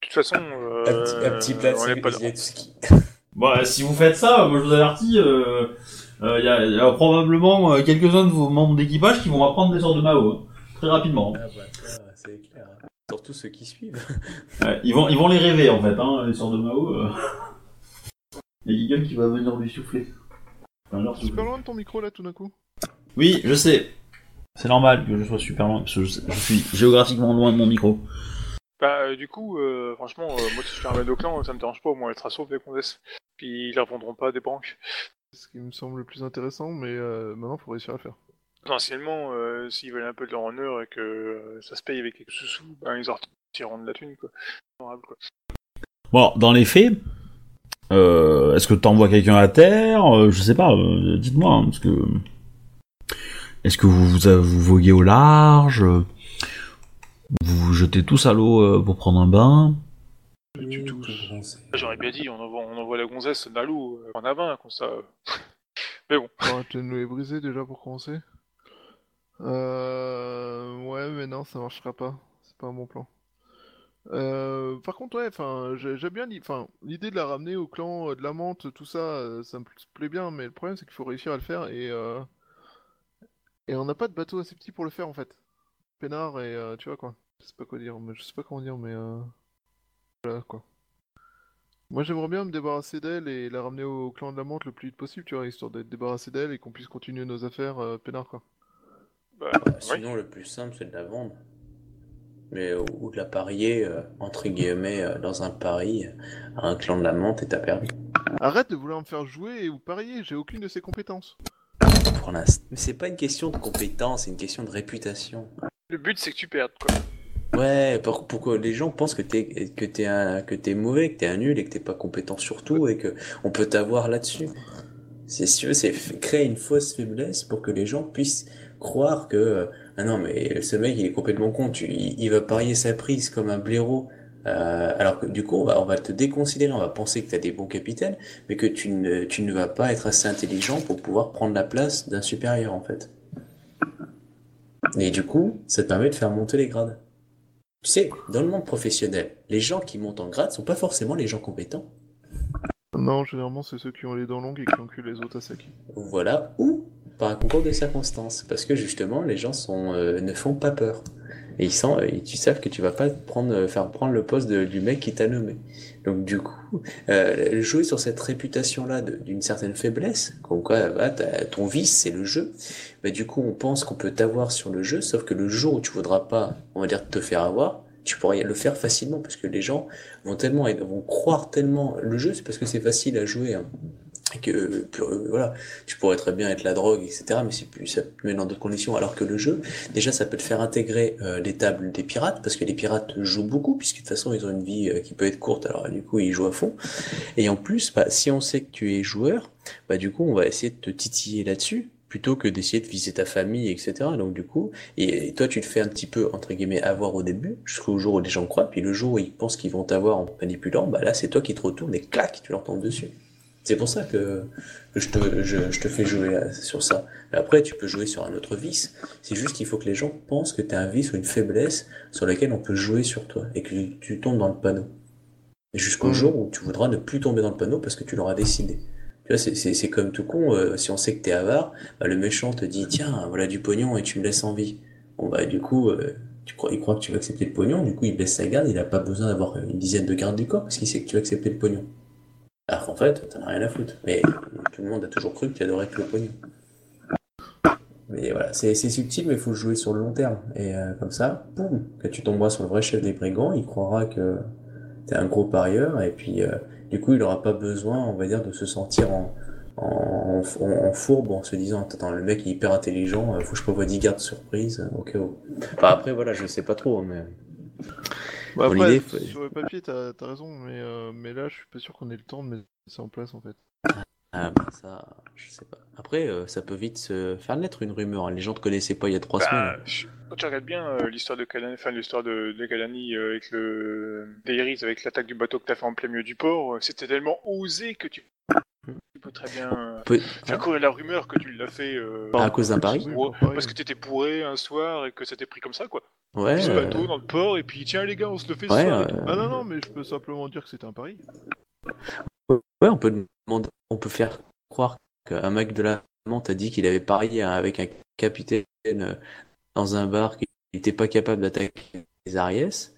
toute façon, euh, Un petit, un petit plat on est pas euh, si vous faites ça, moi je vous avertis, il euh, euh, y, a, y a probablement euh, quelques-uns de vos membres d'équipage qui vont apprendre des sorts de Mao, hein, très rapidement. Ah bah, c'est clair. Surtout ceux qui suivent. Ouais, ils, vont, ils vont les rêver en fait, hein, les sorts de Mao. Euh... Il y a quelqu'un qui va venir lui souffler. Enfin, leur souffler. Super loin de ton micro là tout d'un coup. Oui, je sais. C'est normal que je sois super loin, parce que je, suis géographiquement loin de mon micro. Bah, euh, du coup, euh, franchement, euh, moi si je fais un au clan, ça me dérange pas, au moins être assaut avec mon S. Puis ils répondront pas à des banques. C'est ce qui me semble le plus intéressant, mais euh, maintenant faut réussir à le faire. Potentiellement, euh, s'ils veulent un peu de leur honneur et que euh, ça se paye avec quelques sous, ben ils en retireront de la thune, quoi. Bon, dans les faits, euh, est-ce que t'envoies quelqu'un à terre? Je sais pas, euh, dites-moi, hein, parce que... Est-ce que vous, vous, vous voguez au large? Vous vous jetez tous à l'eau euh, pour prendre un bain? Tu Mmh, J'aurais bien dit, on envoie, on envoie la gonzesse dans l'eau, euh, en a 20, comme ça. Mais bon, peut-être nous les briser déjà pour commencer. Euh... Ouais, mais non, ça marchera pas. C'est pas un bon plan. Euh, par contre, ouais, enfin, j'ai- j'aime bien l'idée de la ramener au clan euh, de la menthe, tout ça, euh, ça me pl- plaît bien, mais le problème c'est qu'il faut réussir à le faire et et on n'a pas de bateau assez petit pour le faire en fait. Peinard et tu vois quoi. Je sais pas quoi dire, mais je sais pas comment dire, mais voilà quoi. Moi j'aimerais bien me débarrasser d'elle et la ramener au clan de la menthe le plus vite possible, tu vois, histoire d'être débarrassé d'elle et qu'on puisse continuer nos affaires peinard quoi. Bah, Bah, ouais. sinon, le plus simple, c'est de la vendre. Mais, euh, ou de la parier, euh, entre guillemets, euh, dans un pari, à un clan de la menthe et t'as perdu. Arrête de vouloir me faire jouer ou parier, j'ai aucune de ces compétences. Pour l'instant. Mais c'est pas une question de compétence, c'est une question de réputation. Le but c'est que tu perdes, quoi. Ouais, pour, pour que les gens pensent que t'es que t'es un que t'es mauvais, que t'es un nul et que t'es pas compétent sur tout et que on peut t'avoir là-dessus. C'est sûr, c'est créer une fausse faiblesse pour que les gens puissent croire que euh, ah non mais ce mec il est complètement con, tu, il, il va parier sa prise comme un blaireau. Euh, alors que du coup on va on va te déconsidérer, on va penser que t'as des bons capitaines, mais que tu ne tu ne vas pas être assez intelligent pour pouvoir prendre la place d'un supérieur en fait. Et du coup, ça te permet de faire monter les grades. Tu sais, dans le monde professionnel, les gens qui montent en grade sont pas forcément les gens compétents. Non, généralement c'est ceux qui ont les dents longues et qui enculent les autres à sec. Voilà, ou par un concours de circonstances, parce que justement, les gens sont, euh, ne font pas peur. Et ils, sentent, et tu savent que tu vas pas prendre, euh, faire prendre le poste de- du mec qui t'a nommé. Donc du coup, euh, jouer sur cette réputation-là d'une certaine faiblesse, comme quoi bah, ton vice c'est le jeu, bah, du coup on pense qu'on peut t'avoir sur le jeu, sauf que le jour où tu voudras pas, on va dire, te faire avoir, tu pourras le faire facilement, parce que les gens vont tellement, vont croire tellement le jeu, c'est parce que c'est facile à jouer. hein. Que voilà, tu pourrais très bien être la drogue, etc. Mais c'est plus, ça met dans d'autres conditions. Alors que le jeu, déjà, ça peut te faire intégrer euh, les tables des pirates, parce que les pirates jouent beaucoup, puisque de toute façon, ils ont une vie euh, qui peut être courte. Alors du coup, ils jouent à fond. Et en plus, bah, si on sait que tu es joueur, bah du coup, on va essayer de te titiller là-dessus plutôt que d'essayer de viser ta famille, etc. Donc du coup, et, et toi, tu te fais un petit peu entre guillemets avoir au début, jusqu'au jour où les gens croient, puis le jour où ils pensent qu'ils vont t'avoir en manipulant, bah là, c'est toi qui te retournes et clac, tu leur tombes dessus. C'est pour ça que, je, te, je, je te fais jouer là, sur ça. Mais après, tu peux jouer sur un autre vice. C'est juste qu'il faut que les gens pensent que tu as un vice ou une faiblesse sur laquelle on peut jouer sur toi et que tu tombes dans le panneau. Jusqu'au Mhm. jour où tu voudras ne plus tomber dans le panneau parce que tu l'auras décidé. Tu vois, c'est- comme tout con, euh, si on sait que t'es avare, bah, le méchant te dit tiens, voilà du pognon et tu me laisses en vie. Bon bah du coup, euh, tu crois, il croit que tu vas accepter le pognon, du coup il baisse sa garde, il a pas besoin d'avoir une dizaine de gardes du corps parce qu'il sait que tu vas accepter le pognon. Alors qu'en fait, t'en as rien à foutre. Mais tout le monde a toujours cru que tu adorais que le pognon. Mais voilà, c'est subtil, mais il faut jouer sur le long terme. Et euh, comme ça, boum, quand tu tomberas sur le vrai chef des brigands, il croira que t'es un gros parieur, et puis euh, du coup, il aura pas besoin, on va dire, de se sentir en, en, fourbe en se disant, attends, le mec est hyper intelligent, euh, faut que je prévoie 10 gardes surprise, euh, au cas où. Après, voilà, je sais pas trop, mais... Bah, après, sur le papier, t'as as raison, mais, euh, mais là, je suis pas sûr qu'on ait le temps de mettre ça en place en fait. Ah, bah, ça, je sais pas. Après, euh, ça peut vite se faire naître une rumeur. Les gens te connaissaient pas il y a trois Bah, semaines. je- quand tu regardes bien euh, l'histoire de Kalani, enfin l'histoire de, de Kalani euh, avec le Dairies, avec l'attaque du bateau que t'as fait en plein milieu du port, c'était tellement osé que tu, tu peux très bien Peut- faire courir la rumeur que tu l'as fait euh, À cause d'un pari pour- parce que t'étais bourré un soir et que ça t'est pris comme ça quoi. Ouais, Ce euh, bateau dans le port et puis tiens les gars on se le fait ce Ouais, soir euh, tout. Ah non, non, mais je peux simplement dire que c'était un pari. Ouais, on peut demander, on peut faire croire qu'un mec de la Mante a dit qu'il avait parié avec un capitaine euh, dans un bar qu'il n'était pas capable d'attaquer les Ariès.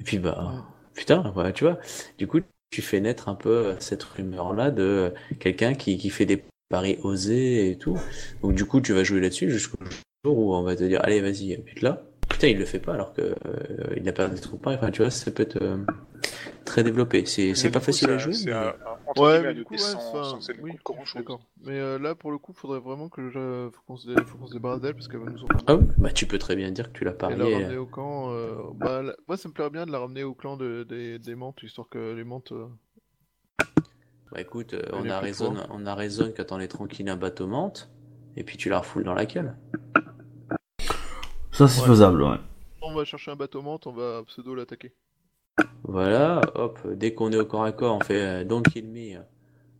Et puis bah, putain, voilà, tu vois. Du coup, tu fais naître un peu euh, cette rumeur-là de euh, quelqu'un qui, qui fait des paris osés et tout. Donc du coup, tu vas jouer là-dessus jusqu'au jour où on va te dire, allez, vas-y, bute là. Putain, il le fait pas alors que euh, il n'a pas de trop. Enfin, tu vois, ça peut être euh, très développé. C'est pas coup, facile à jouer. mais- Ouais, mais du coup, ouais, sans, ça oui, coûte grand chose. d'accord. Mais euh, là, pour le coup, faudrait vraiment que je... faut qu'on se, dé- faut qu'on se débarrasse d'elle parce qu'elle va nous en Ah oui, bah tu peux très bien dire que tu l'as Et la parié. ramener au camp. euh, Bah, la- moi, ça me plairait bien de la ramener au clan de, des, des Mantes, histoire que les Mantes. euh, Bah écoute, euh, on a raison, on a raison quand on est tranquille un bateau mente, et puis tu la refoules dans la gueule. Ça, c'est Ouais. faisable, ouais. On va chercher un bateau Mante, on va pseudo l'attaquer. Voilà, hop, dès qu'on est au corps à corps, on fait euh, Don't Kill Me, euh,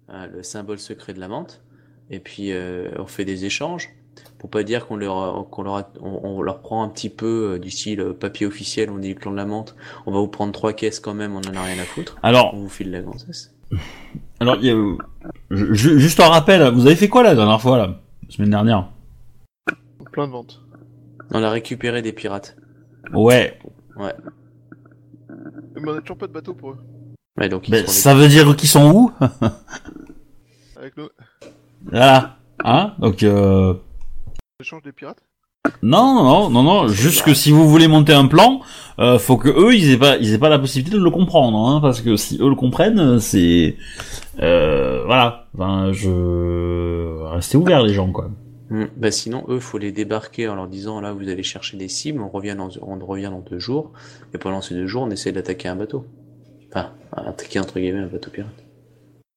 hein, le symbole secret de la menthe, et puis euh, on fait des échanges, pour pas dire qu'on leur, qu'on leur, on, on leur prend un petit peu euh, du style papier officiel, on dit le clan de la menthe, on va vous prendre trois caisses quand même, on en a rien à foutre, Alors, on vous file la grossesse. alors, il y a- ju- ju- juste un rappel, vous avez fait quoi la dernière fois, là? La semaine dernière Plein de ventes. On a récupéré des pirates. Ouais. Ouais, Mais on a toujours pas de bateau pour eux. ouais donc ils Mais seront les- ça veut dire qu'ils sont où Avec nous, Voilà. Hein Donc, euh... on échange des pirates. Non, non, non, non, juste que si vous voulez monter un plan, euh, faut que eux, ils aient pas, ils aient pas la possibilité de le comprendre, hein, parce que si eux le comprennent, c'est, euh, voilà, enfin, je, restez ouverts les gens, quoi. Hmm, Bah sinon, eux, faut les débarquer en leur disant là, vous allez chercher des cibles, on revient dans, on revient dans deux jours, et pendant ces deux jours, on essaie d'attaquer un bateau. Enfin, attaquer entre guillemets un bateau pirate.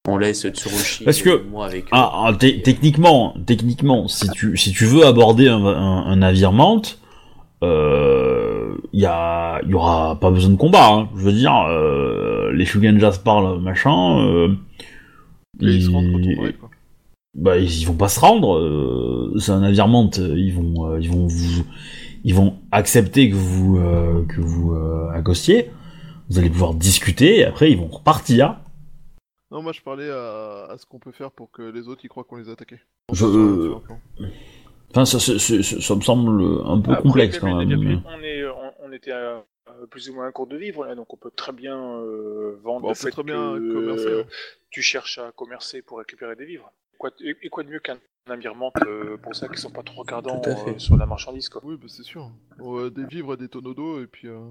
On laisse Tsurushi Parce que- moi avec eux. Ah, ah, te- techniquement, techniquement, si tu, si tu veux aborder un, un, un navire mante, euh, y a, y aura pas besoin de combat, hein. Je veux dire, euh, les Shugenjas parlent, machin, euh, Et ils se rendent quand ils- on arrive, quoi. Bah ils, ils vont pas se rendre. euh, c'est un navire mante. Ils vont, euh, ils vont vous, ils vont accepter que vous, euh, que vous euh, accostiez. Vous allez pouvoir discuter. Et après, ils vont repartir. Non, moi je parlais à, à ce qu'on peut faire pour que les autres ils croient qu'on les a attaqués. Je-. Enfin, ça, me semble un peu Après, complexe quand même. mais- on est, on, on était à, à plus ou moins un cours de vivre là, donc on peut très bien euh, vendre Bon, on le fait très bien que commercer, euh, tu cherches à commercer pour récupérer des vivres. Quoi, et, et quoi de mieux qu'un amirante euh, pour ça qui sont pas trop regardants euh, sur la marchandise quoi. Oui, bah, c'est sûr. Ouais, des vivres et des tonneaux d'eau, et puis. euh,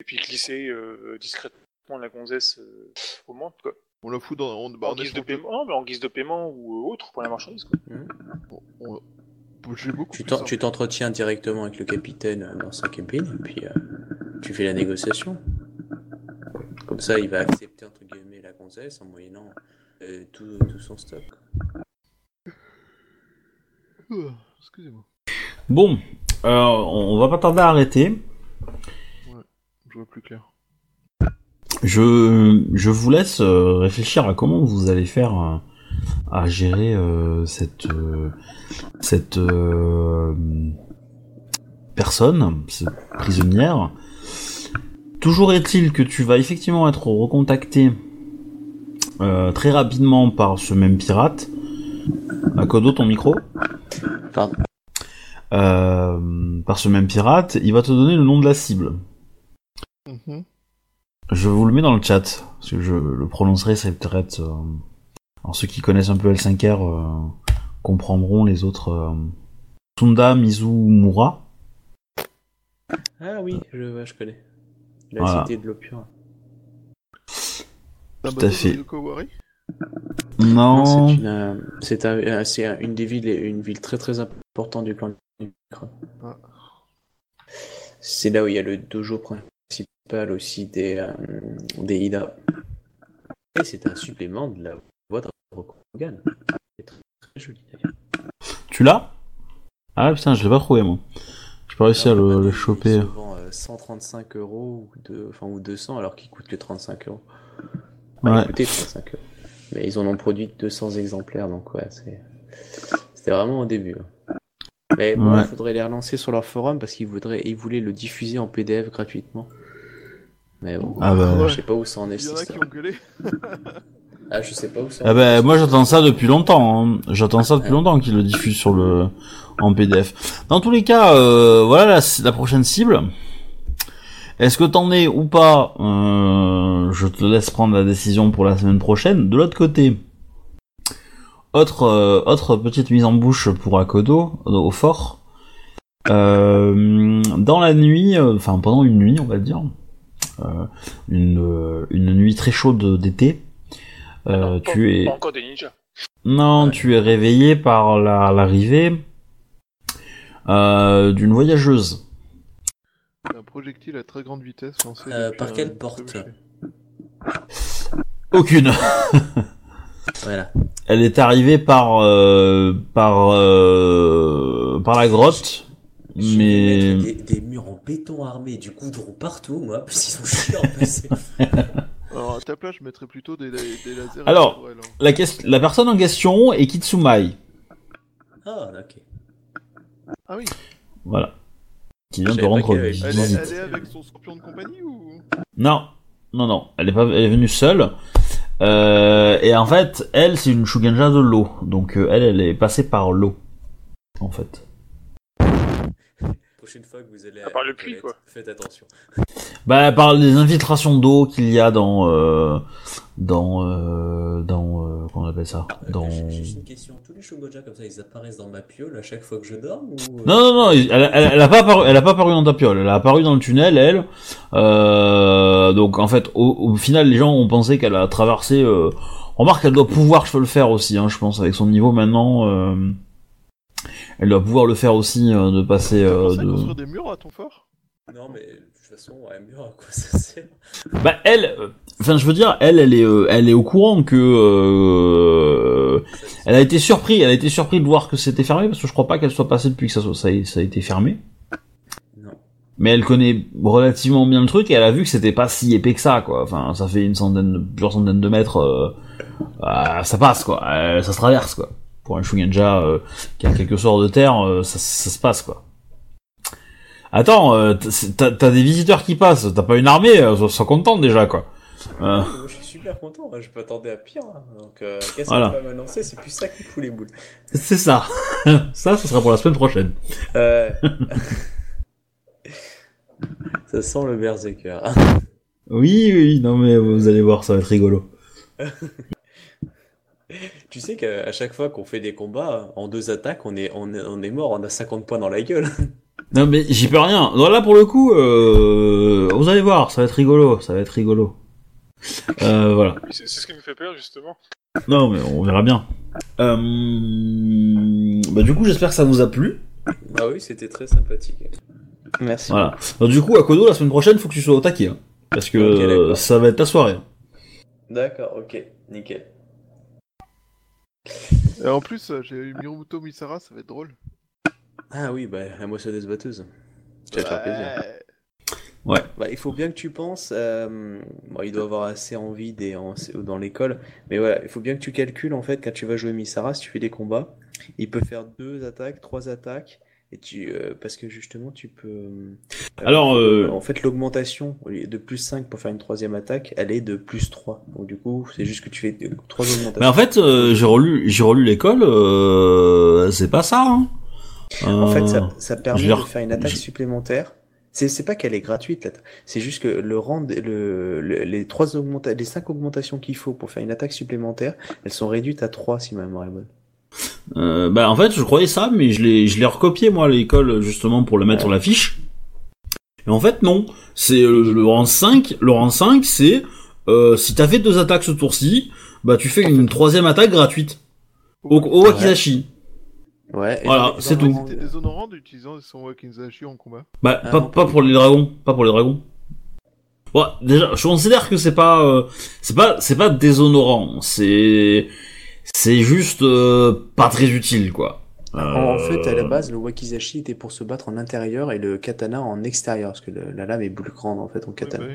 Et puis glisser euh, discrètement la gonzesse euh, au monde quoi. On la fout dans. On, bah, en, on guise de paiement, mais en guise de paiement ou euh, autre pour la marchandise quoi. on- on- J'ai beaucoup Tu t'entretiens directement avec le capitaine dans sa cabine, et puis euh, tu fais la négociation. Comme ça, il va accepter entre guillemets la gonzesse en moyennant euh, tout, tout son stock. Excusez-moi, Bon, euh, on va pas tarder à arrêter. je vois plus clair. Je, je vous laisse euh, réfléchir à comment vous allez faire euh, à gérer euh, cette euh, cette euh, personne, cette prisonnière. Toujours est-il que tu vas effectivement être recontacté euh, très rapidement par ce même pirate. À Kodo, ton micro Pardon. Euh, par ce même pirate, il va te donner le nom de la cible. Mhm. Je vous le mets dans le chat, parce que je le prononcerai, c'est peut-être... Euh... Alors ceux qui connaissent un peu L5R euh, comprendront les autres... Euh... Sunda Mizumura. Ah oui, je, connais. La Voilà. cité de. La Tout à fait. Non, C'est une, euh, c'est un- euh, une des villes, une ville très très importante du clan du. Ah. C'est là où il y a le dojo principal aussi des, euh, des Ida. Et c'est un supplément de la voix de Rokugan. C'est très, très joli d'ailleurs. tu l'as? Ah putain, je l'ai pas trouvé moi. J'ai pas réussi à le, le choper. vend, euh, 135 euros ou, de, enfin, ou 200 alors qu'il coûte que 35 euros. Ouais. Ouais. Il coûtait 35 euros. Mais ils en ont produit 200 exemplaires donc ouais, c'est... c'était vraiment au début. hein. Mais bon, il faudrait les relancer sur leur forum parce qu'ils voudraient, ils voulaient le diffuser en PDF gratuitement. Mais bon, Ah bah... je sais pas où ça en est. Il y en a cette qui histoire. ont gueulé. Ah, je sais pas où ça. Ah bah moi j'attends ça depuis longtemps. hein. J'attends ça depuis Ouais. longtemps qu'ils le diffusent sur le en PDF. Dans tous les cas, euh, voilà la, la prochaine cible. Est-ce que t'en es ou pas euh, Je te laisse prendre la décision pour la semaine prochaine. De l'autre côté, autre euh, autre petite mise en bouche pour Akodo euh, au fort. Euh, dans la nuit, enfin pendant une nuit, on va dire, une une nuit très chaude d'été. tu es pas encore des ninjas. non, tu es réveillé par la- l'arrivée d'une voyageuse. Projectile à très grande vitesse lancé. Euh, par un quelle porte. Aucune. Voilà. Elle est arrivée par euh, par euh, par la grotte, Je vais mais mettre des, des murs en béton armé, du goudron partout, moi, parce qu'ils sont chiants à passer. Alors à ta place, je mettrais plutôt des, des lasers. Alors. hein. la, ques- la personne en question est Kitsumai. Ah, ok. Ah oui. Voilà. Qui vient de rendre Elle est, visite. elle est avec son scorpion de compagnie ou? Non, non, non. Elle est pas, elle est venue seule. Euh, et en fait, elle, c'est une Shugenja de l'eau. Donc euh, elle, elle est passée par l'eau, en fait. Prochaine fois que vous allez À part le puits, quoi. Faites attention. Bah par les infiltrations d'eau qu'il y a dans euh, dans euh, dans euh, comment on appelle ça Euh, dans j'ai Juste une question. Tous les Shogoja comme ça, ils apparaissent dans ma piole à chaque fois que je dors ou... euh, non non non elle, elle, elle a pas apparu elle a pas apparu dans ta piole. Elle a apparu dans le tunnel elle. Euh, donc en fait au, au final les gens ont pensé qu'elle a traversé euh, remarque elle doit pouvoir je peux le faire aussi hein, je pense avec son niveau maintenant euh, elle doit pouvoir le faire aussi euh, de passer euh, de construire des murs à ton fort? Non, mais de toute façon, ouais, mur, à quoi ça sert? Bah elle, euh, enfin je veux dire, elle, elle est, euh, elle est au courant que, euh, elle a été surpris, elle a été surprise de voir que c'était fermé parce que je crois pas qu'elle soit passée depuis que ça, soit, ça, a, ça a été fermé. Non. Mais elle connaît relativement bien le truc et elle a vu que c'était pas si épais que ça quoi. Enfin ça fait une centaine, de, plusieurs centaines de mètres, euh, ça passe quoi, ça se traverse quoi. Pour un Shugenja euh, qui a quelques sorts de terre, ça, ça se passe quoi. Attends, t'as des visiteurs qui passent, t'as pas une armée, sois, sois content déjà quoi. Moi, je suis super content, je m'attendais à pire. hein. Donc, euh, qu'est-ce Voilà. qu'on va m'annoncer? C'est plus ça qui fout les boules. c'est ça. ça, ce sera pour la semaine prochaine. Euh... ça sent le berserker. Oui, oui, oui, non mais vous allez voir, ça va être rigolo. tu sais qu'à chaque fois qu'on fait des combats, en deux attaques, on est, on est, on est mort, on a 50 points dans la gueule. Non mais j'y peux rien. Non, là pour le coup, euh, vous allez voir, ça va être rigolo, ça va être rigolo. Euh, voilà. C'est ce qui me fait peur, justement. Non mais on verra bien. Euh, bah du coup, j'espère que ça vous a plu. Ah oui, c'était très sympathique. Merci. Voilà. Donc, du coup, à Kodo, la semaine prochaine, faut que tu sois au taquet, hein, parce que ça va être ta soirée. D'accord, ok, nickel. Et en plus, euh, j'ai eu Mirumoto Misara, ça va être drôle. Ah oui, bah, la moissonneuse batteuse. Ça va te faire plaisir. Ouais. Bah, il faut bien que tu penses, euh, bon, il doit avoir assez envie des, en- dans l'école, mais voilà, il faut bien que tu calcules en fait quand tu vas jouer Misara, si tu fais des combats, il peut faire deux attaques, trois attaques, et tu, euh, parce que justement tu peux. euh, Alors, euh, en fait, l'augmentation de plus 5 pour faire une troisième attaque, elle est de plus 3. Donc du coup, c'est juste que tu fais euh, trois augmentations. Mais en fait, euh, j'ai relu, j'ai relu l'école, euh, c'est pas ça. Hein. En fait, Euh, ça, ça permet de faire une attaque supplémentaire. C'est, c'est pas qu'elle est gratuite. C'est juste que le rang, de- le, le- les trois augmenta les cinq augmentations qu'il faut pour faire une attaque supplémentaire, elles sont réduites à 3 si ma mémoire est bonne. Euh, bah en fait je croyais ça mais je l'ai je l'ai recopié moi à l'école justement pour le mettre Ouais. sur la fiche. Et en fait non, c'est euh, le rang 5, le rang 5 c'est euh, si t'as fait deux attaques ce tour-ci, bah tu fais une troisième attaque gratuite au, au Wakizashi. Ouais. Voilà, c'est tout. C'était déshonorant d'utiliser son Wakinzashi en combat. Bah Ah, pas, non, pas pour les dragons, pas pour les dragons. Ouais, déjà je considère que c'est pas euh, c'est pas c'est pas déshonorant, c'est c'est juste euh, pas très utile quoi. En fait, à la Euh, base, le wakizashi était pour se battre en intérieur et le katana en extérieur, parce que le- la lame est plus grande en fait en katana. Bah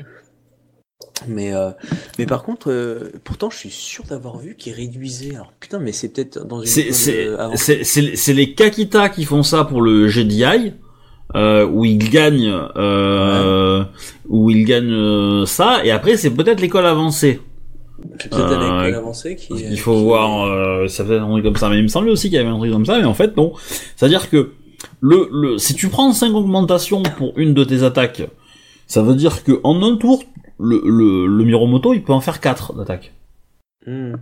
Mais, euh, mais par contre, euh, pourtant, je suis sûr d'avoir vu qu'il réduisait. Alors putain, mais c'est peut-être dans une C'est c'est euh, c'est c'est c'est les Kakita qui font ça pour le GDI euh, où ils gagnent euh, où ils gagnent euh, ça et après c'est peut-être l'école avancée. C'est peut-être à l'école avancée qui. Il faut qui- voir euh, ça fait un truc comme ça mais il me semblait aussi qu'il y avait un truc comme ça mais en fait non. C'est-à-dire que le le si tu prends 5 augmentations pour une de tes attaques, ça veut dire que en un tour le le le Miromoto il peut en faire 4 d'attaques. Hmm.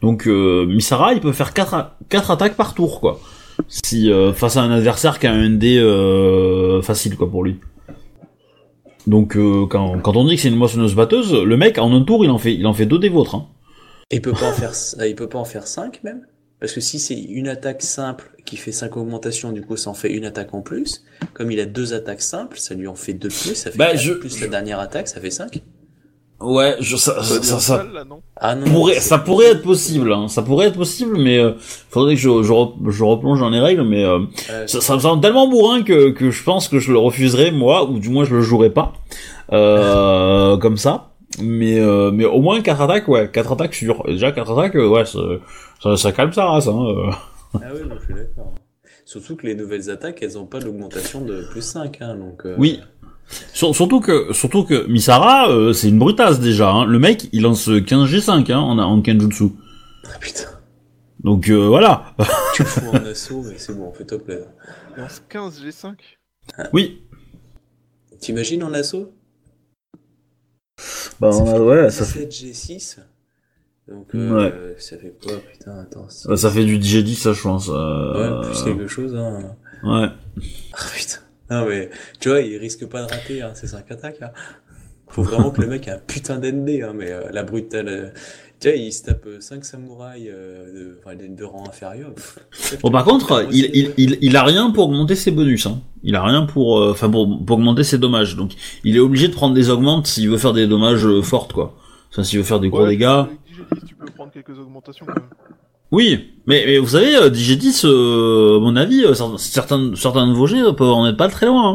Donc euh, Misara, il peut faire 4 quatre attaques par tour, quoi. Si euh, face à un adversaire qui a un dé euh, facile, quoi, pour lui. Donc euh, quand, quand on dit que c'est une moissonneuse batteuse, le mec en un tour, il en fait, il en fait deux des vôtres. Hein. Il peut pas en faire, euh, il peut pas en faire 5 même? Parce que si c'est une attaque simple qui fait 5 augmentations, du coup ça en fait une attaque en plus. Comme il a deux attaques simples, ça lui en fait deux de plus, ça fait Bah, je- plus la dernière attaque, ça fait 5. Ouais, je, ça, Ça, ça, ça, là, non? Ah non, pourrait, ça pourrait être possible. Hein. Ça pourrait être possible, mais euh, faudrait que je, je, re- je replonge dans les règles. Mais euh, euh, ça, ça me semble tellement bourrin que, que je pense que je le refuserai moi, ou du moins je le jouerai pas euh, comme ça. Mais euh, mais au moins quatre attaques, ouais, quatre attaques sûres. Et Déjà quatre attaques, euh, ouais, ça, ça, ça calme sa race. Hein, euh. Ah oui, non, je suis d'accord. Surtout que les nouvelles attaques, elles ont pas l'augmentation de plus 5, hein, donc... euh, Oui. Sur- surtout que surtout que Misara, euh, c'est une brutasse déjà. Hein. Le mec, il lance 15 G5 hein, en, en Kenjutsu. Ah putain, Donc euh, voilà. tu fous en assaut, mais c'est bon, fais-toi plaisir. Lance 15 G5 Oui. T'imagines en assaut? Bah Ça fait ouais, 17 G6 Donc, euh, ça fait quoi, putain, attends... c'est- ça, fait du G10 ça je pense. euh, Ouais, plus quelque chose, hein. ouais. Ah putain. Non mais, tu vois, il risque pas de rater, hein, ces 5 attaques, là. Faut vraiment que le mec ait un putain d'ND, hein, mais euh, la brutale... euh, Tu vois, il se tape 5 samouraïs euh, de, enfin, de, rang inférieur. Bon par contre, il, il, il, il a rien pour augmenter ses bonus. Hein. Il a rien pour, euh, enfin pour, pour augmenter ses dommages. Donc il est obligé de prendre des augmentes s'il veut faire des dommages fortes quoi. Enfin s'il veut faire des gros Ouais, dégâts. DG10, peux prendre quelques augmentations quand même. Oui, mais, mais vous savez, euh, DG10, euh, à mon avis, euh, cer- certains, certains de vos jets peuvent en être pas très loin.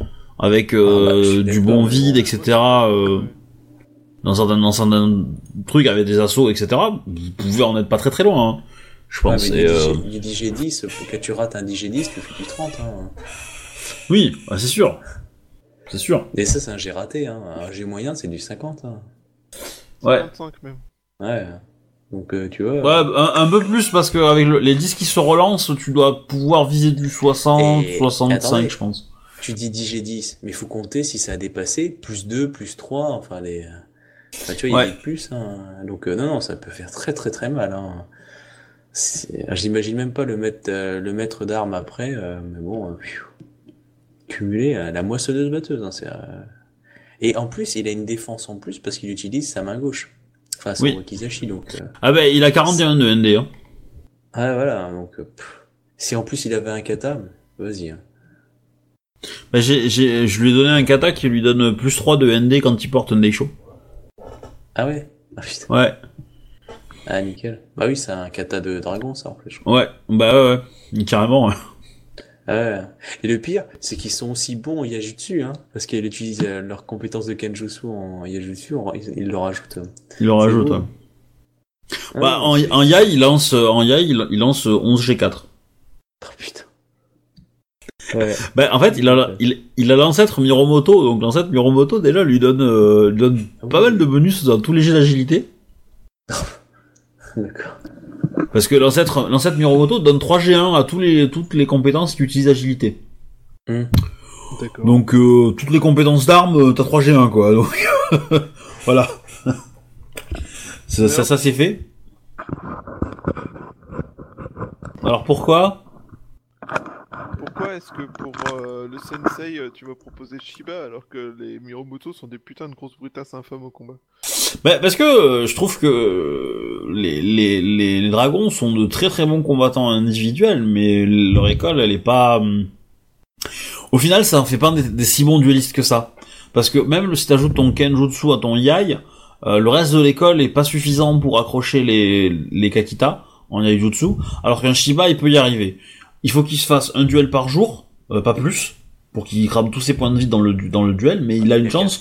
hein. Avec euh, Ah bah, du bon vide, etc. euh, dans certains, dans certains trucs avec des assauts, etc. Vous pouvez en être pas très très loin. Hein. Je pense. mais et, du, euh, DJ, du DJ10, pour que tu rates un DJ10, tu fais du 30, hein. Oui, bah, c'est sûr. C'est sûr. Et ça, c'est un G raté, hein. Un G moyen, c'est du 50, hein. Ouais. 55 même. Ouais. Donc, euh, tu vois. Ouais, un, un peu plus parce que avec le- les disques qui se relancent, tu dois pouvoir viser du 60, Et- 65, attendez. je pense. Tu dis 10 G10, mais il faut compter si ça a dépassé, plus 2, plus 3, enfin les... Enfin, tu vois, il y a plus, hein. Donc euh, non, non, ça peut faire très très très mal, hein. Ah, J'imagine même pas le mettre, euh, le maître d'armes après, euh, mais bon, euh, pfiou. cumulé à la moissonneuse batteuse, hein, euh, Et en plus, il a une défense en plus parce qu'il utilise sa main gauche. Oui. Donc... euh, Ah ben, il a 41 de ND, hein. Ah voilà, donc... euh, pff. Si en plus il avait un kata, vas-y. hein. Ben, j'ai, j'ai, je lui ai donné un kata qui lui donne plus 3 de ND quand il porte un Daisho. Ah ouais? Ah putain. Ouais, Ah nickel. Bah oui, c'est un kata de dragon ça en plus. je crois. ouais, bah ouais, ouais. Carrément, ouais. Ah. Et le pire, c'est qu'ils sont aussi bons en Yajutsu, hein, parce qu'ils utilisent euh, leurs compétences de Kenjutsu en Yajutsu, ils, ils le rajoutent. euh. Il le C'est rajoute, beau. ouais. Ah, Bah, en, Yai, il lance, en Yai, il, il lance 11 G4. Oh, putain. Ouais. Ben, en fait, il a, il, il a l'ancêtre Miromoto, donc l'ancêtre Miromoto, déjà, lui donne, euh, lui donne pas mal de bonus dans tous les jets d'agilité. D'accord. Parce que l'ancêtre, l'ancêtre Miromoto donne 3 G1 à tous les, toutes les compétences qui utilisent agilité. D'accord. Donc, euh, toutes les compétences d'armes, euh, t'as 3 G1, quoi. Donc, voilà. ça, ça, ça c'est fait. Alors, pourquoi? Pourquoi est-ce que pour euh, le sensei, euh, tu m'as proposé Shiba alors que les Miromoto sont des putains de grosses brutasses infâmes au combat? Ben, parce que euh, je trouve que euh, les, les, les, les dragons sont de très très bons combattants individuels, mais leur école, elle est pas... hum, Au final, ça en fait pas des, des si bons duellistes que ça. Parce que même si t'ajoutes ton Kenjutsu à ton Yai, euh, le reste de l'école est pas suffisant pour accrocher les, les Kakita en Yaijutsu, alors qu'un Shiba, il peut y arriver. Il faut qu'il se fasse un duel par jour, euh, pas plus, pour qu'il crame tous ses points de vie dans le, dans le duel, mais il a une chance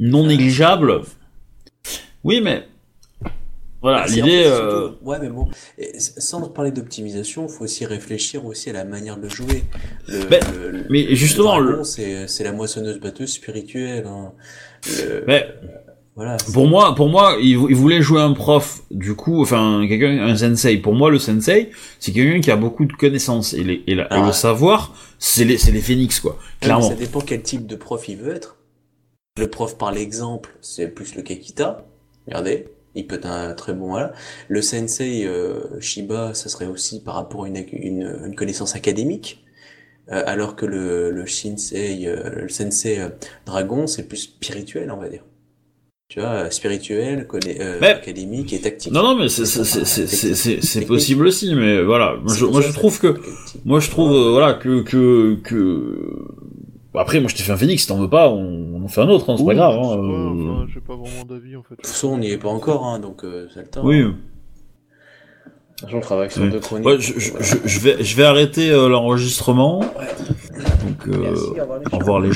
non négligeable. Oui, mais voilà, l'idée. euh, Ouais, mais bon, sans parler d'optimisation, il faut aussi réfléchir aussi à la manière de jouer. Le, Ben, le- le- mais justement, le le- c'est c'est la moissonneuse batteuse spirituelle. Hein. Le- Mais voilà. c'est- pour moi, pour moi, il, il voulait jouer un prof. Du coup, enfin, quelqu'un, un sensei. Pour moi, le sensei, c'est quelqu'un qui a beaucoup de connaissances et, les- et, la- et Ah. le savoir, c'est les, les phénix, quoi. Mais Clairement. Ça dépend quel type de prof il veut être. Le prof par l'exemple, c'est plus le Kekita. Regardez, il peut être un très bon voilà. Le sensei euh, Shiba, ça serait aussi par rapport à une, une, une connaissance académique. Euh, alors que le, le shinsei, euh, le sensei euh, dragon, c'est plus spirituel, on va dire. Tu vois, euh, spirituel, euh, Mais- académique et tactique. Non, non, mais c'est, c'est, possible aussi, mais voilà. Moi, je, moi, je trouve que, moi, je trouve, voilà, que, que, que. Bon, Après, moi, je t'ai fait un phénix, si t'en veux pas, on, on en fait un autre, hein, c'est pas grave. je Hein, pas, euh, enfin, j'ai pas vraiment d'avis en fait. De toute façon, on n'y est pas encore, hein, donc euh, c'est le temps. Oui. hein. On travaille sur Oui. deux chroniques. Ouais, je, je, je, je vais, je vais arrêter euh, l'enregistrement. Donc, euh, Merci, au revoir les au revoir les